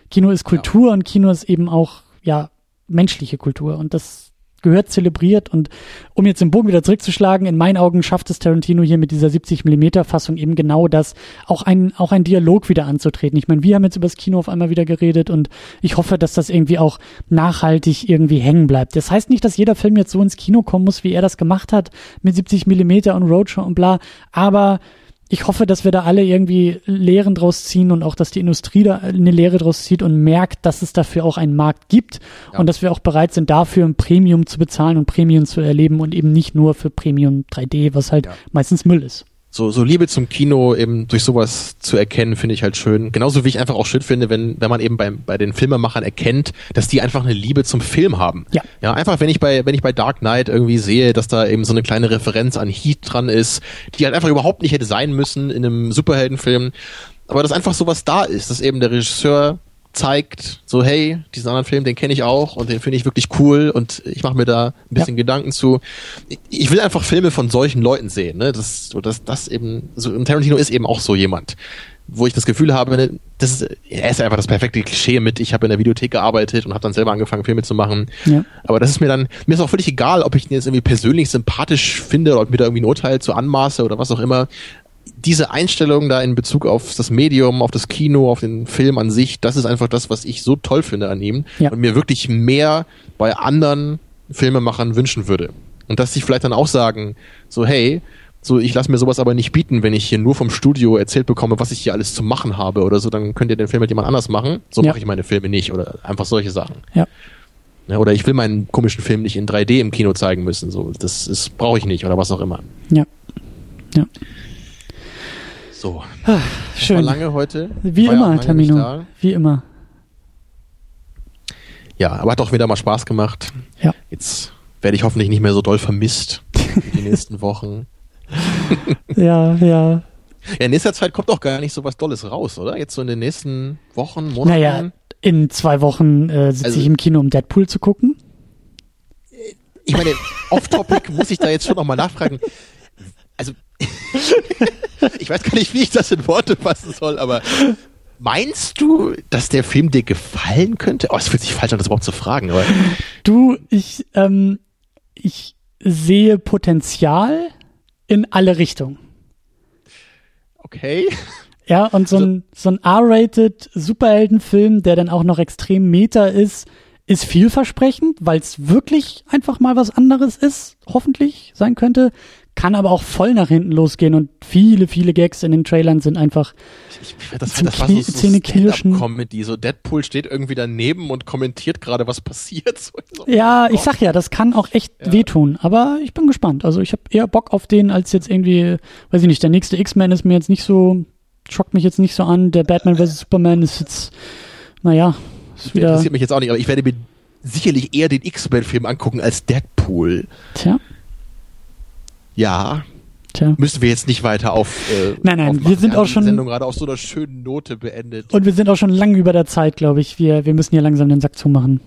Kino ist Kultur ja. und Kino ist eben auch, ja, menschliche Kultur. Und das gehört zelebriert. Und um jetzt den Bogen wieder zurückzuschlagen, in meinen Augen schafft es Tarantino hier mit dieser 70 Millimeter Fassung eben genau das, auch ein, auch ein Dialog wieder anzutreten. Ich meine, wir haben jetzt über das Kino auf einmal wieder geredet und ich hoffe, dass das irgendwie auch nachhaltig irgendwie hängen bleibt. Das heißt nicht, dass jeder Film jetzt so ins Kino kommen muss, wie er das gemacht hat, mit 70 Millimeter und Roadshow und bla, aber ich hoffe, dass wir da alle irgendwie Lehren draus ziehen und auch, dass die Industrie da eine Lehre draus zieht und merkt, dass es dafür auch einen Markt gibt ja. und dass wir auch bereit sind, dafür ein Premium zu bezahlen und Premium zu erleben und eben nicht nur für Premium 3D, was halt ja. meistens Müll ist so, so Liebe zum Kino eben durch sowas zu erkennen, finde ich halt schön. Genauso wie ich einfach auch schön finde, wenn, wenn man eben bei, bei den Filmemachern erkennt, dass die einfach eine Liebe zum Film haben. Ja. Ja, einfach wenn ich bei, wenn ich bei Dark Knight irgendwie sehe, dass da eben so eine kleine Referenz an Heat dran ist, die halt einfach überhaupt nicht hätte sein müssen in einem Superheldenfilm. Aber dass einfach sowas da ist, dass eben der Regisseur zeigt, so hey, diesen anderen Film, den kenne ich auch und den finde ich wirklich cool und ich mache mir da ein bisschen ja. Gedanken zu. Ich will einfach Filme von solchen Leuten sehen, ne? Das, das, das eben, so, und Tarantino ist eben auch so jemand, wo ich das Gefühl habe, ne, das ist, er ist einfach das perfekte Klischee mit, ich habe in der Videothek gearbeitet und habe dann selber angefangen, Filme zu machen. Ja. Aber das ist mir dann, mir ist auch völlig egal, ob ich ihn jetzt irgendwie persönlich sympathisch finde oder ob mir da irgendwie ein Urteil zu anmaße oder was auch immer diese Einstellung da in Bezug auf das Medium, auf das Kino, auf den Film an sich, das ist einfach das, was ich so toll finde an ihm ja. und mir wirklich mehr bei anderen Filmemachern wünschen würde. Und dass sie vielleicht dann auch sagen, so hey, so ich lasse mir sowas aber nicht bieten, wenn ich hier nur vom Studio erzählt bekomme, was ich hier alles zu machen habe oder so, dann könnt ihr den Film mit jemand anders machen. So ja. mache ich meine Filme nicht oder einfach solche Sachen. Ja. Oder ich will meinen komischen Film nicht in 3D im Kino zeigen müssen, so das brauche ich nicht oder was auch immer. Ja. Ja. So. Ach, schön. War lange heute. Wie immer, Tamino. Wie immer. Ja, aber hat auch wieder mal Spaß gemacht. Ja. Jetzt werde ich hoffentlich nicht mehr so doll vermisst die nächsten Wochen. [laughs] ja, ja. Ja, in nächster Zeit kommt auch gar nicht so was Dolles raus, oder? Jetzt so in den nächsten Wochen, Monaten. Naja, in zwei Wochen äh, sitze also, ich im Kino, um Deadpool zu gucken. Ich meine, off-topic muss ich da jetzt schon nochmal nachfragen. Also, [laughs] ich weiß gar nicht, wie ich das in Worte fassen soll, aber meinst du, dass der Film dir gefallen könnte? Oh, es fühlt sich falsch an, das überhaupt zu fragen, aber. Du, ich, ähm, ich sehe Potenzial in alle Richtungen. Okay. Ja, und so ein, so ein R-rated Superheldenfilm, der dann auch noch extrem meta ist, ist vielversprechend, weil es wirklich einfach mal was anderes ist, hoffentlich sein könnte kann aber auch voll nach hinten losgehen und viele, viele Gags in den Trailern sind einfach ich, ich, das, zum das war so, so Zähneknirschen. Comedy, so Deadpool steht irgendwie daneben und kommentiert gerade, was passiert. [laughs] So, so, ja, oh ich sag ja, das kann auch echt ja. wehtun, aber ich bin gespannt. Also ich habe eher Bock auf den als jetzt irgendwie, weiß ich nicht, der nächste X-Men ist mir jetzt nicht so, schockt mich jetzt nicht so an, der Batman vs. Superman ist jetzt, naja, ist wieder... Interessiert mich jetzt auch nicht, aber ich werde mir sicherlich eher den X-Men-Film angucken als Deadpool. Tja. Ja. Tja. Müssen wir jetzt nicht weiter auf. Äh, nein, nein, wir sind auch schon. Sendung gerade auf so einer schönen Note beendet. Und wir sind auch schon lange über der Zeit, glaube ich. Wir, wir müssen hier langsam den Sack zumachen.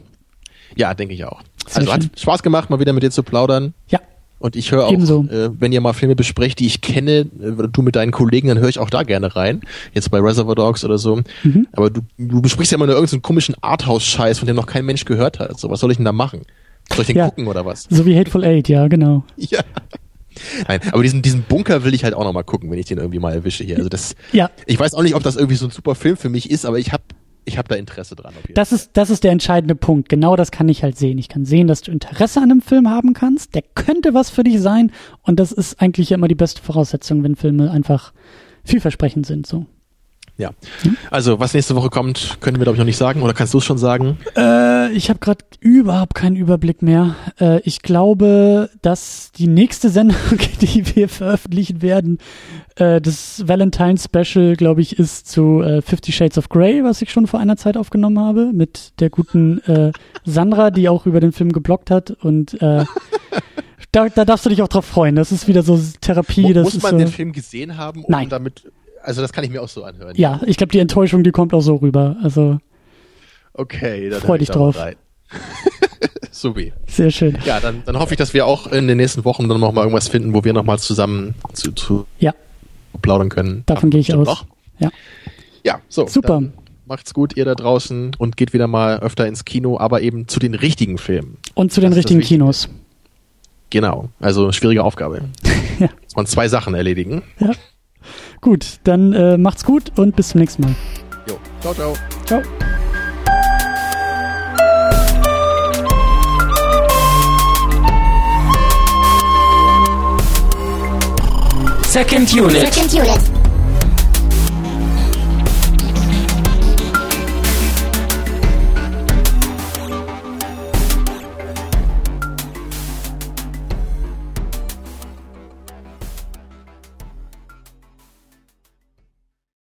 Ja, denke ich auch. Sehr also schön. hat Spaß gemacht, mal wieder mit dir zu plaudern. Ja. Und ich höre auch, äh, wenn ihr mal Filme besprecht, die ich kenne, äh, du mit deinen Kollegen, dann höre ich auch da gerne rein. Jetzt bei Reservoir Dogs oder so. Mhm. Aber du, du besprichst ja immer nur irgendeinen komischen Arthouse-Scheiß, von dem noch kein Mensch gehört hat. So, was soll ich denn da machen? Soll ich den ja. gucken oder was? So wie Hateful Eight, ja, genau. [laughs] Ja. Nein, aber diesen, diesen Bunker will ich halt auch noch mal gucken, wenn ich den irgendwie mal erwische hier. Also das, ja. ich weiß auch nicht, ob das irgendwie so ein super Film für mich ist, aber ich habe ich hab da Interesse dran. das ist, das ist der entscheidende Punkt. Genau das kann ich halt sehen. Ich kann sehen, dass du Interesse an einem Film haben kannst. Der könnte was für dich sein. Und das ist eigentlich immer die beste Voraussetzung, wenn Filme einfach vielversprechend sind, so. Ja. Also, was nächste Woche kommt, können wir, glaube ich, noch nicht sagen. Oder kannst du es schon sagen? Äh, ich habe gerade überhaupt keinen Überblick mehr. Äh, ich glaube, dass die nächste Sendung, [laughs] die wir veröffentlichen werden, äh, das Valentine Special, glaube ich, ist zu äh, Fifty Shades of Grey, was ich schon vor einer Zeit aufgenommen habe, mit der guten äh, Sandra, die auch über den Film geblockt hat. Und äh, [laughs] da, da darfst du dich auch drauf freuen. Das ist wieder so Therapie. Das Muss man so, den Film gesehen haben, um Nein. damit. Also, das kann ich mir auch so anhören. Ja, ich glaube, die Enttäuschung, die kommt auch so rüber. Also, Okay, dann Freu dich drauf. [laughs] Subi. sehr schön. Ja, dann, dann hoffe ich, dass wir auch in den nächsten Wochen dann noch mal irgendwas finden, wo wir noch mal zusammen zu, zu Ja, plaudern können. davon gehe ich aus. noch. Ja. Ja, so. Super. Macht's gut, ihr da draußen, und geht wieder mal öfter ins Kino, aber eben zu den richtigen Filmen. Und zu den Das richtigen. Kinos. Genau. Also schwierige Aufgabe. [laughs] Ja. Muss man zwei Sachen erledigen. Ja. Gut, dann äh, macht's gut und bis zum nächsten Mal. Jo. Ciao, ciao. Ciao. Second Unit. Second unit.